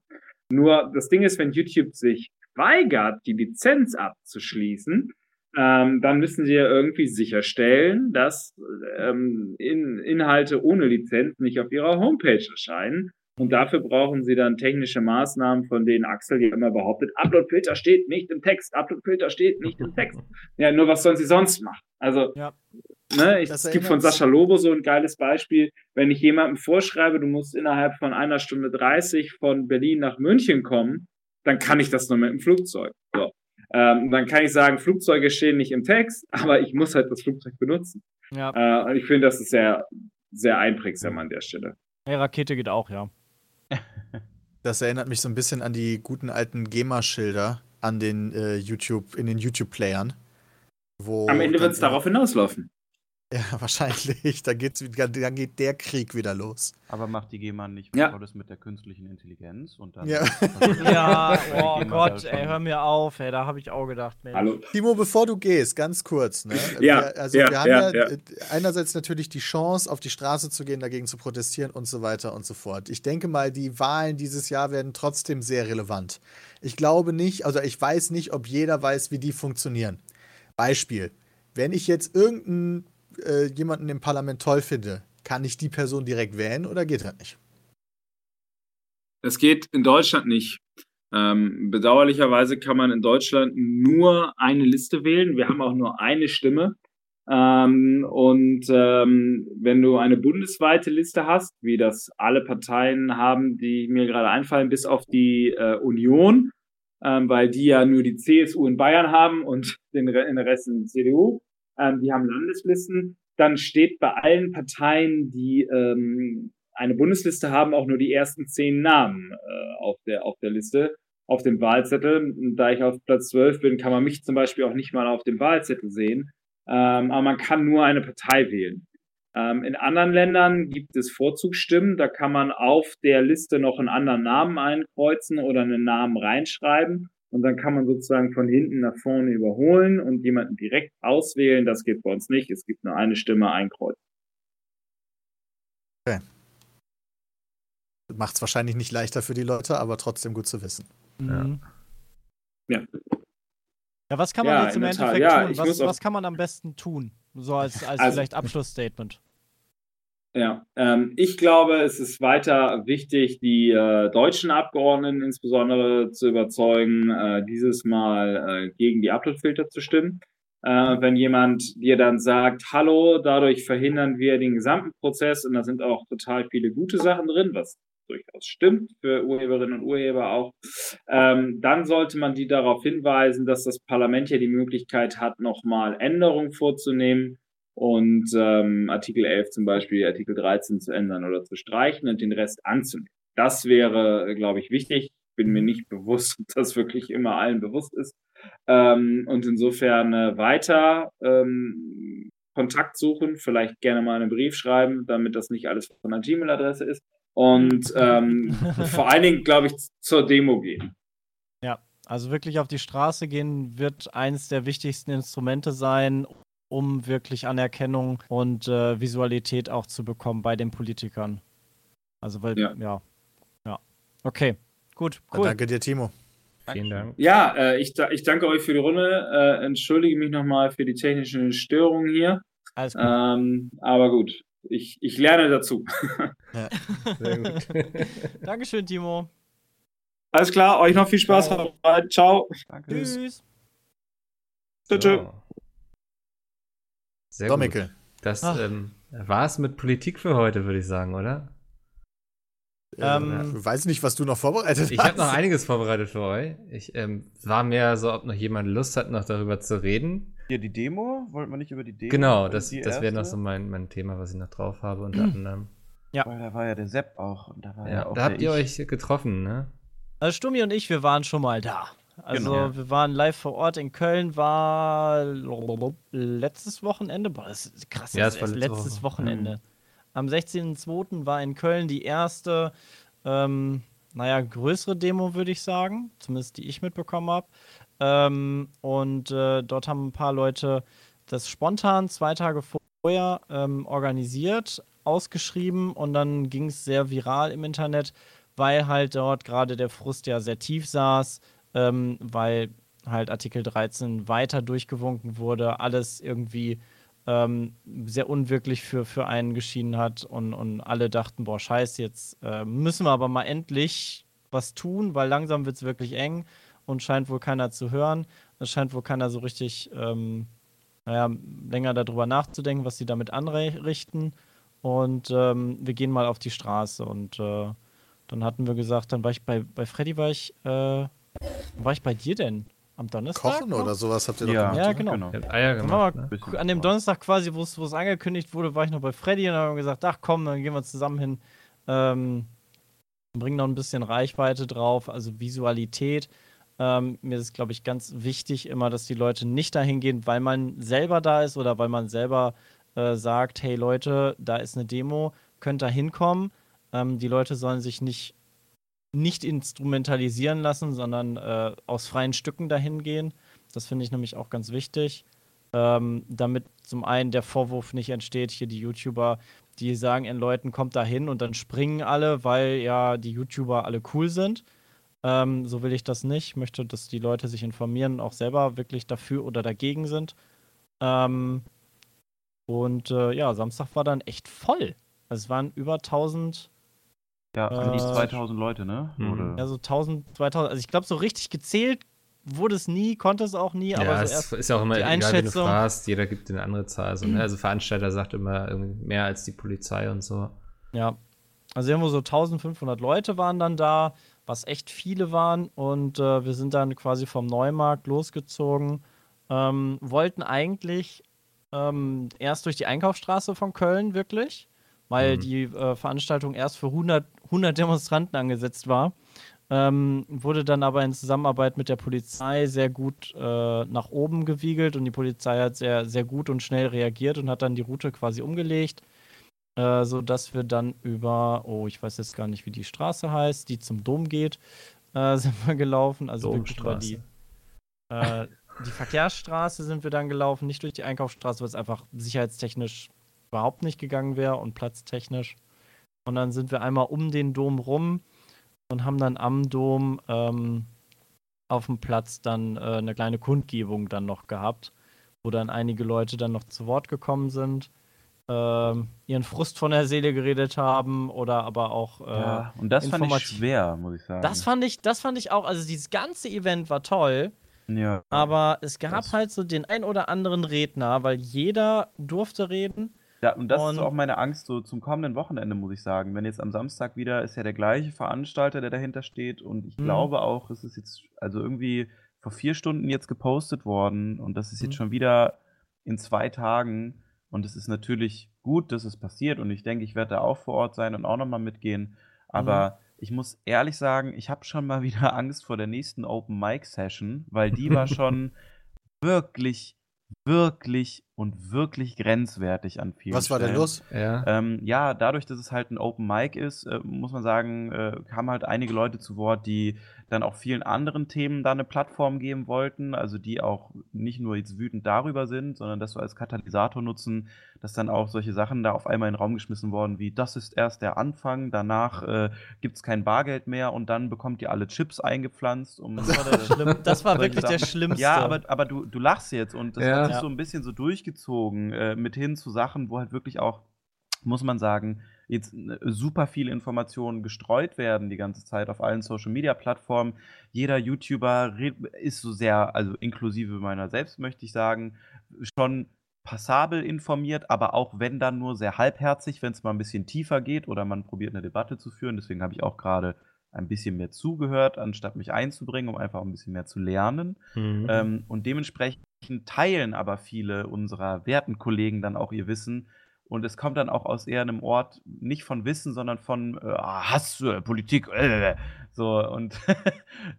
Nur das Ding ist, wenn YouTube sich weigert, die Lizenz abzuschließen, ähm, dann müssen sie ja irgendwie sicherstellen, dass ähm, in, Inhalte ohne Lizenz nicht auf ihrer Homepage erscheinen. Und dafür brauchen sie dann technische Maßnahmen, von denen Axel ja immer behauptet, Uploadfilter steht nicht im Text, Uploadfilter steht nicht im Text. Ja, nur was sollen sie sonst machen? Also, ja. ne, ich, es gibt von Sascha Lobo so ein geiles Beispiel. Wenn ich jemandem vorschreibe, du musst innerhalb von einer Stunde 30 von Berlin nach München kommen, dann kann ich das nur mit dem Flugzeug. So. Ähm, dann kann ich sagen, Flugzeuge stehen nicht im Text, aber ich muss halt das Flugzeug benutzen. Ja. Äh, und ich finde, das ist sehr, sehr einprägsam an der Stelle. Hey, Rakete geht auch, ja. Das erinnert mich so ein bisschen an die guten alten GEMA-Schilder an den äh, YouTube, in den YouTube-Playern. Am Ende wird es darauf hinauslaufen. Ja, wahrscheinlich. Da, geht's, dann geht der Krieg wieder los. Aber macht die GEMA nicht ja. das mit der künstlichen Intelligenz? Und dann ja, ja oh Gott, ey, hör mir auf, ey, da habe ich auch gedacht. Mensch. Hallo. Timo, bevor du gehst, ganz kurz. Ne? Ja, wir, also ja, wir haben ja, ja, einerseits natürlich die Chance, auf die Straße zu gehen, dagegen zu protestieren und so weiter und so fort. Ich denke mal, die Wahlen dieses Jahr werden trotzdem sehr relevant. Ich glaube nicht, also ich weiß nicht, ob jeder weiß, wie die funktionieren. Beispiel. Wenn ich jetzt irgendein äh, jemanden im Parlament toll finde, kann ich die Person direkt wählen oder geht das nicht? Das geht in Deutschland nicht. Ähm, bedauerlicherweise kann man in Deutschland nur eine Liste wählen. Wir haben auch nur eine Stimme. Ähm, und ähm, wenn du eine bundesweite Liste hast, wie das alle Parteien haben, die mir gerade einfallen, bis auf die äh, Union, ähm, weil die ja nur die CSU in Bayern haben und den, den Rest in CDU, ähm, die haben Landeslisten, dann steht bei allen Parteien, die ähm, eine Bundesliste haben, auch nur die ersten zehn Namen äh, auf, der, auf der Liste, auf dem Wahlzettel. Da ich auf Platz 12 bin, kann man mich zum Beispiel auch nicht mal auf dem Wahlzettel sehen. Ähm, aber man kann nur eine Partei wählen. Ähm, in anderen Ländern gibt es Vorzugsstimmen. Da kann man auf der Liste noch einen anderen Namen einkreuzen oder einen Namen reinschreiben. Und dann kann man sozusagen von hinten nach vorne überholen und jemanden direkt auswählen. Das geht bei uns nicht. Es gibt nur eine Stimme, ein Kreuz. Okay. Macht es wahrscheinlich nicht leichter für die Leute, aber trotzdem gut zu wissen. Mhm. Ja. Ja, was kann man ja, jetzt im Endeffekt ja, tun? Was, was, kann man am besten tun? So als, als also, vielleicht Abschlussstatement. Ja, ähm, ich glaube, es ist weiter wichtig, die äh, deutschen Abgeordneten insbesondere zu überzeugen, äh, dieses Mal äh, gegen die Uploadfilter zu stimmen. Äh, wenn jemand dir dann sagt, hallo, dadurch verhindern wir den gesamten Prozess und da sind auch total viele gute Sachen drin, was durchaus stimmt für Urheberinnen und Urheber auch, ähm, dann sollte man die darauf hinweisen, dass das Parlament ja die Möglichkeit hat, nochmal Änderungen vorzunehmen und ähm, Artikel 11 zum Beispiel, Artikel 13 zu ändern oder zu streichen und den Rest anzunehmen. Das wäre, glaube ich, wichtig. Ich bin mir nicht bewusst, ob das wirklich immer allen bewusst ist. Ähm, und insofern äh, weiter ähm, Kontakt suchen, vielleicht gerne mal einen Brief schreiben, damit das nicht alles von einer Gmail-Adresse ist. Und ähm, vor allen Dingen, glaube ich, zur Demo gehen. Ja, also wirklich auf die Straße gehen wird eines der wichtigsten Instrumente sein, um wirklich Anerkennung und äh, Visualität auch zu bekommen bei den Politikern. Also, weil, ja. Ja, ja. Okay, gut, cool. danke dir, Timo. Vielen Dank. Ja, äh, ich, ich danke euch für die Runde. Äh, entschuldige mich nochmal für die technischen Störungen hier. Alles gut. Ähm, aber gut, ich, ich lerne dazu. Ja. Sehr gut. Dankeschön, Timo. Alles klar, euch noch viel Spaß. Ciao. Ciao. Danke. Tschüss. Tschüss. So. Sehr Domicke. gut. Das ähm, war es mit Politik für heute, würde ich sagen, oder? Ähm, ich weiß nicht, was du noch vorbereitet hast. Ich habe noch einiges vorbereitet für euch. Ich ähm, war mehr so, ob noch jemand Lust hat, noch darüber zu reden. Ja, die Demo? Wollten wir nicht über die Demo? Genau, das, das wäre noch so mein, mein Thema, was ich noch drauf habe, unter anderem. Ja. Weil da war ja der Sepp auch. Und da war ja, ja auch da habt ihr euch getroffen, ne? Also Stummi und ich, wir waren schon mal da. Also genau. wir waren live vor Ort in Köln, war letztes Wochenende. Boah, das ist krass, ja, das war letztes Woche. Wochenende. Mhm. Am 16.02. war in Köln die erste, ähm, naja, größere Demo, würde ich sagen. Zumindest die ich mitbekommen habe. Ähm, und äh, dort haben ein paar Leute das spontan zwei Tage vorher ähm, organisiert, ausgeschrieben und dann ging es sehr viral im Internet, weil halt dort gerade der Frust ja sehr tief saß, ähm, weil halt Artikel 13 weiter durchgewunken wurde, alles irgendwie ähm, sehr unwirklich für, für einen geschienen hat und, und alle dachten, boah, scheiße, jetzt äh, müssen wir aber mal endlich was tun, weil langsam wird es wirklich eng und scheint wohl keiner zu hören. Es scheint wohl keiner so richtig, ähm, naja, länger darüber nachzudenken, was sie damit anrichten. Und ähm, wir gehen mal auf die Straße. Und äh, dann hatten wir gesagt, dann war ich bei, bei Freddy, war ich, äh, war ich bei dir denn? Am Donnerstag? Kochen oder sowas habt ihr doch ja, gemacht. Ja, genau. genau. Eier gemacht, ne? An dem Donnerstag quasi, wo es angekündigt wurde, war ich noch bei Freddy und haben gesagt, ach komm, dann gehen wir zusammen hin. Ähm, bringen noch ein bisschen Reichweite drauf, also Visualität. Ähm, mir ist, glaube ich, ganz wichtig immer, dass die Leute nicht dahin gehen, weil man selber da ist oder weil man selber äh, sagt, hey Leute, da ist eine Demo, könnt da hinkommen. Ähm, die Leute sollen sich nicht, nicht instrumentalisieren lassen, sondern äh, aus freien Stücken dahin gehen. Das finde ich nämlich auch ganz wichtig. Ähm, damit zum einen der Vorwurf nicht entsteht, hier die YouTuber, die sagen ihren Leuten, kommt da hin und dann springen alle, weil ja die YouTuber alle cool sind. Ähm, so will ich das nicht. Ich möchte, dass die Leute sich informieren und auch selber wirklich dafür oder dagegen sind. Ähm, und äh, ja, Samstag war dann echt voll. Also es waren über 1000. Ja, an äh, die 2000 Leute, ne? Mhm. Ja, so 1000, 2000. Also ich glaube, so richtig gezählt wurde es nie, konnte es auch nie. Ja, aber so es ist ja auch immer die egal, du fragst, jeder gibt eine andere Zahl. Also, ne? also Veranstalter sagt immer mehr als die Polizei und so. Ja, also irgendwo so 1500 Leute waren dann da was echt viele waren. Und äh, wir sind dann quasi vom Neumarkt losgezogen. Ähm, wollten eigentlich ähm, erst durch die Einkaufsstraße von Köln wirklich, weil mhm. die äh, Veranstaltung erst für 100, 100 Demonstranten angesetzt war. Ähm, wurde dann aber in Zusammenarbeit mit der Polizei sehr gut äh, nach oben gewiegelt und die Polizei hat sehr, sehr gut und schnell reagiert und hat dann die Route quasi umgelegt äh, sodass wir dann über, oh, ich weiß jetzt gar nicht, wie die Straße heißt, die zum Dom geht, äh, sind wir gelaufen. Also über die, äh, die Verkehrsstraße sind wir dann gelaufen, nicht durch die Einkaufsstraße, weil es einfach sicherheitstechnisch überhaupt nicht gegangen wäre und platztechnisch. Und dann sind wir einmal um den Dom rum und haben dann am Dom ähm, auf dem Platz dann äh, eine kleine Kundgebung dann noch gehabt, wo dann einige Leute dann noch zu Wort gekommen sind äh, ihren Frust von der Seele geredet haben oder aber auch äh, ja, und das fand ich schwer, muss ich sagen. Das fand ich, das fand ich auch, also dieses ganze Event war toll. Ja. Aber es gab halt so den ein oder anderen Redner, weil jeder durfte reden. Ja, und das und ist auch meine Angst so zum kommenden Wochenende, muss ich sagen. Wenn jetzt am Samstag wieder ist ja der gleiche Veranstalter, der dahinter steht. Und ich mhm. glaube auch, es ist jetzt also irgendwie vor vier Stunden jetzt gepostet worden und das ist jetzt mhm. schon wieder in zwei Tagen. Und es ist natürlich gut, dass es passiert. Und ich denke, ich werde da auch vor Ort sein und auch nochmal mitgehen. Aber mhm. ich muss ehrlich sagen, ich habe schon mal wieder Angst vor der nächsten Open Mic Session, weil die war schon wirklich, wirklich und wirklich grenzwertig an vielen Was war Stellen. denn los? Ja. Ähm, ja, dadurch, dass es halt ein Open Mic ist, äh, muss man sagen, äh, kamen halt einige Leute zu Wort, die dann auch vielen anderen Themen da eine Plattform geben wollten, also die auch nicht nur jetzt wütend darüber sind, sondern das so als Katalysator nutzen, dass dann auch solche Sachen da auf einmal in den Raum geschmissen worden, wie das ist erst der Anfang, danach äh, gibt es kein Bargeld mehr und dann bekommt ihr alle Chips eingepflanzt. Um das war, das war wirklich der Schlimmste. Ja, aber, aber du, du lachst jetzt und das ja. hat sich ja. so ein bisschen so durchgezogen, äh, mit hin zu Sachen, wo halt wirklich auch, muss man sagen, jetzt äh, super viele Informationen gestreut werden die ganze Zeit auf allen Social Media Plattformen. Jeder YouTuber ist so sehr, also inklusive meiner selbst möchte ich sagen, schon passabel informiert, aber auch wenn dann nur sehr halbherzig, wenn es mal ein bisschen tiefer geht oder man probiert eine Debatte zu führen. Deswegen habe ich auch gerade ein bisschen mehr zugehört, anstatt mich einzubringen, um einfach ein bisschen mehr zu lernen. Mhm. Ähm, und dementsprechend teilen aber viele unserer werten Kollegen dann auch ihr Wissen und es kommt dann auch aus eher einem Ort nicht von Wissen, sondern von äh, Hass, äh, Politik, äh, So, und,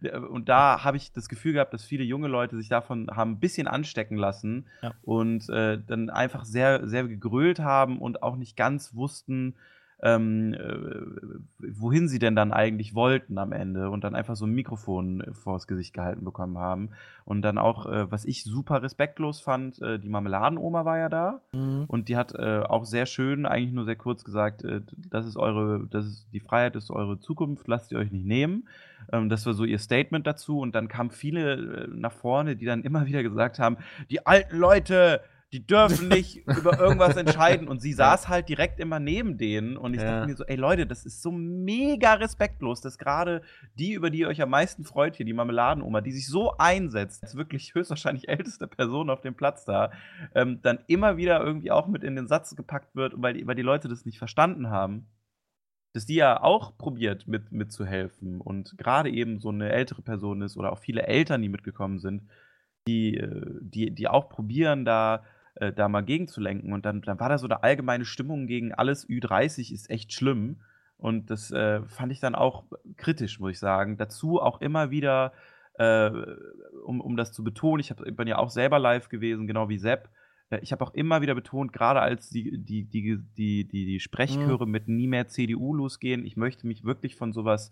und da habe ich das Gefühl gehabt, dass viele junge Leute sich davon haben ein bisschen anstecken lassen ja. und äh, dann einfach sehr, sehr gegrölt haben und auch nicht ganz wussten, ähm, äh, wohin sie denn dann eigentlich wollten am Ende und dann einfach so ein Mikrofon vors Gesicht gehalten bekommen haben. Und dann auch, äh, was ich super respektlos fand, äh, die Marmeladenoma war ja da mhm. und die hat äh, auch sehr schön, eigentlich nur sehr kurz gesagt, äh, das ist eure, das ist die Freiheit ist eure Zukunft, lasst ihr euch nicht nehmen. Ähm, das war so ihr Statement dazu und dann kamen viele äh, nach vorne, die dann immer wieder gesagt haben, die alten Leute, die dürfen nicht über irgendwas entscheiden. Und sie saß halt direkt immer neben denen. Und ich ja. dachte mir so, ey Leute, das ist so mega respektlos, dass gerade die, über die ihr euch am meisten freut hier, die Marmeladenoma, die sich so einsetzt, als wirklich höchstwahrscheinlich älteste Person auf dem Platz da, ähm, dann immer wieder irgendwie auch mit in den Satz gepackt wird, weil die, weil die Leute das nicht verstanden haben dass die ja auch probiert mit, mitzuhelfen und gerade eben so eine ältere Person ist oder auch viele Eltern, die mitgekommen sind, die, äh, die, die auch probieren, da äh, da mal gegenzulenken. Und dann, dann war da so eine allgemeine Stimmung gegen alles Ü30 ist echt schlimm. Und das äh, fand ich dann auch kritisch, muss ich sagen. Dazu auch immer wieder, äh, um, um das zu betonen, ich hab, bin ja auch selber live gewesen, genau wie Sepp. Äh, ich habe auch immer wieder betont, gerade als die, die, die, die, die, die Sprechchöre mhm. mit nie mehr CDU losgehen, ich möchte mich wirklich von sowas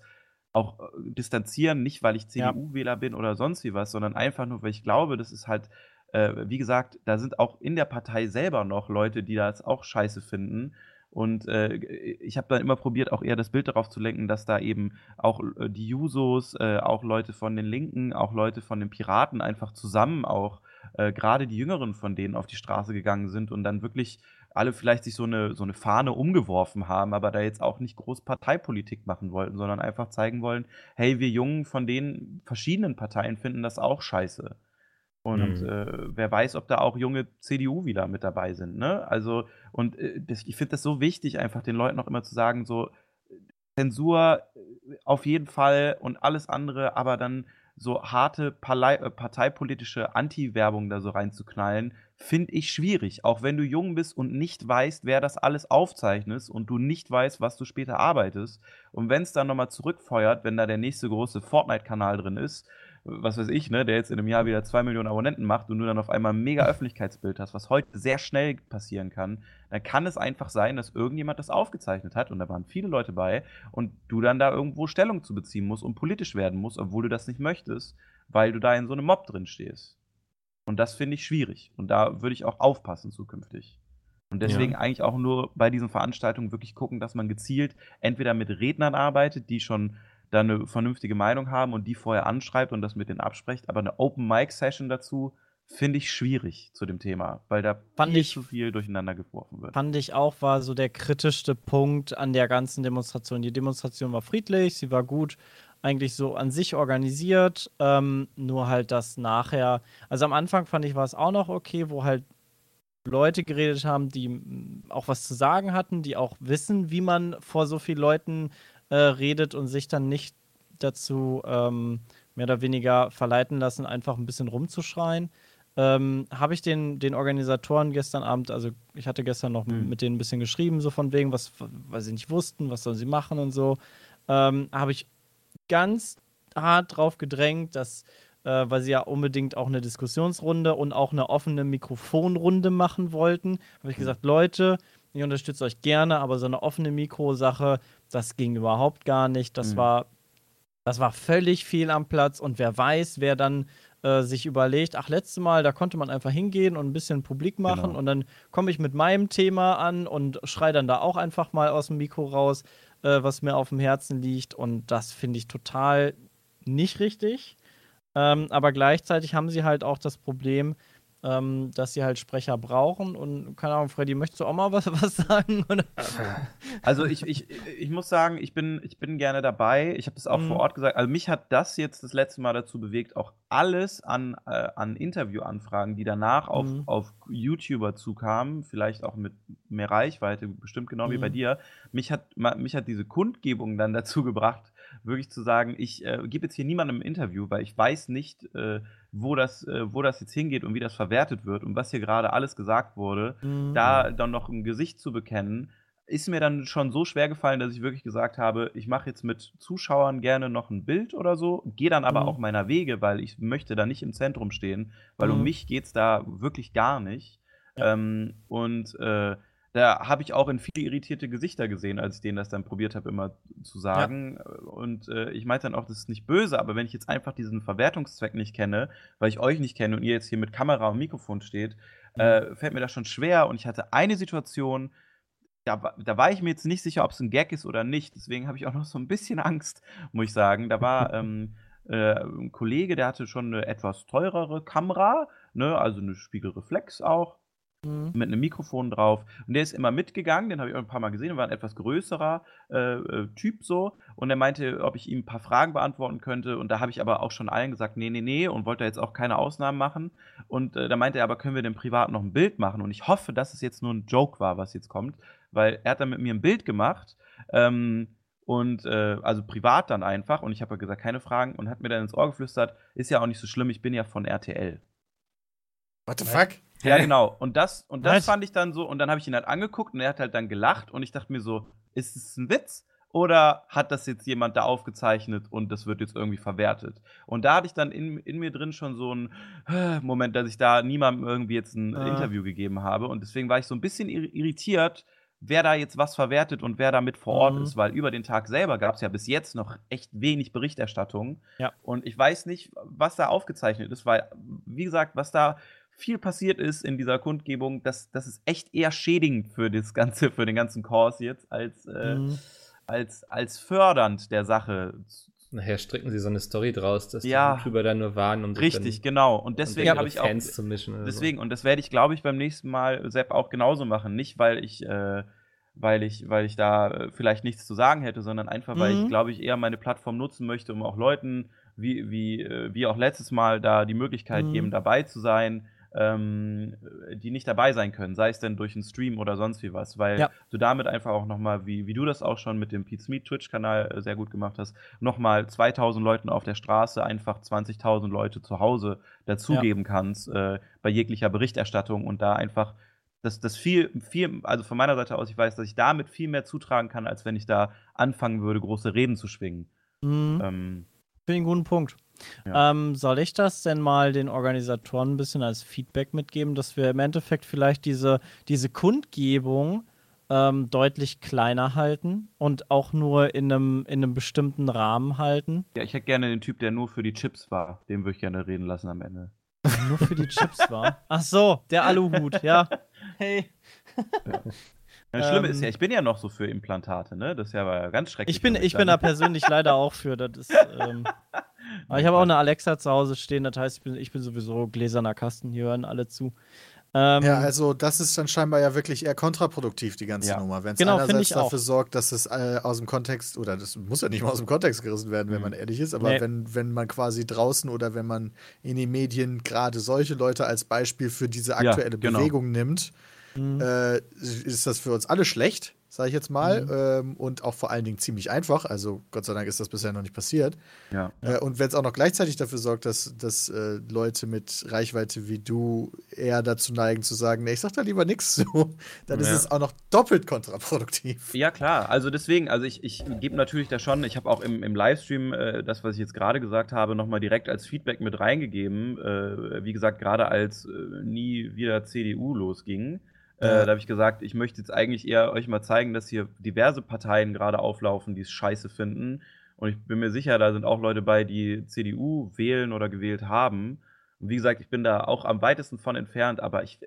auch äh, distanzieren, nicht weil ich CDU-Wähler bin oder sonst wie was, sondern einfach nur, weil ich glaube, das ist halt äh, wie gesagt, da sind auch in der Partei selber noch Leute, die das auch scheiße finden. Und äh, ich habe dann immer probiert, auch eher das Bild darauf zu lenken, dass da eben auch äh, die Jusos, äh, auch Leute von den Linken, auch Leute von den Piraten einfach zusammen auch, äh, gerade die Jüngeren von denen auf die Straße gegangen sind und dann wirklich alle vielleicht sich so eine, so eine Fahne umgeworfen haben, aber da jetzt auch nicht groß Parteipolitik machen wollten, sondern einfach zeigen wollen, hey, wir Jungen von den verschiedenen Parteien finden das auch scheiße. Und mhm. äh, wer weiß, ob da auch junge CDU wieder mit dabei sind. Ne? Also, und äh, ich finde das so wichtig, einfach den Leuten auch immer zu sagen, so Zensur äh, auf jeden Fall und alles andere, aber dann so harte Palei äh, parteipolitische Anti-Werbung da so reinzuknallen, finde ich schwierig. Auch wenn du jung bist und nicht weißt, wer das alles aufzeichnet und du nicht weißt, was du später arbeitest. Und wenn es dann nochmal zurückfeuert, wenn da der nächste große Fortnite-Kanal drin ist, was weiß ich, ne, der jetzt in einem Jahr wieder zwei Millionen Abonnenten macht und du dann auf einmal ein mega Öffentlichkeitsbild hast, was heute sehr schnell passieren kann, dann kann es einfach sein, dass irgendjemand das aufgezeichnet hat und da waren viele Leute bei und du dann da irgendwo Stellung zu beziehen musst und politisch werden musst, obwohl du das nicht möchtest, weil du da in so einem Mob drin stehst. Und das finde ich schwierig. Und da würde ich auch aufpassen zukünftig. Und deswegen ja. eigentlich auch nur bei diesen Veranstaltungen wirklich gucken, dass man gezielt entweder mit Rednern arbeitet, die schon da eine vernünftige Meinung haben und die vorher anschreibt und das mit denen abspricht. Aber eine Open Mic Session dazu finde ich schwierig zu dem Thema, weil da fand viel ich, zu viel durcheinander geworfen wird. Fand ich auch, war so der kritischste Punkt an der ganzen Demonstration. Die Demonstration war friedlich, sie war gut, eigentlich so an sich organisiert, ähm, nur halt das nachher. Also am Anfang fand ich war es auch noch okay, wo halt Leute geredet haben, die auch was zu sagen hatten, die auch wissen, wie man vor so vielen Leuten äh, redet und sich dann nicht dazu ähm, mehr oder weniger verleiten lassen, einfach ein bisschen rumzuschreien. Ähm, habe ich den, den Organisatoren gestern Abend, also ich hatte gestern noch mhm. mit denen ein bisschen geschrieben, so von wegen, was, weil sie nicht wussten, was sollen sie machen und so, ähm, habe ich ganz hart drauf gedrängt, dass, äh, weil sie ja unbedingt auch eine Diskussionsrunde und auch eine offene Mikrofonrunde machen wollten, habe ich mhm. gesagt, Leute, ich unterstütze euch gerne, aber so eine offene Mikrosache, das ging überhaupt gar nicht. Das mhm. war das war völlig fehl am Platz und wer weiß, wer dann äh, sich überlegt, ach, letztes Mal, da konnte man einfach hingehen und ein bisschen publik machen genau. und dann komme ich mit meinem Thema an und schreie dann da auch einfach mal aus dem Mikro raus, äh, was mir auf dem Herzen liegt und das finde ich total nicht richtig. Ähm, aber gleichzeitig haben sie halt auch das Problem, ähm, dass sie halt Sprecher brauchen. Und keine Ahnung, Freddy, möchtest du auch mal was, was sagen? Oder? Also ich, ich, ich muss sagen, ich bin, ich bin gerne dabei. Ich habe das auch mhm. vor Ort gesagt. Also mich hat das jetzt das letzte Mal dazu bewegt, auch alles an, äh, an Interviewanfragen, die danach auf, mhm. auf YouTuber zukamen, vielleicht auch mit mehr Reichweite, bestimmt genau mhm. wie bei mhm. dir. Mich hat, mich hat diese Kundgebung dann dazu gebracht, wirklich zu sagen, ich äh, gebe jetzt hier niemandem ein Interview, weil ich weiß nicht, äh, wo, das, äh, wo das jetzt hingeht und wie das verwertet wird und was hier gerade alles gesagt wurde, mhm. da dann noch ein Gesicht zu bekennen, ist mir dann schon so schwer gefallen, dass ich wirklich gesagt habe, ich mache jetzt mit Zuschauern gerne noch ein Bild oder so, gehe dann aber mhm. auch meiner Wege, weil ich möchte da nicht im Zentrum stehen, weil mhm. um mich geht es da wirklich gar nicht. Ja. Ähm, und äh, da habe ich auch in viele irritierte Gesichter gesehen, als ich denen das dann probiert habe, immer zu sagen. Ja. Und äh, ich meinte dann auch, das ist nicht böse, aber wenn ich jetzt einfach diesen Verwertungszweck nicht kenne, weil ich euch nicht kenne und ihr jetzt hier mit Kamera und Mikrofon steht, mhm. äh, fällt mir das schon schwer. Und ich hatte eine Situation, da, da war ich mir jetzt nicht sicher, ob es ein Gag ist oder nicht. Deswegen habe ich auch noch so ein bisschen Angst, muss ich sagen. Da war ähm, äh, ein Kollege, der hatte schon eine etwas teurere Kamera, ne, also eine Spiegelreflex auch. Mhm. Mit einem Mikrofon drauf. Und der ist immer mitgegangen, den habe ich auch ein paar Mal gesehen, war ein etwas größerer äh, äh, Typ so. Und er meinte, ob ich ihm ein paar Fragen beantworten könnte. Und da habe ich aber auch schon allen gesagt, nee, nee, nee, und wollte jetzt auch keine Ausnahmen machen. Und äh, da meinte er, aber können wir denn privat noch ein Bild machen? Und ich hoffe, dass es jetzt nur ein Joke war, was jetzt kommt, weil er hat dann mit mir ein Bild gemacht. Ähm, und äh, also privat dann einfach. Und ich habe gesagt, keine Fragen. Und hat mir dann ins Ohr geflüstert, ist ja auch nicht so schlimm, ich bin ja von RTL. What the fuck? Ja, genau. Und das, und das fand ich dann so, und dann habe ich ihn halt angeguckt und er hat halt dann gelacht und ich dachte mir so, ist es ein Witz? Oder hat das jetzt jemand da aufgezeichnet und das wird jetzt irgendwie verwertet? Und da hatte ich dann in, in mir drin schon so einen äh, Moment, dass ich da niemandem irgendwie jetzt ein ah. Interview gegeben habe. Und deswegen war ich so ein bisschen irritiert, wer da jetzt was verwertet und wer da mit vor Ort mhm. ist, weil über den Tag selber gab es ja bis jetzt noch echt wenig Berichterstattung. Ja. Und ich weiß nicht, was da aufgezeichnet ist, weil, wie gesagt, was da viel passiert ist in dieser Kundgebung, das, das ist echt eher schädigend für das Ganze, für den ganzen Kurs jetzt, als, äh, mhm. als, als fördernd der Sache. Nachher stricken sie so eine Story draus, dass ja, die YouTuber da nur waren, um Richtig, genau. Und deswegen habe ich auch. Zu mischen deswegen, so. und das werde ich, glaube ich, beim nächsten Mal Sepp auch genauso machen. Nicht, weil ich. Äh, weil ich, weil ich da äh, vielleicht nichts zu sagen hätte, sondern einfach, weil ich, mhm. glaube ich, eher meine Plattform nutzen möchte, um auch Leuten, wie, wie, äh, wie auch letztes Mal, da die Möglichkeit mhm. geben, dabei zu sein, ähm, die nicht dabei sein können, sei es denn durch einen Stream oder sonst wie was, weil ja. du damit einfach auch nochmal, wie, wie du das auch schon mit dem Pete Smith Twitch-Kanal äh, sehr gut gemacht hast, nochmal 2000 Leuten auf der Straße einfach 20.000 Leute zu Hause dazugeben ja. kannst, äh, bei jeglicher Berichterstattung und da einfach das, das viel, viel, also von meiner Seite aus, ich weiß, dass ich damit viel mehr zutragen kann, als wenn ich da anfangen würde, große Reden zu schwingen. Mhm. Ähm, Finde ich einen guten Punkt. Ja. Ähm, soll ich das denn mal den Organisatoren ein bisschen als Feedback mitgeben, dass wir im Endeffekt vielleicht diese, diese Kundgebung ähm, deutlich kleiner halten und auch nur in einem, in einem bestimmten Rahmen halten? Ja, ich hätte gerne den Typ, der nur für die Chips war. Den würde ich gerne reden lassen am Ende. nur für die Chips war? Ach so, der Aluhut, ja. Hey. Ja. Das Schlimme ähm, ist ja, ich bin ja noch so für Implantate, ne? Das ist ja ganz schrecklich. Ich bin, ich bin da persönlich leider auch für. Das ist, ähm, aber ich habe auch eine Alexa zu Hause stehen, das heißt, ich bin, ich bin sowieso gläserner Kasten, hier hören alle zu. Ähm, ja, also das ist dann scheinbar ja wirklich eher kontraproduktiv, die ganze ja. Nummer. Wenn es genau, einerseits dafür auch. sorgt, dass es äh, aus dem Kontext, oder das muss ja nicht mal aus dem Kontext gerissen werden, wenn mhm. man ehrlich ist, aber nee. wenn, wenn man quasi draußen oder wenn man in den Medien gerade solche Leute als Beispiel für diese aktuelle ja, genau. Bewegung nimmt, mhm. äh, ist das für uns alle schlecht sage ich jetzt mal. Mhm. Ähm, und auch vor allen Dingen ziemlich einfach. Also Gott sei Dank ist das bisher noch nicht passiert. Ja. Äh, und wenn es auch noch gleichzeitig dafür sorgt, dass, dass äh, Leute mit Reichweite wie du eher dazu neigen zu sagen, nee, ich sag da lieber nichts so, dann ja. ist es auch noch doppelt kontraproduktiv. Ja, klar. Also deswegen, also ich, ich gebe natürlich da schon, ich habe auch im, im Livestream äh, das, was ich jetzt gerade gesagt habe, nochmal direkt als Feedback mit reingegeben. Äh, wie gesagt, gerade als äh, nie wieder CDU losging. Äh, da habe ich gesagt, ich möchte jetzt eigentlich eher euch mal zeigen, dass hier diverse Parteien gerade auflaufen, die es scheiße finden. Und ich bin mir sicher, da sind auch Leute bei, die CDU wählen oder gewählt haben. Und wie gesagt, ich bin da auch am weitesten von entfernt, aber ich,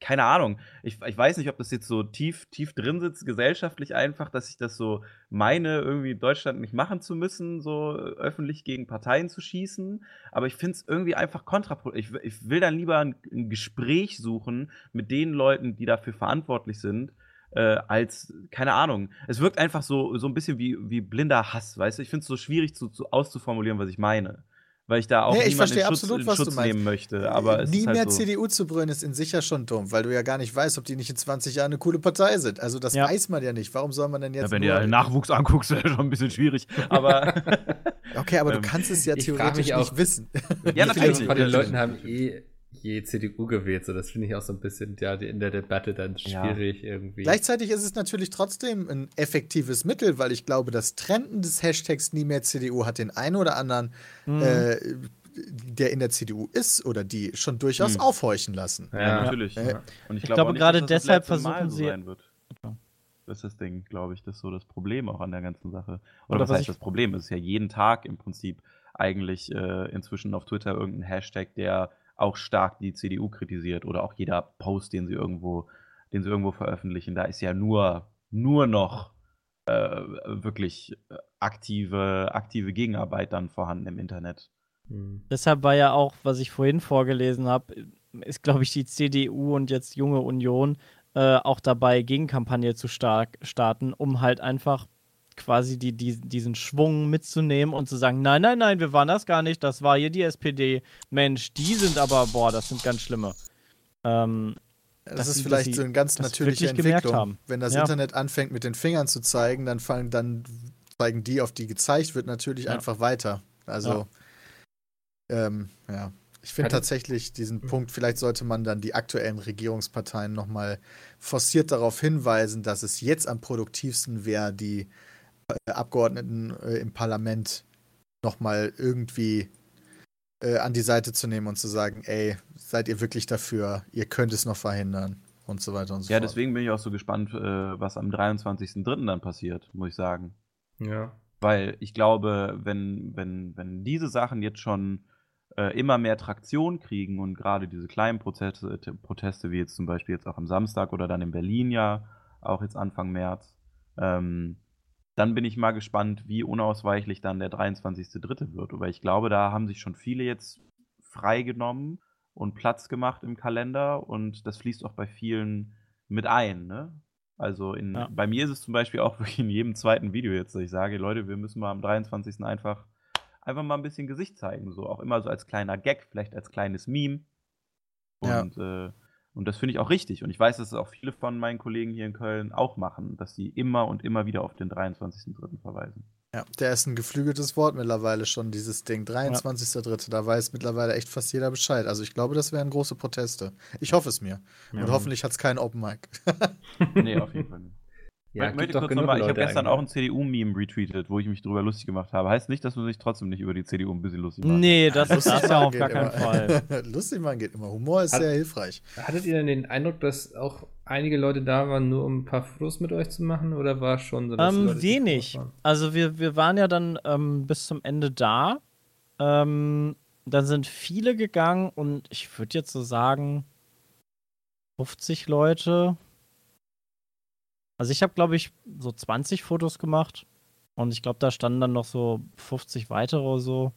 keine Ahnung. Ich, ich weiß nicht, ob das jetzt so tief, tief drin sitzt, gesellschaftlich einfach, dass ich das so meine, irgendwie Deutschland nicht machen zu müssen, so öffentlich gegen Parteien zu schießen. Aber ich finde es irgendwie einfach kontraproduktiv. Ich, ich will dann lieber ein, ein, Gespräch suchen mit den Leuten, die dafür verantwortlich sind. Äh, als, keine Ahnung. Es wirkt einfach so, so ein bisschen wie, wie blinder Hass, weißt du? Ich finde es so schwierig zu, zu auszuformulieren, was ich meine weil ich da auch nee, niemanden in Schutz, absolut, in Schutz nehmen möchte. Aber Nie halt mehr so. CDU zu brüllen ist in sich ja schon dumm, weil du ja gar nicht weißt, ob die nicht in 20 Jahren eine coole Partei sind. Also das ja. weiß man ja nicht. Warum soll man denn jetzt. Ja, wenn du ja Nachwuchs anguckst, wäre schon ein bisschen schwierig. Aber. okay, aber du ähm, kannst es ja theoretisch auch, nicht wissen. ja, natürlich. Von den Leuten haben eh je CDU gewählt. So, das finde ich auch so ein bisschen ja, in der Debatte dann schwierig ja. irgendwie. Gleichzeitig ist es natürlich trotzdem ein effektives Mittel, weil ich glaube, das Trenden des Hashtags nie mehr CDU hat den einen oder anderen, mhm. äh, der in der CDU ist oder die, schon durchaus mhm. aufhorchen lassen. Ja, ja. natürlich. Äh, Und ich, ich glaube, gerade deshalb versuchen sie. Das ist das Ding, glaube ich. Das ist so das Problem auch an der ganzen Sache. Oder, oder was, was heißt das Problem? Es ist ja jeden Tag im Prinzip eigentlich äh, inzwischen auf Twitter irgendein Hashtag, der auch stark die CDU kritisiert oder auch jeder Post, den sie irgendwo, den sie irgendwo veröffentlichen, da ist ja nur, nur noch äh, wirklich aktive, aktive Gegenarbeit dann vorhanden im Internet. Mhm. Deshalb war ja auch, was ich vorhin vorgelesen habe, ist, glaube ich, die CDU und jetzt Junge Union äh, auch dabei, Gegenkampagne zu stark starten, um halt einfach quasi die, die, diesen Schwung mitzunehmen und zu sagen, nein, nein, nein, wir waren das gar nicht, das war hier die SPD. Mensch, die sind aber, boah, das sind ganz schlimme. Ähm, das, ist vielleicht so eine ganz natürliche Entwicklung. Wenn das ja. Internet anfängt, mit den Fingern zu zeigen, dann fallen, dann zeigen die, auf die gezeigt wird, natürlich ja. einfach weiter. Also, ja, ähm, ja. ich finde tatsächlich diesen Punkt, vielleicht sollte man dann die aktuellen Regierungsparteien nochmal forciert darauf hinweisen, dass es jetzt am produktivsten wäre, die äh, Abgeordneten äh, im Parlament nochmal irgendwie äh, an die Seite zu nehmen und zu sagen, ey, seid ihr wirklich dafür, ihr könnt es noch verhindern und so weiter und so ja, fort. Ja, deswegen bin ich auch so gespannt, äh, was am 23.03. dann passiert, muss ich sagen. Ja. Weil ich glaube, wenn, wenn, wenn diese Sachen jetzt schon äh, immer mehr Traktion kriegen und gerade diese kleinen Proteste, Proteste, wie jetzt zum Beispiel jetzt auch am Samstag oder dann in Berlin ja, auch jetzt Anfang März, ähm, dann bin ich mal gespannt, wie unausweichlich dann der 23.3. wird. Aber ich glaube, da haben sich schon viele jetzt freigenommen und Platz gemacht im Kalender und das fließt auch bei vielen mit ein. Ne? Also in, ja. bei mir ist es zum Beispiel auch wirklich in jedem zweiten Video jetzt, dass ich sage, Leute, wir müssen mal am 23. einfach, einfach mal ein bisschen Gesicht zeigen. So auch immer so als kleiner Gag, vielleicht als kleines Meme. Und ja. äh, und das finde ich auch richtig. Und ich weiß, dass es auch viele von meinen Kollegen hier in Köln auch machen, dass sie immer und immer wieder auf den 23.03. verweisen. Ja, der ist ein geflügeltes Wort mittlerweile schon, dieses Ding. 23.03. Ja. Da weiß mittlerweile echt fast jeder Bescheid. Also ich glaube, das wären große Proteste. Ich hoffe es mir. Ja. Und hoffentlich hat es keinen Open Mic. nee, auf jeden Fall nicht. Ja, möchte kurz noch mal, ich habe gestern auch ein CDU-Meme retweetet, wo ich mich drüber lustig gemacht habe. Heißt nicht, dass du dich trotzdem nicht über die CDU ein bisschen lustig machst. Nee, das ist das ja auf gar keinen Fall. lustig machen geht immer. Humor ist Hat, sehr hilfreich. Hattet ihr denn den Eindruck, dass auch einige Leute da waren, nur um ein paar Fotos mit euch zu machen? Oder war es schon so, dass ähm, Wenig. Also wir, wir waren ja dann ähm, bis zum Ende da. Ähm, dann sind viele gegangen und ich würde jetzt so sagen 50 Leute, also ich habe, glaube ich, so 20 Fotos gemacht und ich glaube, da standen dann noch so 50 weitere oder so.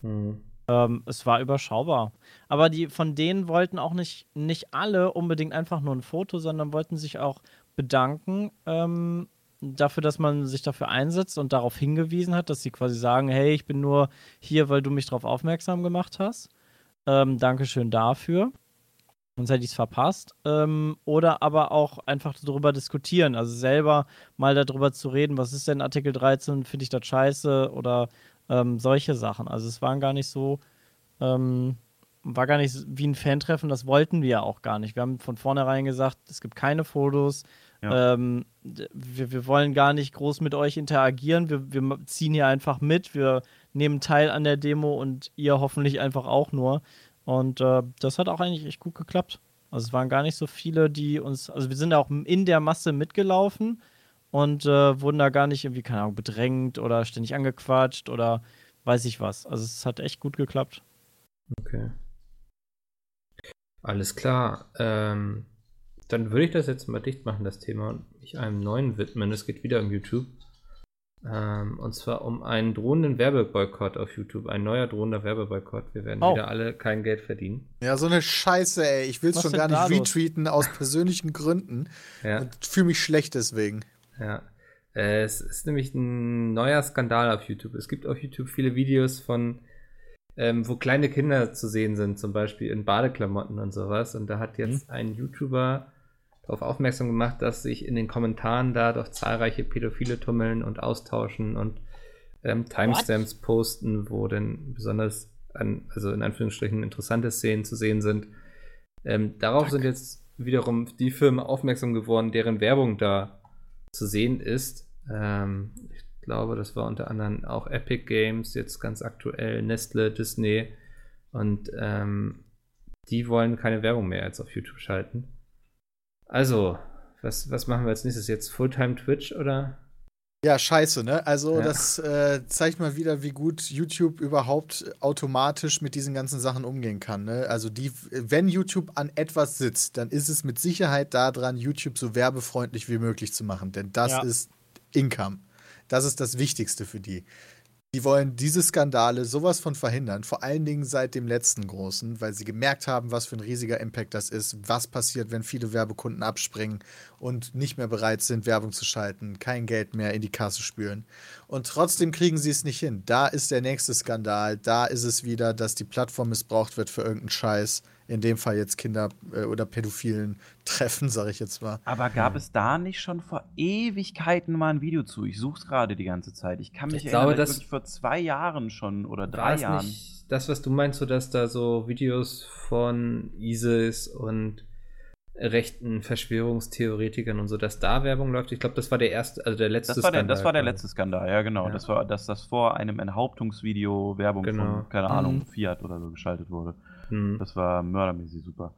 Mhm. Ähm, es war überschaubar. Aber die von denen wollten auch nicht, nicht alle unbedingt einfach nur ein Foto, sondern wollten sich auch bedanken ähm, dafür, dass man sich dafür einsetzt und darauf hingewiesen hat, dass sie quasi sagen, hey, ich bin nur hier, weil du mich darauf aufmerksam gemacht hast. Ähm, Dankeschön dafür sonst hätte ich es verpasst. Ähm, oder aber auch einfach darüber diskutieren, also selber mal darüber zu reden, was ist denn Artikel 13, finde ich das scheiße oder ähm, solche Sachen. Also es waren gar nicht so, ähm, war gar nicht wie ein Fan-Treffen, das wollten wir ja auch gar nicht. Wir haben von vornherein gesagt, es gibt keine Fotos. Ja. Ähm, wir, wir wollen gar nicht groß mit euch interagieren. Wir, wir ziehen hier einfach mit. Wir nehmen teil an der Demo und ihr hoffentlich einfach auch nur. Und äh, das hat auch eigentlich echt gut geklappt. Also es waren gar nicht so viele, die uns, also wir sind auch in der Masse mitgelaufen und äh, wurden da gar nicht irgendwie, keine Ahnung, bedrängt oder ständig angequatscht oder weiß ich was. Also es hat echt gut geklappt. Okay. Alles klar. Ähm, dann würde ich das jetzt mal dicht machen, das Thema, und mich einem neuen widmen. Es geht wieder um YouTube. Ähm, und zwar um einen drohenden Werbeboykott auf YouTube. Ein neuer drohender Werbeboykott. Wir werden oh. wieder alle kein Geld verdienen. Ja, so eine Scheiße, ey. Ich will es schon gar nicht retweeten aus persönlichen Gründen. Ja. Und fühle mich schlecht deswegen. Ja. Äh, es ist nämlich ein neuer Skandal auf YouTube. Es gibt auf YouTube viele Videos von, ähm, wo kleine Kinder zu sehen sind, zum Beispiel in Badeklamotten und sowas. Und da hat jetzt mhm. ein YouTuber darauf aufmerksam gemacht, dass sich in den Kommentaren da doch zahlreiche Pädophile tummeln und austauschen und ähm, Timestamps posten, wo denn besonders an, also in Anführungsstrichen interessante Szenen zu sehen sind. Ähm, darauf Danke. sind jetzt wiederum die Firmen aufmerksam geworden, deren Werbung da zu sehen ist. Ähm, ich glaube, das war unter anderem auch Epic Games, jetzt ganz aktuell, Nestle, Disney. Und ähm, die wollen keine Werbung mehr jetzt auf YouTube schalten. Also, was, was machen wir als nächstes jetzt? Fulltime Twitch oder? Ja, scheiße, ne? Also, ja. das äh, zeigt mal wieder, wie gut YouTube überhaupt automatisch mit diesen ganzen Sachen umgehen kann. Ne? Also, die, wenn YouTube an etwas sitzt, dann ist es mit Sicherheit daran, YouTube so werbefreundlich wie möglich zu machen. Denn das ja. ist Income. Das ist das Wichtigste für die. Die wollen diese Skandale sowas von verhindern, vor allen Dingen seit dem letzten großen, weil sie gemerkt haben, was für ein riesiger Impact das ist, was passiert, wenn viele Werbekunden abspringen und nicht mehr bereit sind, Werbung zu schalten, kein Geld mehr in die Kasse spüren. Und trotzdem kriegen sie es nicht hin. Da ist der nächste Skandal, da ist es wieder, dass die Plattform missbraucht wird für irgendeinen Scheiß in dem Fall jetzt Kinder äh, oder Pädophilen treffen, sage ich jetzt mal. Aber gab es da nicht schon vor Ewigkeiten mal ein Video zu? Ich suche es gerade die ganze Zeit. Ich kann mich ich erinnern, glaube, das wirklich vor zwei Jahren schon oder drei Jahren. Nicht das, was du meinst, so dass da so Videos von ISIS und rechten Verschwörungstheoretikern und so, dass da Werbung läuft. Ich glaube, das war der erste, also der letzte das war der, Skandal. Das war der letzte Skandal, ja genau. Ja. Das war, dass das vor einem Enthauptungsvideo Werbung genau. von, keine Ahnung, mhm. Fiat oder so geschaltet wurde. Mhm. Das war mördermäßig super.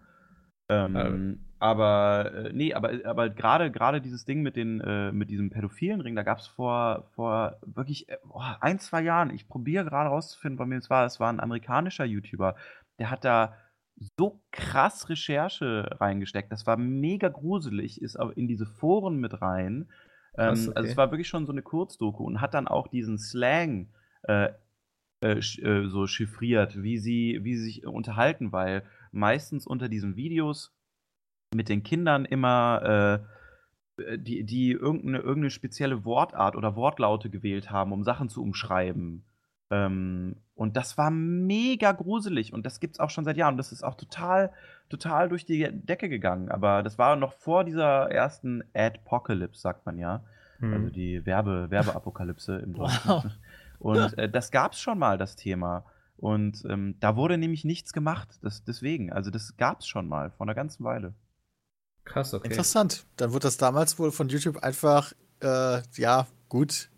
Ähm, also. Aber äh, nee, aber, aber gerade gerade dieses Ding mit den äh, mit diesem pädophilen Ring, da gab es vor vor wirklich oh, ein zwei Jahren. Ich probiere gerade rauszufinden, bei mir es war. Es war ein amerikanischer YouTuber, der hat da so krass Recherche reingesteckt. Das war mega gruselig, ist aber in diese Foren mit rein. Ähm, okay. Also es war wirklich schon so eine Kurzdoku und hat dann auch diesen Slang äh, äh, äh, so chiffriert, wie sie, wie sie sich unterhalten, weil meistens unter diesen Videos mit den Kindern immer äh, die, die irgendeine, irgendeine spezielle Wortart oder Wortlaute gewählt haben, um Sachen zu umschreiben. Ähm, und das war mega gruselig und das gibt es auch schon seit Jahren. Das ist auch total, total durch die Decke gegangen. Aber das war noch vor dieser ersten Adpocalypse, sagt man ja. Hm. Also die Werbe, Werbeapokalypse im Deutschen. Wow. Und äh, das gab es schon mal, das Thema. Und ähm, da wurde nämlich nichts gemacht. Das, deswegen, also das gab es schon mal, vor einer ganzen Weile. Krass, okay. Interessant. Dann wurde das damals wohl von YouTube einfach, äh, ja, gut,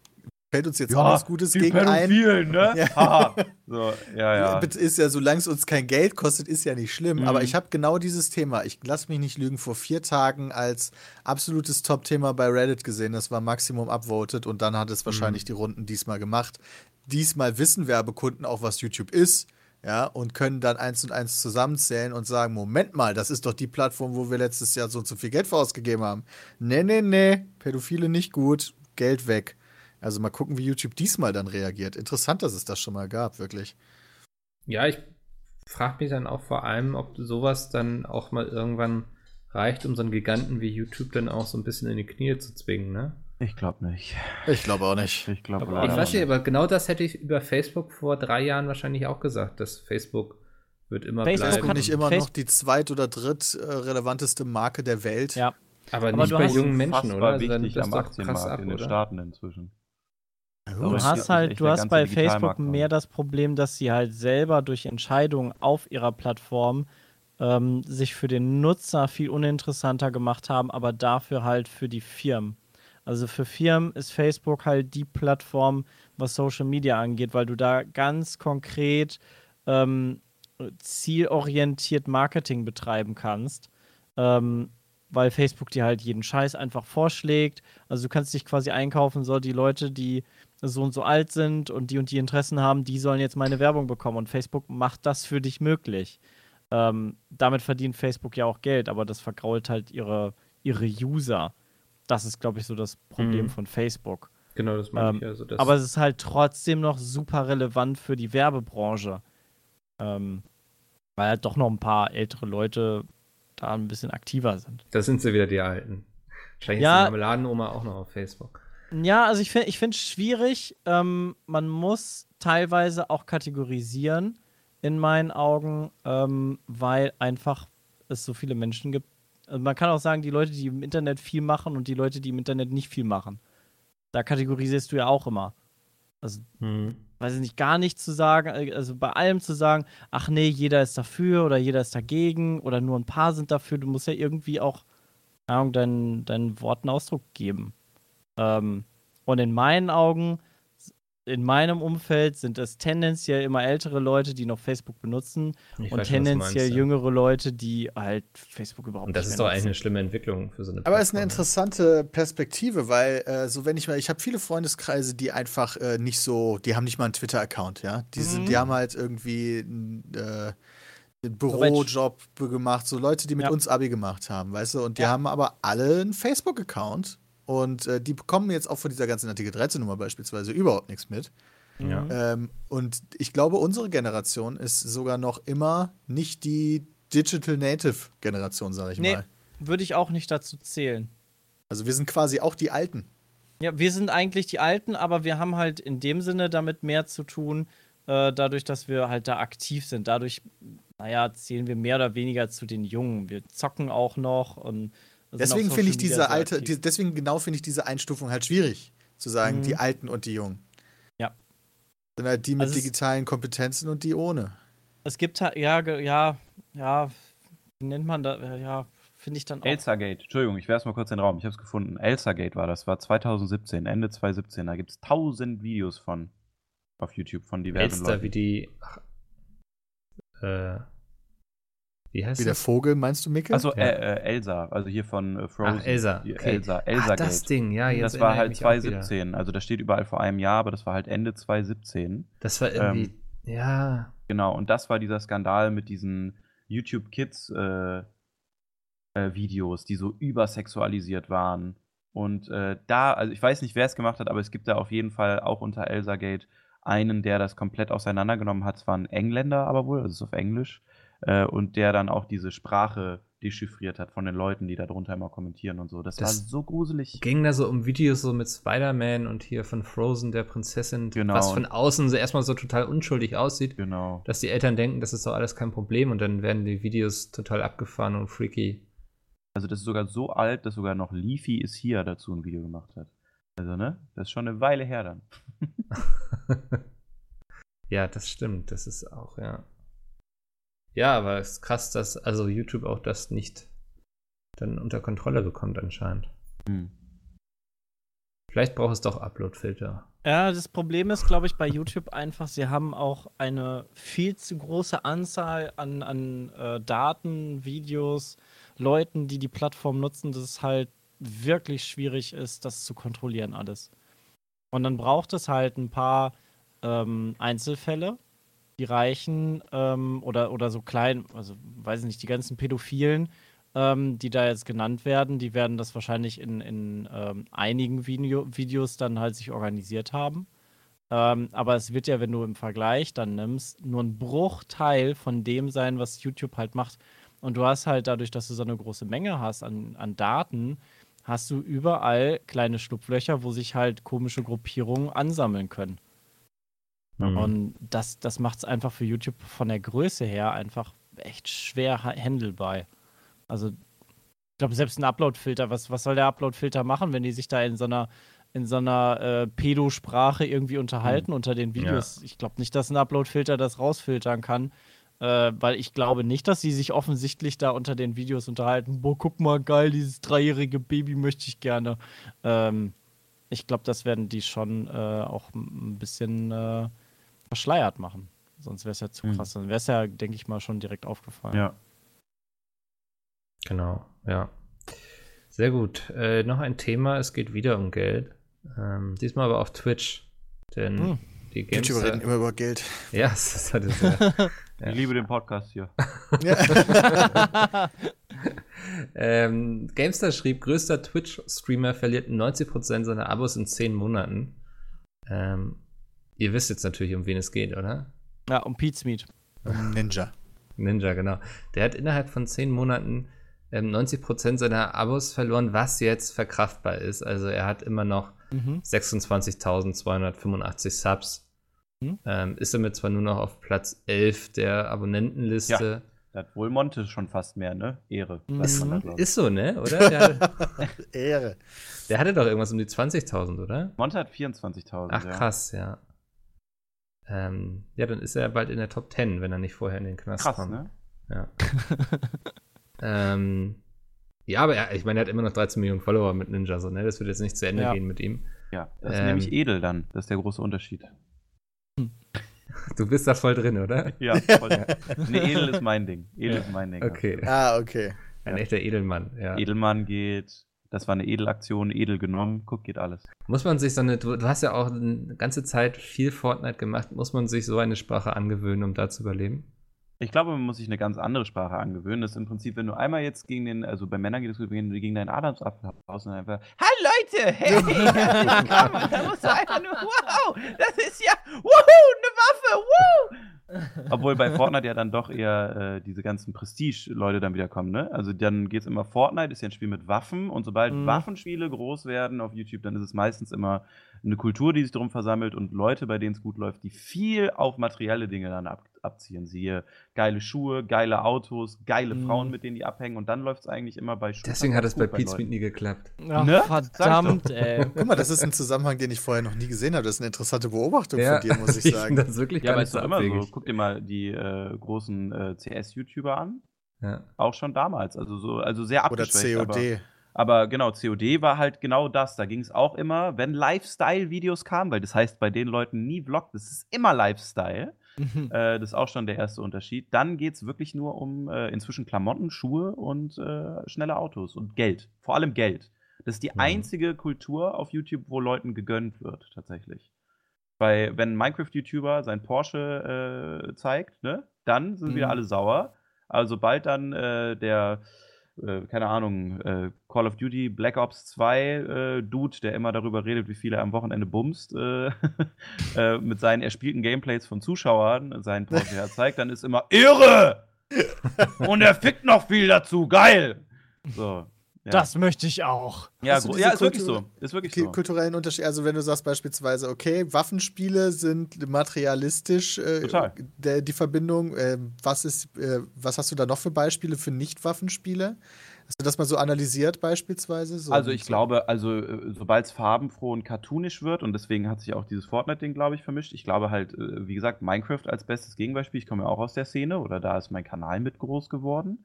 fällt uns jetzt ja, auch was Gutes die gegen ein. Ne? Ja. so, ja, ja. Ist ja, solange es uns kein Geld kostet, ist ja nicht schlimm. Mhm. Aber ich habe genau dieses Thema, ich lasse mich nicht lügen, vor vier Tagen als absolutes Top-Thema bei Reddit gesehen. Das war Maximum upvoted und dann hat es wahrscheinlich mhm. die Runden diesmal gemacht. Diesmal wissen Werbekunden auch, was YouTube ist. Ja, und können dann eins und eins zusammenzählen und sagen: Moment mal, das ist doch die Plattform, wo wir letztes Jahr so und so viel Geld für ausgegeben haben. Nee, nee, nee, Pädophile nicht gut, Geld weg. Also mal gucken, wie YouTube diesmal dann reagiert. Interessant, dass es das schon mal gab, wirklich. Ja, ich frage mich dann auch vor allem, ob sowas dann auch mal irgendwann reicht, um so einen Giganten wie YouTube dann auch so ein bisschen in die Knie zu zwingen, ne? Ich glaube nicht. Ich glaube auch nicht. Ich glaube Ich weiß nicht, aber genau das hätte ich über Facebook vor drei Jahren wahrscheinlich auch gesagt, dass Facebook wird immer Facebook bleiben. Facebook nicht immer Facebook noch die zweit- oder drittrelevanteste Marke der Welt. Ja. Aber, aber nicht bei jungen Menschen, oder? Also dann wichtig am Aktienmarkt ab, in den Staaten inzwischen. Du das hast halt, du hast bei Facebook mehr das Problem, dass sie halt selber durch Entscheidungen auf ihrer Plattform ähm, sich für den Nutzer viel uninteressanter gemacht haben, aber dafür halt für die Firmen. Also für Firmen ist Facebook halt die Plattform, was Social Media angeht, weil du da ganz konkret ähm, zielorientiert Marketing betreiben kannst. Ähm, weil Facebook dir halt jeden Scheiß einfach vorschlägt. Also du kannst dich quasi einkaufen, so die Leute, die so und so alt sind und die und die Interessen haben, die sollen jetzt meine Werbung bekommen. Und Facebook macht das für dich möglich. Ähm, damit verdient Facebook ja auch Geld, aber das vergrault halt ihre, ihre User. Das ist, glaube ich, so das Problem mhm. von Facebook. Genau, das meine ähm, ich. Also das aber es ist halt trotzdem noch super relevant für die Werbebranche. Ähm, weil halt doch noch ein paar ältere Leute da ein bisschen aktiver sind. Da sind sie wieder die Alten. Wahrscheinlich ja, ist die Marmeladenoma auch noch auf Facebook. Ja, also ich finde ich es schwierig. Ähm, man muss teilweise auch kategorisieren, in meinen Augen, ähm, weil einfach es so viele Menschen gibt. Also man kann auch sagen, die Leute, die im Internet viel machen und die Leute, die im Internet nicht viel machen. Da kategorisierst du ja auch immer. Also, hm. weiß ich nicht, gar nicht zu sagen, äh, also bei allem zu sagen, ach nee, jeder ist dafür oder jeder ist dagegen oder nur ein paar sind dafür. Du musst ja irgendwie auch, Ahnung, deinen, deinen Worten Ausdruck geben. Ähm, und in meinen Augen in meinem Umfeld sind es tendenziell immer ältere Leute, die noch Facebook benutzen ich und weiß, tendenziell meinst, jüngere ja. Leute, die halt Facebook überhaupt nicht Und das ist doch eigentlich eine schlimme Entwicklung für so eine Aber es ist eine interessante Perspektive, weil äh, so wenn ich mal, ich habe viele Freundeskreise, die einfach äh, nicht so, die haben nicht mal einen Twitter-Account, ja. Die, sind, mhm. die haben halt irgendwie äh, einen Bürojob gemacht, so Leute, die mit ja. uns Abi gemacht haben, weißt du, und die ja. haben aber alle einen Facebook-Account und äh, die bekommen jetzt auch von dieser ganzen Artikel 13 Nummer beispielsweise überhaupt nichts mit. Ja. Ähm, und ich glaube, unsere Generation ist sogar noch immer nicht die Digital Native Generation, sage ich nee, mal. Würde ich auch nicht dazu zählen. Also wir sind quasi auch die Alten. Ja, wir sind eigentlich die Alten, aber wir haben halt in dem Sinne damit mehr zu tun, äh, dadurch, dass wir halt da aktiv sind. Dadurch, naja, zählen wir mehr oder weniger zu den Jungen. Wir zocken auch noch und deswegen finde ich diese alte, die, deswegen genau finde ich diese Einstufung halt schwierig, zu sagen, mhm. die Alten und die Jungen. Ja. Sind halt die mit also digitalen Kompetenzen und die ohne. Es gibt halt, ja, ja, ja, wie nennt man das, ja, finde ich dann auch. Elsagate, Entschuldigung, ich werfe mal kurz den Raum, ich habe es gefunden. Elsagate war das, war 2017, Ende 2017, da gibt es tausend Videos von auf YouTube von diversen Elster, Leuten. wie die, ach, äh, wie heißt Wie das? der Vogel, meinst du, Micke? Achso, ja. äh, Elsa, also hier von äh, Frozen. Ach, Elsa. Okay. Elsa, Elsa Ach, das Ding, ja. Jetzt das war halt 2017. Also das steht überall vor einem Jahr, aber das war halt Ende 2017. Das war irgendwie, ähm, ja. Genau, und das war dieser Skandal mit diesen YouTube Kids äh, äh, Videos, die so übersexualisiert waren. Und äh, da, also ich weiß nicht, wer es gemacht hat, aber es gibt da auf jeden Fall auch unter Elsa Gate einen, der das komplett auseinandergenommen hat. Es war ein Engländer aber wohl, also es ist auf Englisch äh, und der dann auch diese Sprache dechiffriert hat von den Leuten, die da drunter immer kommentieren und so. Das, das war so gruselig. Ging da so um Videos so mit Spider-Man und hier von Frozen, der Prinzessin, genau. was von außen so erstmal so total unschuldig aussieht. Genau. Dass die Eltern denken, das ist doch alles kein Problem und dann werden die Videos total abgefahren und freaky. Also das ist sogar so alt, dass sogar noch Leafy ist hier dazu ein Video gemacht hat. Also, ne? Das ist schon eine Weile her dann. ja, das stimmt. Das ist auch, ja. Ja, aber es ist krass, dass also YouTube auch das nicht dann unter Kontrolle bekommt anscheinend. Hm. Vielleicht braucht es doch Upload-Filter. Ja, das Problem ist, glaube ich, bei YouTube einfach, sie haben auch eine viel zu große Anzahl an, an äh, Daten, Videos, Leuten, die die Plattform nutzen, dass es halt wirklich schwierig ist, das zu kontrollieren alles. Und dann braucht es halt ein paar ähm, Einzelfälle, die Reichen ähm, oder, oder so klein, also weiß ich nicht, die ganzen Pädophilen, ähm, die da jetzt genannt werden, die werden das wahrscheinlich in, in ähm, einigen Video Videos dann halt sich organisiert haben. Ähm, aber es wird ja, wenn du im Vergleich dann nimmst, nur ein Bruchteil von dem sein, was YouTube halt macht. Und du hast halt dadurch, dass du so eine große Menge hast an, an Daten, hast du überall kleine Schlupflöcher, wo sich halt komische Gruppierungen ansammeln können. Mhm. Und das, das macht es einfach für YouTube von der Größe her einfach echt schwer handelbar. Also, ich glaube, selbst ein Upload-Filter, was, was soll der Upload-Filter machen, wenn die sich da in so einer, in so einer äh, Pedo-Sprache irgendwie unterhalten mhm. unter den Videos? Ja. Ich glaube nicht, dass ein Upload-Filter das rausfiltern kann. Äh, weil ich glaube nicht, dass sie sich offensichtlich da unter den Videos unterhalten. Boah, guck mal, geil, dieses dreijährige Baby möchte ich gerne. Ähm, ich glaube, das werden die schon äh, auch ein bisschen äh, verschleiert machen. Sonst wäre es ja zu hm. krass. Dann wäre es ja, denke ich mal, schon direkt aufgefallen. Ja. Genau, ja. Sehr gut. Äh, noch ein Thema, es geht wieder um Geld. Ähm, diesmal aber auf Twitch. Denn hm. die Games. YouTuber reden immer über Geld. Ja, das ist halt sehr. ja. Ich liebe den Podcast hier. ähm, Gamestar schrieb, größter Twitch-Streamer verliert 90% seiner Abos in 10 Monaten. Ähm, Ihr wisst jetzt natürlich, um wen es geht, oder? Ja, um Pete's Meat. Um Ninja. Ninja, genau. Der hat innerhalb von zehn Monaten ähm, 90% seiner Abos verloren, was jetzt verkraftbar ist. Also er hat immer noch mhm. 26.285 Subs. Mhm. Ähm, ist damit zwar nur noch auf Platz 11 der Abonnentenliste. Ja. Da hat wohl Monte schon fast mehr, ne? Ehre. Mhm. Ist, ist, so, ne? Oder? Der Ehre. Der hatte doch irgendwas um die 20.000, oder? Monte hat 24.000. Ach, krass, ja. Ähm, ja, dann ist er bald in der Top 10, wenn er nicht vorher in den Knast Krass, kommt. ne? Ja. ähm, ja, aber er, ich meine, er hat immer noch 13 Millionen Follower mit Ninja, so, ne? Das wird jetzt nicht zu Ende Ja. gehen mit ihm. Ja, das ist Ähm. nämlich edel dann. Das ist der große Unterschied. Du bist da voll drin, oder? Ja, voll. nee, edel ist mein Ding. Edel Ja. ist mein Ding. Okay. Ah, okay. Ein echter Edelmann, ja. Edelmann geht. Das war eine Edelaktion, edel genommen. Guck, geht alles. Muss man sich so eine, du, hast ja auch eine ganze Zeit viel Fortnite gemacht, muss man sich so eine Sprache angewöhnen, um da zu überleben? Ich glaube, man muss sich eine ganz andere Sprache angewöhnen. Das ist im Prinzip, wenn du einmal jetzt gegen den, also bei Männern geht es du gegen deinen Adamsapfel haust und einfach, Hallo Leute, hey, da musst du einfach nur, wow, das ist ja, wuhu, eine Waffe, wuhu. Obwohl bei Fortnite ja dann doch eher äh, diese ganzen Prestige-Leute dann wieder kommen, ne? Also dann geht es immer, Fortnite ist ja ein Spiel mit Waffen und sobald Mhm. Waffenspiele groß werden auf YouTube, dann ist es meistens immer eine Kultur, die sich darum versammelt und Leute, bei denen es gut läuft, die viel auf materielle Dinge dann ab, abziehen. Siehe geile Schuhe, geile Autos, geile Mhm. Frauen, mit denen die abhängen und dann läuft es eigentlich immer bei Schuhen. Deswegen hat es bei Pete Smith nie geklappt. Ach, Ne? verdammt, ey. Guck mal, das ist ein Zusammenhang, den ich vorher noch nie gesehen habe. Das ist eine interessante Beobachtung Ja, von dir, muss ich sagen. Das wirklich Ja, aber ist doch immer so. Guck dir mal die äh, großen äh, CS-YouTuber an. Ja. Auch schon damals. Also so, also sehr Oder abgeschwächt. Aber, COD. aber genau, COD war halt genau das. Da ging es auch immer, wenn Lifestyle-Videos kamen, weil das heißt bei den Leuten nie Vlog, das ist immer Lifestyle. Äh, das ist auch schon der erste Unterschied. Dann geht es wirklich nur um äh, inzwischen Klamotten, Schuhe und äh, schnelle Autos und Geld. Vor allem Geld. Das ist die Mhm. einzige Kultur auf YouTube, wo Leuten gegönnt wird, tatsächlich. Weil, wenn ein Minecraft-YouTuber sein Porsche äh, zeigt, ne, dann sind wieder Mhm. alle sauer. Also sobald dann äh, der, äh, keine Ahnung, äh, Call of Duty Black Ops 2 äh, Dude, der immer darüber redet, wie viel er am Wochenende bumst, äh, äh, mit seinen erspielten Gameplays von Zuschauern seinen Porsche herzeigt, dann ist immer irre! Und er fickt noch viel dazu, geil! So. Ja. Das möchte ich auch. ja, diese ja, ist wirklich so. Ist wirklich so. kulturellen Unterschied. Also wenn du sagst beispielsweise, okay, Waffenspiele sind materialistisch äh, Total. Der, die Verbindung. Äh, was ist, äh, was hast du da noch für Beispiele für Nicht-Waffenspiele? Hast du das mal so analysiert beispielsweise? So, Also ich so- glaube, also äh, sobald es farbenfroh und cartoonisch wird und deswegen hat sich auch dieses Fortnite-Ding, glaube ich, vermischt. Ich glaube halt, äh, wie gesagt, Minecraft als bestes Gegenbeispiel. Ich komme ja auch aus der Szene oder da ist mein Kanal mit groß geworden.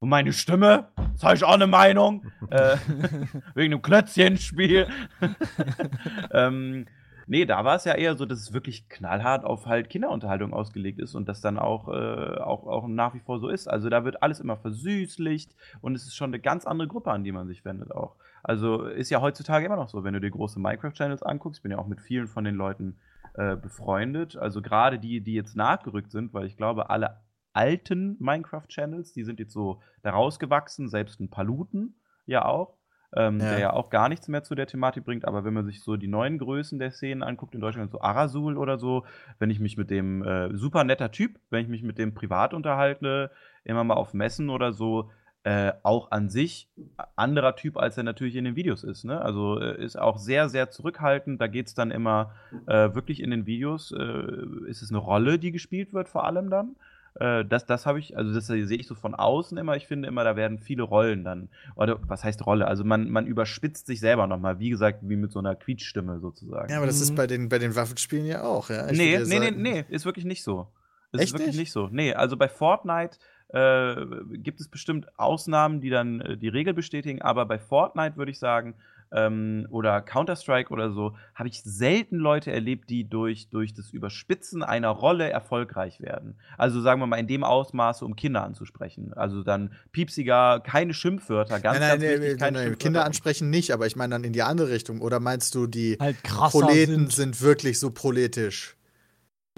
Und meine Stimme, das habe ich auch eine Meinung, äh, wegen einem Klötzchenspiel. ähm, nee, da war es ja eher so, dass es wirklich knallhart auf halt Kinderunterhaltung ausgelegt ist und das dann auch, äh, auch, auch nach wie vor so ist. Also da wird alles immer versüßlicht und es ist schon eine ganz andere Gruppe, an die man sich wendet auch. Also ist ja heutzutage immer noch so, wenn du dir große Minecraft-Channels anguckst, ich bin ja auch mit vielen von den Leuten äh, befreundet. Also gerade die, die jetzt nachgerückt sind, weil ich glaube, alle alten Minecraft-Channels, die sind jetzt so da rausgewachsen, selbst ein Paluten ja auch, ähm, Ja. der ja auch gar nichts mehr zu der Thematik bringt. Aber wenn man sich so die neuen Größen der Szenen anguckt, in Deutschland so Arasul oder so, wenn ich mich mit dem äh, super netter Typ, wenn ich mich mit dem privat unterhalte, immer mal auf Messen oder so, äh, auch an sich anderer Typ, als er natürlich in den Videos ist. Ne? Also äh, ist auch sehr, sehr zurückhaltend. Da geht es dann immer äh, wirklich in den Videos, äh, ist es eine Rolle, die gespielt wird, vor allem dann. Äh, das das habe ich, also das sehe ich so von außen immer. Ich finde immer, da werden viele Rollen dann, oder was heißt Rolle? Also man, man überspitzt sich selber nochmal, wie gesagt, wie mit so einer Quietschstimme sozusagen. Ja, aber das ist Mhm. bei den, bei den Waffenspielen ja auch, ja. Ich nee, nee, nee, nee, ist wirklich nicht so. Ist Echt wirklich nicht? nicht? so. Nee, also bei Fortnite äh, gibt es bestimmt Ausnahmen, die dann äh, die Regel bestätigen, aber bei Fortnite würde ich sagen, ähm, oder Counter-Strike oder so, habe ich selten Leute erlebt, die durch, durch das Überspitzen einer Rolle erfolgreich werden. Also sagen wir mal in dem Ausmaße, um Kinder anzusprechen. Also dann piepsiger, keine Schimpfwörter, ganz, nein, ganz nein, wichtig, nein, keine nein, Schimpfwörter. Kinder ansprechen nicht, aber ich meine dann in die andere Richtung. Oder meinst du, die Halt Proleten sind. sind wirklich so proletisch?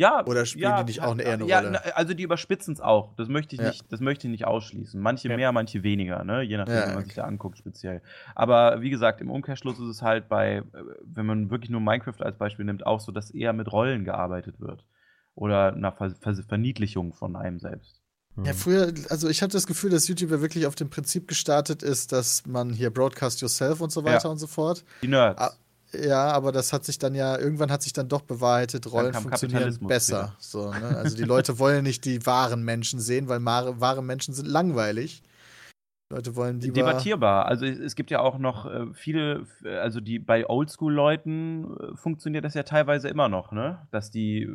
Ja, Oder spielen die nicht auch eine- eher eine ja, Rolle? also die überspitzen es auch. Das möchte ich Ja. nicht, das möchte ich nicht ausschließen. Manche Ja. mehr, manche weniger, ne? Je nachdem, Ja, wie man sich okay. da anguckt, speziell. Aber wie gesagt, im Umkehrschluss ist es halt bei, äh, wenn man wirklich nur Minecraft als Beispiel nimmt, auch so, dass eher mit Rollen gearbeitet wird. Oder einer Ver Ver Verniedlichung von einem selbst. Ja, früher, also ich hatte das Gefühl, dass YouTube ja wirklich auf dem Prinzip gestartet ist, dass man hier Broadcast Yourself und so weiter Ja. und so fort. Die Nerds. Ja, aber das hat sich dann ja, irgendwann hat sich dann doch bewahrheitet, Rollen funktionieren besser. So, ne? Also die Leute wollen nicht die wahren Menschen sehen, weil wahre, Menschen sind langweilig. Die Leute wollen lieber. Debattierbar. Also es, gibt ja auch noch äh, viele, also die bei Oldschool-Leuten äh, funktioniert das ja teilweise immer noch, ne? Dass die,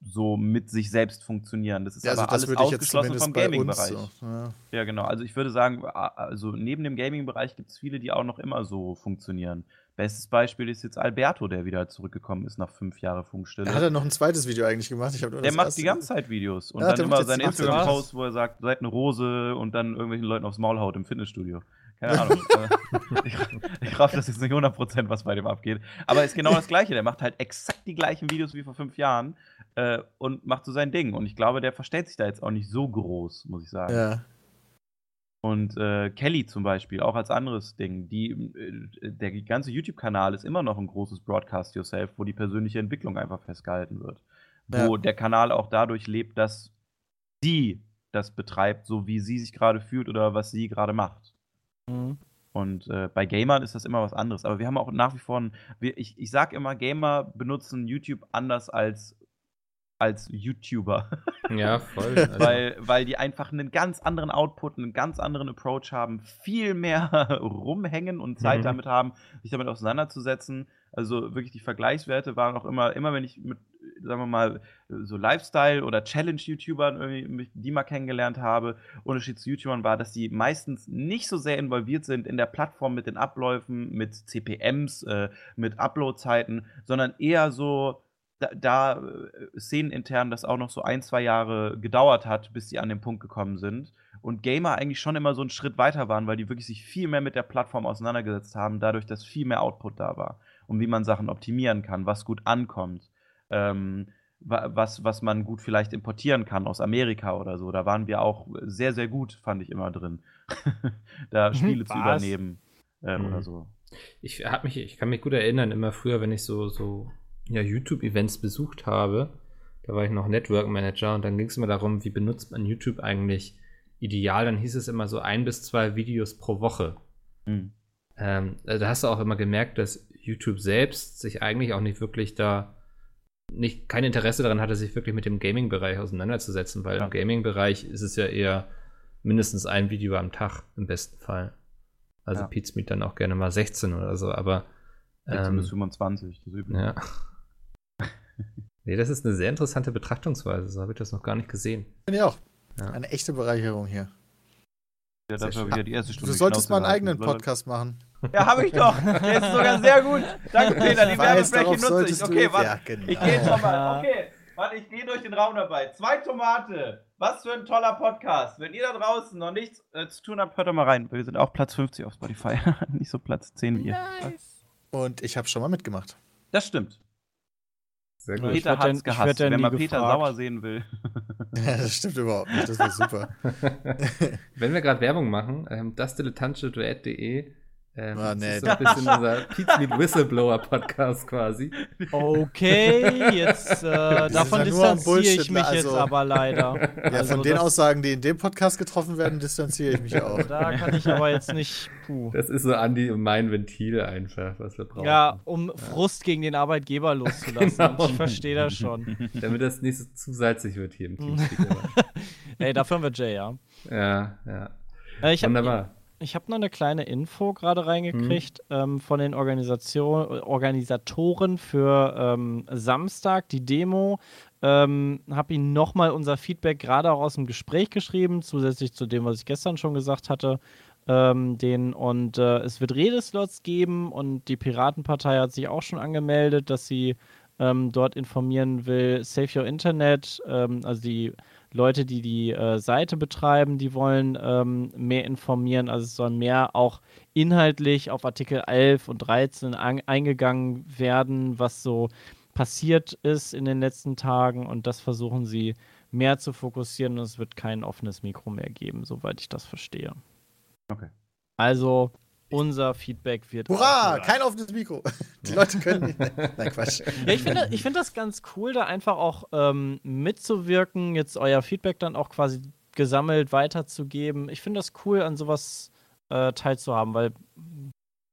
so mit sich selbst funktionieren. Das ist ja, also aber alles ausgeschlossen vom Gaming-Bereich. So, ja. ja. genau. Also ich würde sagen, also neben dem Gaming-Bereich gibt es viele, die auch noch immer so funktionieren. Bestes Beispiel ist jetzt Alberto, der wieder zurückgekommen ist nach fünf Jahren Funkstille. Hat er noch ein zweites Video eigentlich gemacht? der macht die ganze Zeit Videos und ja, dann immer seine Instagram-Posts, wo er sagt, seid eine Rose und dann irgendwelchen Leuten aufs Maul haut im Fitnessstudio. Keine Ahnung. ich, ich raff das jetzt nicht 100%, was bei dem abgeht. Aber ist genau das Gleiche. Der macht halt exakt die gleichen Videos wie vor fünf Jahren äh, und macht so sein Ding. Und ich glaube, der verstellt sich da jetzt auch nicht so groß, muss ich sagen. Ja. Und äh, Kelly zum Beispiel, auch als anderes Ding. Die, äh, der ganze YouTube-Kanal ist immer noch ein großes Broadcast Yourself, wo die persönliche Entwicklung einfach festgehalten wird. Ja. Wo der Kanal auch dadurch lebt, dass sie das betreibt, so wie sie sich gerade fühlt oder was sie gerade macht. Mhm. Und äh, bei Gamern ist das immer was anderes. Aber wir haben auch nach wie vor, ein, wir, ich, ich sag immer, Gamer benutzen YouTube anders als als YouTuber. Ja, voll. Also. weil, weil die einfach einen ganz anderen Output, einen ganz anderen Approach haben, viel mehr rumhängen und Zeit mhm. damit haben, sich damit auseinanderzusetzen. Also wirklich die Vergleichswerte waren auch immer, immer wenn ich mit, sagen wir mal, so Lifestyle- oder Challenge-YouTubern die mal kennengelernt habe, Unterschied zu YouTubern war, dass die meistens nicht so sehr involviert sind in der Plattform mit den Abläufen, mit CPMs, äh, mit Upload-Zeiten, sondern eher so da, da äh, szenenintern das auch noch so ein, zwei Jahre gedauert hat, bis die an den Punkt gekommen sind. Und Gamer eigentlich schon immer so einen Schritt weiter waren, weil die wirklich sich viel mehr mit der Plattform auseinandergesetzt haben, dadurch, dass viel mehr Output da war. Und wie man Sachen optimieren kann, was gut ankommt. Ähm, was, was man gut vielleicht importieren kann aus Amerika oder so. Da waren wir auch sehr, sehr gut, fand ich immer drin. da Spiele was? zu übernehmen ähm, mhm. oder so. Ich, hab mich, ich kann mich gut erinnern, immer früher, wenn ich so, so ja, YouTube-Events besucht habe, da war ich noch Network Manager und dann ging es immer darum, wie benutzt man YouTube eigentlich ideal. Dann hieß es immer so ein bis zwei Videos pro Woche. Mhm. Ähm, also da hast du auch immer gemerkt, dass YouTube selbst sich eigentlich auch nicht wirklich da nicht kein Interesse daran hatte, sich wirklich mit dem Gaming-Bereich auseinanderzusetzen, weil ja. im Gaming-Bereich ist es ja eher mindestens ein Video am Tag im besten Fall. Also ja. Smith dann auch gerne mal 16 oder so, aber 16 ähm, bis 25, das übliche. Ja. Nee, das ist eine sehr interessante Betrachtungsweise. So habe ich das noch gar nicht gesehen. Finde ich auch. Ja. Eine echte Bereicherung hier. Ja, das war wieder die erste Stunde. Du solltest mal einen eigenen Podcast machen. Ja, habe ich doch. Der ist sogar sehr gut. Danke, Peter. Die Werbefläche nutze ich. Okay, warte. Ja, genau. Ich gehe jetzt nochmal. Okay, warte, ich gehe durch den Raum dabei. Zwei Tomate. Was für ein toller Podcast. Wenn ihr da draußen noch nichts äh, zu tun habt, hört doch mal rein. Wir sind auch Platz 50 auf Spotify. Nicht so Platz 10 wie ihr. Nice. Und ich habe schon mal mitgemacht. Das stimmt. Sehr gut. Peter hat es gehasst, wenn man Peter gefragt. sauer sehen will. ja, das stimmt überhaupt nicht. Das wäre super. wenn wir gerade Werbung machen, ähm, dasdilettantische.de ähm, oh, nee. Das ist so ein bisschen unser Pizza Meet Whistleblower Podcast quasi. Okay, jetzt äh, davon ja distanziere ich mich also, jetzt aber leider. Ja, also von den Aussagen, die in dem Podcast getroffen werden, distanziere ich mich auch. Da kann ich aber jetzt nicht. Puh. Das ist so Andi und mein Ventil einfach, was wir brauchen. Ja, um ja. Frust gegen den Arbeitgeber loszulassen. genau. Ich verstehe das schon. Damit das nicht so zu salzig wird hier im Team. Ey, dafür haben wir Jay, ja. Ja, ja. Äh, ich Wunderbar. Ich habe noch eine kleine Info gerade reingekriegt mhm. ähm, von den Organisation, Organisatoren für ähm, Samstag, die Demo. Ähm, habe ihnen nochmal unser Feedback gerade auch aus dem Gespräch geschrieben, zusätzlich zu dem, was ich gestern schon gesagt hatte. Ähm, den, und äh, es wird Redeslots geben und die Piratenpartei hat sich auch schon angemeldet, dass sie ähm, dort informieren will. Save Your Internet, ähm, also die Leute, die die äh, Seite betreiben, die wollen ähm, mehr informieren. Also es soll mehr auch inhaltlich auf Artikel 11 und 13 an, eingegangen werden, was so passiert ist in den letzten Tagen. Und das versuchen sie mehr zu fokussieren. Und es wird kein offenes Mikro mehr geben, soweit ich das verstehe. Okay. Also unser Feedback wird. Hurra! Kein offenes Mikro. Die Leute können nicht. Nein, Quatsch. Ja, ich finde ich find das ganz cool, da einfach auch ähm, mitzuwirken, jetzt euer Feedback dann auch quasi gesammelt weiterzugeben. Ich finde das cool, an sowas äh, teilzuhaben, weil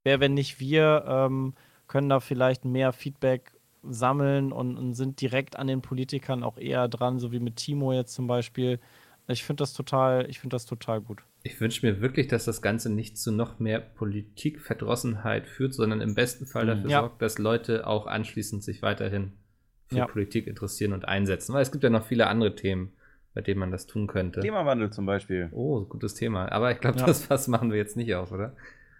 wer, wenn nicht wir, ähm, können da vielleicht mehr Feedback sammeln und, und, sind direkt an den Politikern auch eher dran, so wie mit Timo jetzt zum Beispiel. Ich finde das total, ich finde das total gut. Ich wünsche mir wirklich, dass das Ganze nicht zu noch mehr Politikverdrossenheit führt, sondern im besten Fall dafür ja. sorgt, dass Leute auch anschließend sich weiterhin für für ja. Politik interessieren und einsetzen. Weil es gibt ja noch viele andere Themen, bei denen man das tun könnte. Klimawandel zum Beispiel. Oh, gutes Thema. Aber ich glaube, ja. das was machen wir jetzt nicht auf, oder?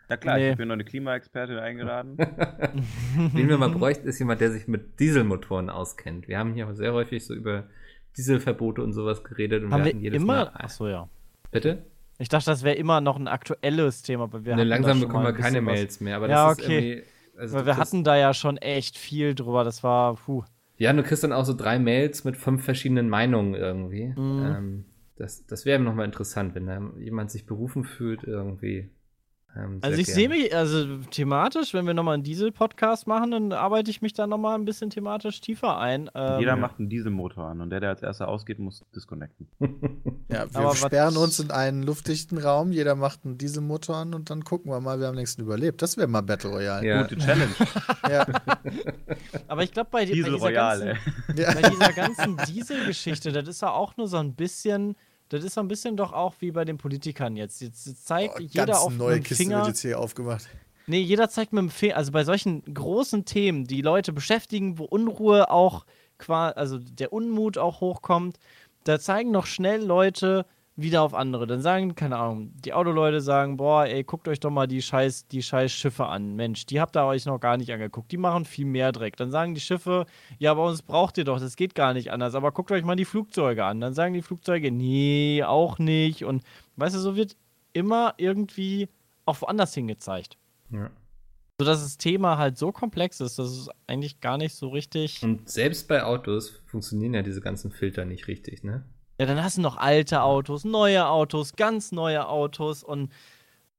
Na klar, nee. ich bin noch eine Klimaexpertin eingeladen. Wen wir mal bräuchten, ist jemand, der sich mit Dieselmotoren auskennt. Wir haben hier sehr häufig so über Dieselverbote und sowas geredet und haben wir hatten jedes immer? Mal. Achso, ja. Bitte? Ich dachte, das wäre immer noch ein aktuelles Thema, aber wir ne, langsam bekommen wir keine Mails mehr, aber ja, okay. Also Weil wir hatten da ja schon echt viel drüber, das war, puh. Ja, du kriegst dann auch so drei Mails mit fünf verschiedenen Meinungen irgendwie. Mhm. Ähm, das das wäre nochmal interessant, wenn da jemand sich berufen fühlt irgendwie. Ähm, also ich sehe mich, also thematisch, wenn wir nochmal einen Diesel-Podcast machen, dann arbeite ich mich da nochmal ein bisschen thematisch tiefer ein. Ähm, Jeder macht einen Dieselmotor an und der, der als erster ausgeht, muss disconnecten. ja, wir Aber sperren uns in einen luftdichten Raum, jeder macht einen Dieselmotor an und dann gucken wir mal, wer am längsten überlebt. Das wäre mal Battle Royale. Ja. Gute Challenge. ja. Aber ich glaube, bei, Diesel bei, dieser ganzen, bei dieser ganzen Diesel-Geschichte, das ist ja auch nur so ein bisschen das ist so ein bisschen doch auch wie bei den Politikern jetzt. Jetzt zeigt oh, jeder auf neue Kiste Finger. Wird jetzt hier aufgemacht. Nee, jeder zeigt mit dem Finger, also bei solchen großen Themen, die Leute beschäftigen, wo Unruhe auch quasi, also der Unmut auch hochkommt, da zeigen noch schnell Leute, wieder auf andere. Dann sagen, keine Ahnung, die Autoleute sagen, boah, ey, guckt euch doch mal die scheiß, die scheiß Schiffe an. Mensch, die habt ihr euch noch gar nicht angeguckt. Die machen viel mehr Dreck. Dann sagen die Schiffe, ja, bei uns braucht ihr doch, das geht gar nicht anders. Aber guckt euch mal die Flugzeuge an. Dann sagen die Flugzeuge, nee, auch nicht. Und weißt du, so wird immer irgendwie auch woanders hingezeigt. Ja. So dass das Thema halt so komplex ist, dass es eigentlich gar nicht so richtig. Und selbst bei Autos funktionieren ja diese ganzen Filter nicht richtig, ne? Ja, dann hast du noch alte Autos, neue Autos, ganz neue Autos und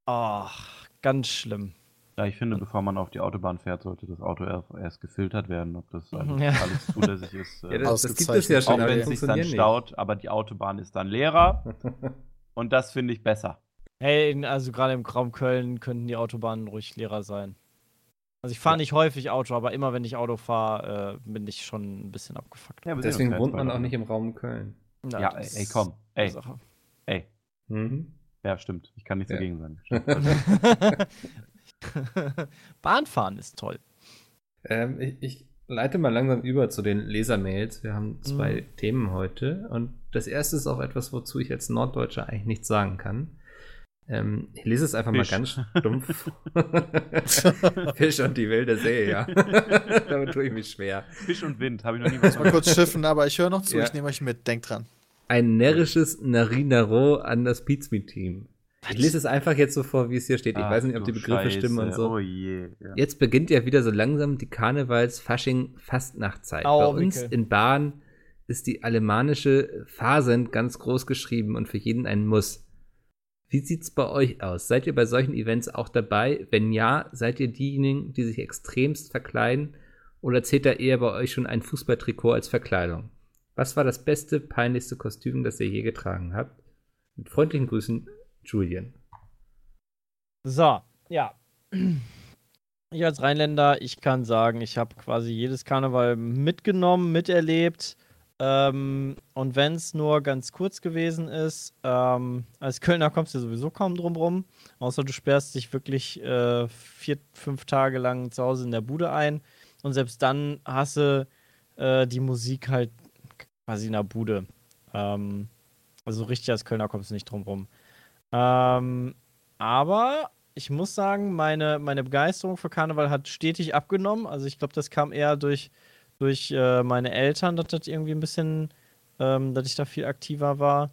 oh, ganz schlimm. Ja, ich finde, bevor man auf die Autobahn fährt, sollte das Auto erst gefiltert werden, ob das alles, ja. alles zulässig ist. ja, das, das gibt es ja schon, auch wenn es sich dann staut, aber die Autobahn ist dann leerer und das finde ich besser. Hey, also gerade im Raum Köln könnten die Autobahnen ruhig leerer sein. Also ich fahre nicht häufig Auto, aber immer wenn ich Auto fahre, äh, bin ich schon ein bisschen abgefuckt. Ja, Deswegen wohnt man auch nicht im Raum Köln. Na, ja, ey, ey, komm. Ey. Sache. Ey. Mhm. Ja, stimmt. Ich kann nichts ja. dagegen sagen. Bahnfahren ist toll. Ähm, ich, ich, leite mal langsam über zu den Lesermails. Wir haben zwei mhm. Themen heute. Und das erste ist auch etwas, wozu ich als Norddeutscher eigentlich nichts sagen kann. Ähm, ich lese es einfach Fisch. mal ganz stumpf. Fisch und die wilde See, ja. Damit tue ich mich schwer. Fisch und Wind, habe ich noch nie was Mal kurz schiffen, aber ich höre noch zu, ja. ich nehme euch mit, denkt dran. Ein närrisches Narinaro an das Pizmi-Team. Ich lese es einfach jetzt so vor, wie es hier steht. Ich Ach, weiß nicht, ob die Begriffe Scheiße. stimmen und so. Oh je, ja. Jetzt beginnt ja wieder so langsam die Karnevals-Fasching-Fastnachtzeit. Bei uns Micke. in Bahn ist die alemannische Phasend ganz groß geschrieben und für jeden ein Muss. Wie sieht's bei euch aus? Seid ihr bei solchen Events auch dabei? Wenn ja, seid ihr diejenigen, die sich extremst verkleiden? Oder zählt da eher bei euch schon ein Fußballtrikot als Verkleidung? Was war das beste, peinlichste Kostüm, das ihr je getragen habt? Mit freundlichen Grüßen, Julian. So, ja. Ich als Rheinländer, ich kann sagen, ich habe quasi jedes Karneval mitgenommen, miterlebt. Ähm, und wenn es nur ganz kurz gewesen ist, ähm, als Kölner kommst du sowieso kaum drum rum, außer du sperrst dich wirklich äh, vier, fünf Tage lang zu Hause in der Bude ein. Und selbst dann hasse äh, die Musik halt quasi in der Bude. Ähm, also richtig als Kölner kommst du nicht drum rum. Ähm, aber ich muss sagen, meine, meine Begeisterung für Karneval hat stetig abgenommen. Also ich glaube, das kam eher durch durch äh, meine Eltern, dass das irgendwie ein bisschen, ähm, dass ich da viel aktiver war.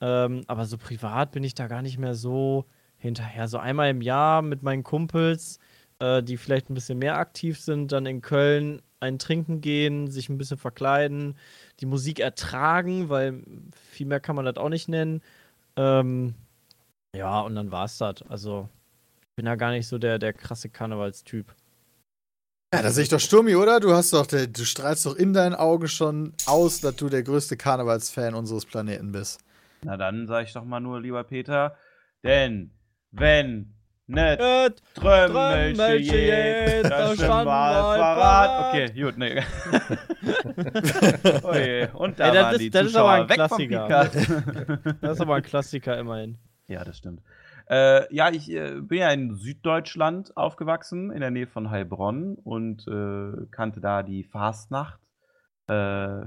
Ähm, aber so privat bin ich da gar nicht mehr so hinterher. So einmal im Jahr mit meinen Kumpels, äh, die vielleicht ein bisschen mehr aktiv sind, dann in Köln ein Trinken gehen, sich ein bisschen verkleiden, die Musik ertragen, weil viel mehr kann man das auch nicht nennen. Ähm, ja, und dann war es das. Also, ich bin da gar nicht so der, der krasse Karnevalstyp. Ja, da sehe ich doch Sturmi, oder? Du hast doch, du strahlst doch in deinen Augen schon aus, dass du der größte Karnevalsfan unseres Planeten bist. Na dann sag ich doch mal nur, lieber Peter, denn wenn net Trömmelche geht, dann schon mal parat. Okay, gut, ne. oh je. Und da Ey, das waren ist, die das ist aber ein Klassiker. das ist aber ein Klassiker immerhin. Ja, das stimmt. Äh, ja, ich äh, bin ja in Süddeutschland aufgewachsen, in der Nähe von Heilbronn und äh, kannte da die Fastnacht. äh,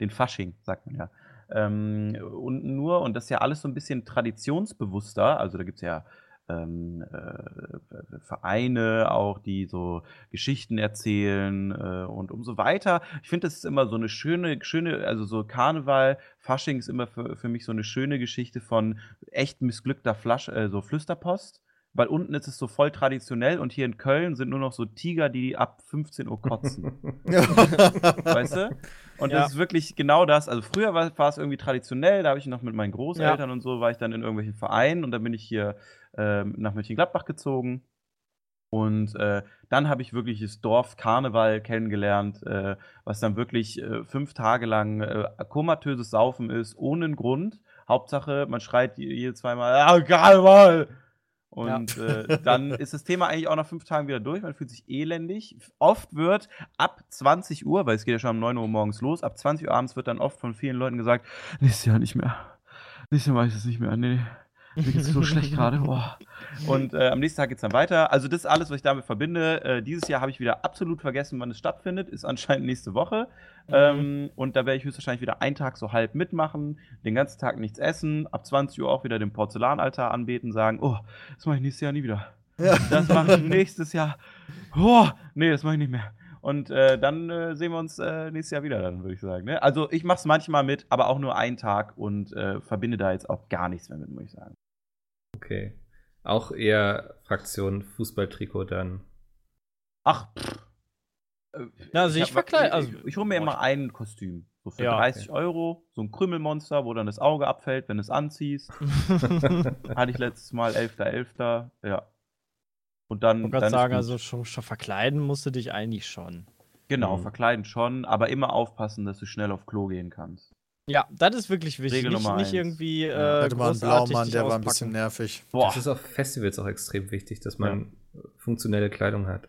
den Fasching, sagt man ja. Ähm, und nur, und das ist ja alles so ein bisschen traditionsbewusster, also da gibt es ja ähm, äh, Vereine auch, die so Geschichten erzählen äh, und umso weiter. Ich finde, das ist immer so eine schöne, schöne, also so Karneval, Fasching ist immer für, für mich so eine schöne Geschichte von echt missglückter Flasch, äh, so Flüsterpost weil unten ist es so voll traditionell und hier in Köln sind nur noch so Tiger, die ab 15 Uhr kotzen. weißt du? Und ja. das ist wirklich genau das. Also früher war, war es irgendwie traditionell, da habe ich noch mit meinen Großeltern ja. und so, war ich dann in irgendwelchen Vereinen und dann bin ich hier ähm, nach Mönchengladbach gezogen. Und äh, dann habe ich wirklich das Dorf Karneval kennengelernt, äh, was dann wirklich äh, fünf Tage lang äh, komatöses Saufen ist, ohne einen Grund. Hauptsache, man schreit jede zweimal, ah, Karneval! Und ja. äh, dann ist das Thema eigentlich auch nach fünf Tagen wieder durch. Man fühlt sich elendig. Oft wird ab 20 Uhr, weil es geht ja schon um 9 Uhr morgens los, ab 20 Uhr abends wird dann oft von vielen Leuten gesagt, nächstes Jahr nicht mehr. Nächstes Jahr mache ich das nicht mehr. Nee. Mir geht's so schlecht gerade. Und äh, am nächsten Tag geht's dann weiter. Also das ist alles, was ich damit verbinde. Äh, dieses Jahr habe ich wieder absolut vergessen, wann es stattfindet. Ist anscheinend nächste Woche. Mhm. Ähm, und da werde ich höchstwahrscheinlich wieder einen Tag so halb mitmachen, den ganzen Tag nichts essen, ab 20 Uhr auch wieder den Porzellanaltar anbeten, sagen, oh, das mache ich nächstes Jahr nie wieder. Ja. Das mache ich nächstes Jahr. Oh, nee, das mache ich nicht mehr. Und äh, dann äh, sehen wir uns äh, nächstes Jahr wieder, dann würde ich sagen. Ne? Also ich mache es manchmal mit, aber auch nur einen Tag und äh, verbinde da jetzt auch gar nichts mehr mit, muss ich sagen. Okay. Auch eher Fraktion Fußballtrikot dann. Ach, pff. Äh, ja, also ich, ich verkleide. Also, ich, ich hole mir immer ein Kostüm. So für ja, 30 okay. Euro. So ein Krümmelmonster, wo dann das Auge abfällt, wenn du es anziehst. Hatte ich letztes Mal 11.11. .11. Ja. Und dann. Ich wollte sagen, also schon, schon, verkleiden musst du dich eigentlich schon. Genau, mhm. verkleiden schon, aber immer aufpassen, dass du schnell auf Klo gehen kannst. Ja, das ist wirklich wichtig. Regel nicht, nicht irgendwie. Äh, Hätte man einen Blaumann, der war ein bisschen nervig. Boah. Das ist auf Festivals auch extrem wichtig, dass man ja. funktionelle Kleidung hat.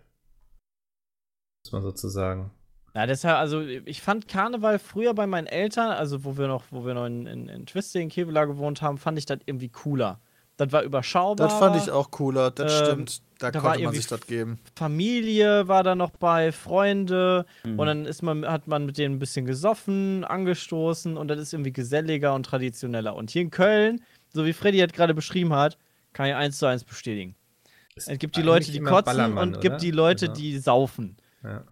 Muss man sozusagen. Ja, deshalb, also ich fand Karneval früher bei meinen Eltern, also wo wir noch, wo wir noch in, in, in Twiste in Kevela gewohnt haben, fand ich das irgendwie cooler. Das war überschaubar. Das fand ich auch cooler, das ähm, stimmt. Da, da konnte man sich das geben. Familie war da noch bei, Freunde. Mhm. Und dann ist man, hat man mit denen ein bisschen gesoffen, angestoßen und das ist irgendwie geselliger und traditioneller. Und hier in Köln, so wie Freddy hat gerade beschrieben hat, kann ich eins zu eins bestätigen. Es gibt die Leute, die kotzen Ballermann, und gibt die Leute, genau. die saufen. Ja.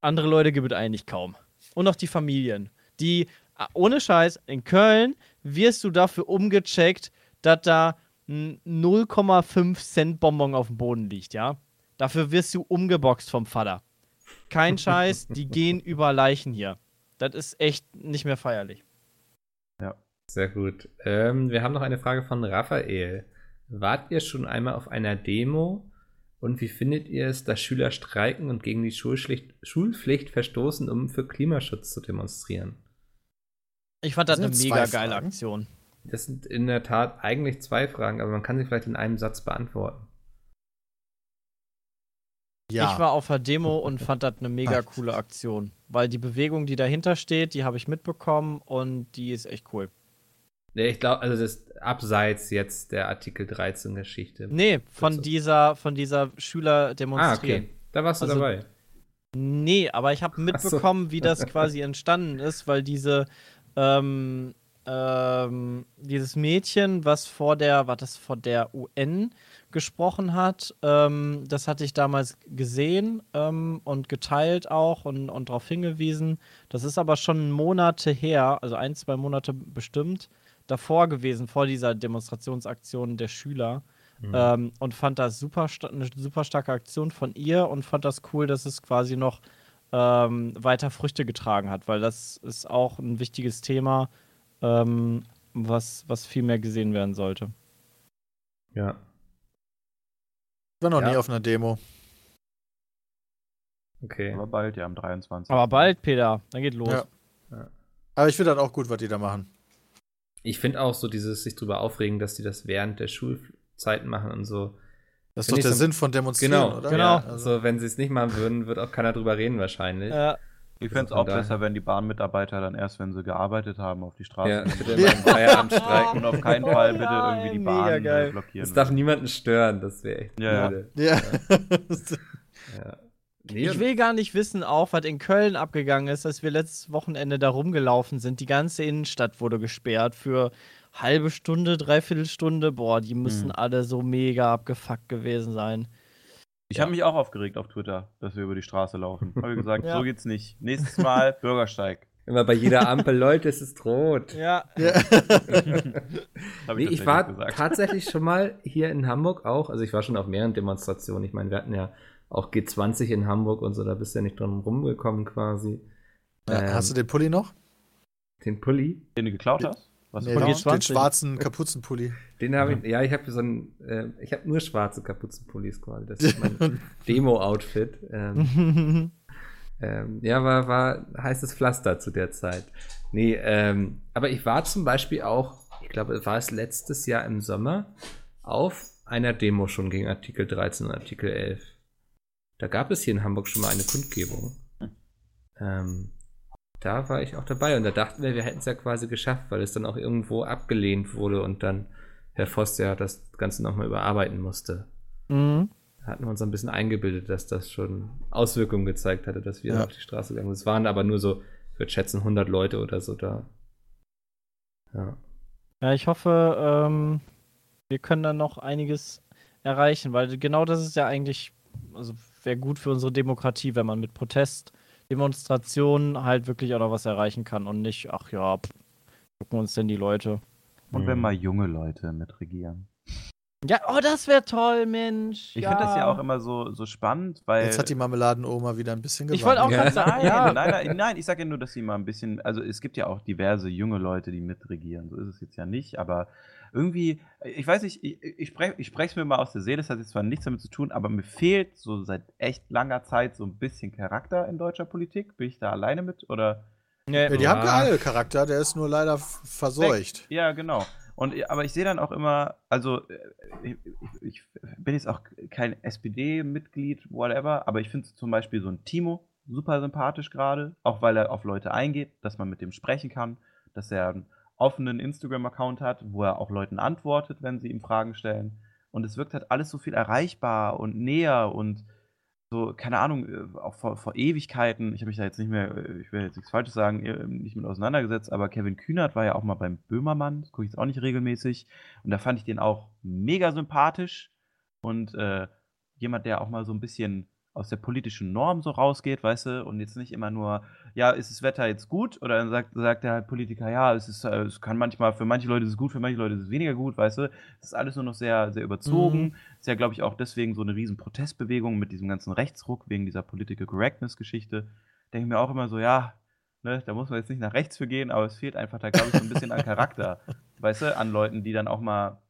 Andere Leute gibt es eigentlich kaum. Und auch die Familien. Die, ah, ohne Scheiß, in Köln wirst du dafür umgecheckt, dass da 0,5 Cent Bonbon auf dem Boden liegt, ja. Dafür wirst du umgeboxt vom Vater. Kein Scheiß, die gehen über Leichen hier. Das ist echt nicht mehr feierlich. Ja. Sehr gut. Ähm, wir haben noch eine Frage von Raphael. Wart ihr schon einmal auf einer Demo? Und wie findet ihr es, dass Schüler streiken und gegen die Schulpflicht, Schulpflicht verstoßen, um für Klimaschutz zu demonstrieren? Ich fand das, das eine mega geile Aktion. Das sind in der Tat eigentlich zwei Fragen, aber man kann sie vielleicht in einem Satz beantworten. Ja. Ich war auf der Demo und fand das eine mega coole Aktion, weil die Bewegung, die dahinter steht, die habe ich mitbekommen und die ist echt cool. Ja, ich glaube, also das ist abseits jetzt der Artikel 13 Geschichte. Nee, von so. dieser von dieser Schüler demonstrieren. Ah, okay. Da warst du also, dabei. Nee, aber ich habe mitbekommen, so. wie das quasi entstanden ist, weil diese ähm, ähm, dieses Mädchen, was vor der, war das vor der UN gesprochen hat, ähm, das hatte ich damals gesehen ähm, und geteilt auch und, und darauf hingewiesen. Das ist aber schon Monate her, also ein, zwei Monate bestimmt, davor gewesen, vor dieser Demonstrationsaktion der Schüler. Mhm. Ähm, und fand das super, eine super starke Aktion von ihr und fand das cool, dass es quasi noch ähm, weiter Früchte getragen hat, weil das ist auch ein wichtiges Thema ähm, was, was viel mehr gesehen werden sollte. Ja. Ich war noch ja. nie auf einer Demo. Okay. Aber bald, ja, am 23. Aber bald, Peter, dann geht los. Ja. Ja. Aber ich finde das auch gut, was die da machen. Ich finde auch so dieses sich drüber aufregen, dass die das während der Schulzeiten machen und so. Das ist doch der so, Sinn von Demonstrieren, genau, oder? Genau. Ja, also wenn sie es nicht machen würden, wird auch keiner drüber reden wahrscheinlich. Ja. Ich fände es auch besser, wenn die Bahnmitarbeiter dann erst, wenn sie gearbeitet haben, auf die Straße ja, bitte ja. Feierabend streiken. Und auf keinen Fall bitte irgendwie die Bahn blockieren. Das darf niemanden stören, das wäre echt ja, ja. ja. ja. Nee, ich will gar nicht wissen, auch was in Köln abgegangen ist, als wir letztes Wochenende da rumgelaufen sind. Die ganze Innenstadt wurde gesperrt für halbe Stunde, dreiviertel Stunde. Boah, die müssen hm. alle so mega abgefuckt gewesen sein. Ich ja. habe mich auch aufgeregt auf Twitter, dass wir über die Straße laufen. Habe gesagt, ja. so geht's nicht. Nächstes Mal Bürgersteig. Immer bei jeder Ampel, Leute, es ist rot. Ja. ja. nee, ich war gesagt. tatsächlich schon mal hier in Hamburg auch. Also ich war schon auf mehreren Demonstrationen. Ich meine, wir hatten ja auch G20 in Hamburg und so, da bist du ja nicht dran rumgekommen quasi. Ja, ähm, hast du den Pulli noch? Den Pulli? Den du geklaut hast? Was nee, den, den schwarzen Kapuzenpulli. Den habe ich, ja, ich habe so einen, äh, ich habe nur schwarze Kapuzenpullis quasi. Das ist mein Demo-Outfit. Ähm, ähm, ja, war, war heißes Pflaster zu der Zeit. Nee, ähm, aber ich war zum Beispiel auch, ich glaube, war es letztes Jahr im Sommer, auf einer Demo schon gegen Artikel 13 und Artikel 11. Da gab es hier in Hamburg schon mal eine Kundgebung. Ähm, da war ich auch dabei und da dachten wir, wir hätten es ja quasi geschafft, weil es dann auch irgendwo abgelehnt wurde und dann Herr Voss ja das Ganze nochmal überarbeiten musste. Mhm. Da hatten wir uns ein bisschen eingebildet, dass das schon Auswirkungen gezeigt hatte, dass wir ja. auf die Straße gegangen sind. Es waren aber nur so, ich würde schätzen, 100 Leute oder so da. Ja. Ja, ich hoffe, ähm, wir können dann noch einiges erreichen, weil genau das ist ja eigentlich, also wäre gut für unsere Demokratie, wenn man mit Protest Demonstrationen halt wirklich auch noch was erreichen kann und nicht, ach ja, pff, gucken uns denn die Leute. Und wenn hm. mal junge Leute mitregieren. Ja, oh, das wäre toll, Mensch. Ich ja. finde das ja auch immer so, so spannend, weil. Jetzt hat die Marmeladenoma wieder ein bisschen gewonnen. Ich wollte auch gerade sagen. Ja. Nein, nein, nein, ich sage ja nur, dass sie mal ein bisschen. Also, es gibt ja auch diverse junge Leute, die mitregieren. So ist es jetzt ja nicht, aber irgendwie, ich weiß nicht, ich, ich spreche ich es mir mal aus der Seele, das hat jetzt zwar nichts damit zu tun, aber mir fehlt so seit echt langer Zeit so ein bisschen Charakter in deutscher Politik. Bin ich da alleine mit oder? Ja, die haben ja alle Charakter, der ist nur leider verseucht. Ja, genau. Und, aber ich sehe dann auch immer, also äh, ich, ich bin jetzt auch kein SPD-Mitglied, whatever, aber ich finde zum Beispiel so ein Timo super sympathisch gerade, auch weil er auf Leute eingeht, dass man mit dem sprechen kann, dass er ein offenen Instagram-Account hat, wo er auch Leuten antwortet, wenn sie ihm Fragen stellen. Und es wirkt halt alles so viel erreichbar und näher und so, keine Ahnung, äh, auch vor, vor Ewigkeiten, ich habe mich da jetzt nicht mehr, äh, ich will jetzt nichts Falsches sagen, äh, nicht mit auseinandergesetzt, aber Kevin Kühnert war ja auch mal beim Böhmermann, das gucke ich jetzt auch nicht regelmäßig. Und da fand ich den auch mega sympathisch und äh, jemand, der auch mal so ein bisschen aus der politischen Norm so rausgeht, weißt du, und jetzt nicht immer nur, ja, ist das Wetter jetzt gut? Oder dann sagt, sagt der halt Politiker, ja, es ist, äh, es kann manchmal, für manche Leute ist es gut, für manche Leute ist es weniger gut, weißt du. Es ist alles nur noch sehr, sehr überzogen. Mhm. Ist ja, glaube ich, auch deswegen so eine riesen Protestbewegung mit diesem ganzen Rechtsruck wegen dieser Political Correctness-Geschichte. Denke ich mir auch immer so, ja, ne, da muss man jetzt nicht nach rechts für gehen, aber es fehlt einfach da, glaube ich, so ein bisschen an Charakter, weißt du, an Leuten, die dann auch mal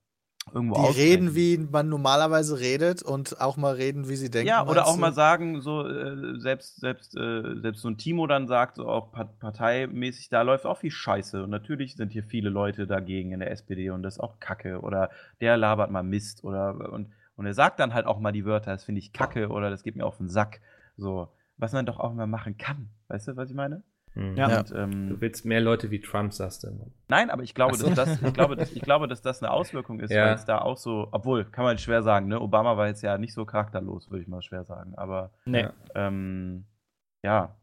irgendwo Die aussprechen. reden, wie man normalerweise redet und auch mal reden, wie sie denken. Ja, oder auch du? mal sagen, so äh, selbst, selbst, äh, selbst so ein Timo dann sagt, so auch parteimäßig, da läuft auch viel Scheiße. Und natürlich sind hier viele Leute dagegen in der SPD und das ist auch Kacke. Oder der labert mal Mist. Oder und, und er sagt dann halt auch mal die Wörter, das finde ich Kacke oder das geht mir auf den Sack. So, was man doch auch mal machen kann. Weißt du, was ich meine? Mhm. Ja. Und, ähm, du willst mehr Leute wie Trump, sagst du. Nein, aber ich glaube, so. dass das, ich glaube, dass, ich glaube, dass das eine Auswirkung ist, ja. weil es da auch so, obwohl, kann man schwer sagen, ne? Obama war jetzt ja nicht so charakterlos, würde ich mal schwer sagen. Aber nee. ähm, ja.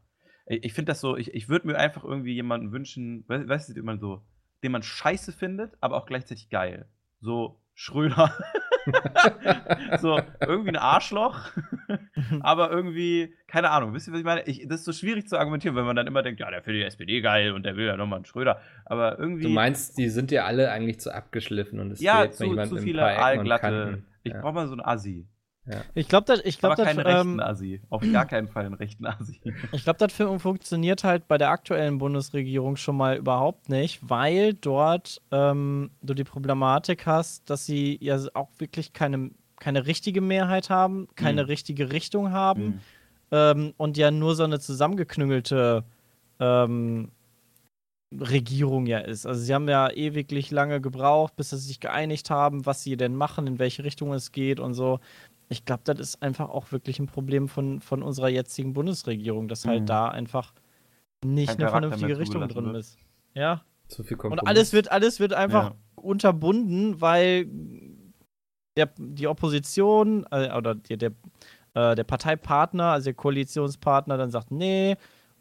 Ich, ich finde das so, ich, ich würde mir einfach irgendwie jemanden wünschen, weißt du, den man so, den man scheiße findet, aber auch gleichzeitig geil. So Schröder. so, irgendwie ein Arschloch, aber irgendwie, keine Ahnung, wisst ihr, was ich meine? Ich, das ist so schwierig zu argumentieren, wenn man dann immer denkt, ja, der findet die SPD geil und der will ja nochmal einen Schröder, aber irgendwie. Du meinst, die sind ja alle eigentlich zu abgeschliffen und es ja, fehlt zu, zu viele Aalglatte. Ich ja. brauche mal so einen Assi. Ja. Ich glaube, das, ich glaube, das, keinen ähm, rechten Assi. Auf gar keinen Fall einen rechten Assi. Ich glaube, das funktioniert halt bei der aktuellen Bundesregierung schon mal überhaupt nicht, weil dort ähm, du die Problematik hast, dass sie ja auch wirklich keine, keine richtige Mehrheit haben, keine mhm. richtige Richtung haben mhm. ähm, und ja nur so eine zusammengeknüngelte ähm, Regierung ja ist. Also sie haben ja ewiglich lange gebraucht, bis sie sich geeinigt haben, was sie denn machen, in welche Richtung es geht und so ich glaube, das ist einfach auch wirklich ein Problem von, von unserer jetzigen Bundesregierung, dass halt mhm. da einfach nicht Kein eine vernünftige Richtung drin wird. ist. Ja. Zu viel Und alles wird, alles wird einfach ja. unterbunden, weil der, die Opposition äh, oder der, der äh, der Parteipartner, also der Koalitionspartner, dann sagt, nee,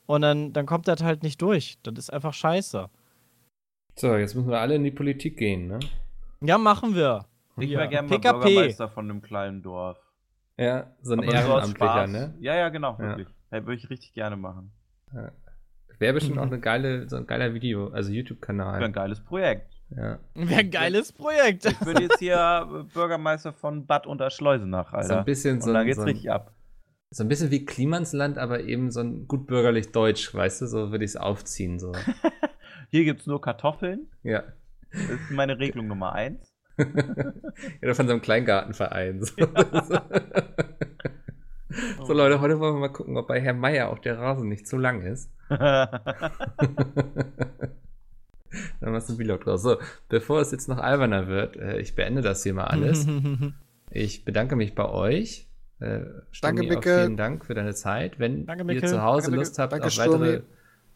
und dann, dann kommt das halt nicht durch. Das ist einfach scheiße. So, jetzt müssen wir alle in die Politik gehen, ne? Ja, machen wir. Ich wäre gerne mal Bürgermeister von einem kleinen Dorf. Ja, so ein Aber Ehrenamtlicher, ne? Ja, ja, genau, wirklich. Ja. würde ich richtig gerne machen. Ja. Wäre bestimmt mhm. auch eine geile, so ein geiler Video, also YouTube-Kanal. Wäre ein geiles Projekt. Ja. Wäre ein geiles Projekt. Ich würde jetzt hier Bürgermeister von Bad Unterschleusenach, Alter. So ein bisschen so. Und da geht's so ein, richtig ab. So ein bisschen wie Klimansland, aber eben so ein gut bürgerlich Deutsch, weißt du? So würde ich es aufziehen. So. hier gibt's nur Kartoffeln. Ja. Das ist meine Regelung Nummer eins. Ja, von so einem Kleingartenverein. So. so, Leute, heute wollen wir mal gucken, ob bei Herrn Meier auch der Rasen nicht zu lang ist. Dann machst du ein Vlog draus. So, bevor es jetzt noch alberner wird, äh, ich beende das hier mal alles. ich bedanke mich bei euch. Äh, Danke, Micke. Vielen Dank für deine Zeit. Wenn Danke, ihr zu Hause Danke, Lust habt Danke, auf weitere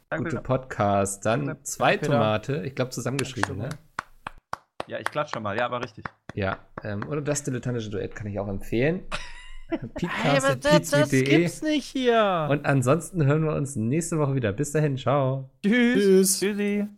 Danke, gute Podcasts, dann Danke, zwei Tomate, ich glaube zusammengeschrieben, ne? Ja, ich klatsche mal, ja, aber richtig. Ja, ähm, oder das dilettantische Duett kann ich auch empfehlen. Hey, das, das gibt's nicht hier. Und ansonsten hören wir uns nächste Woche wieder. Bis dahin, ciao. Tschüss. Tschüssi.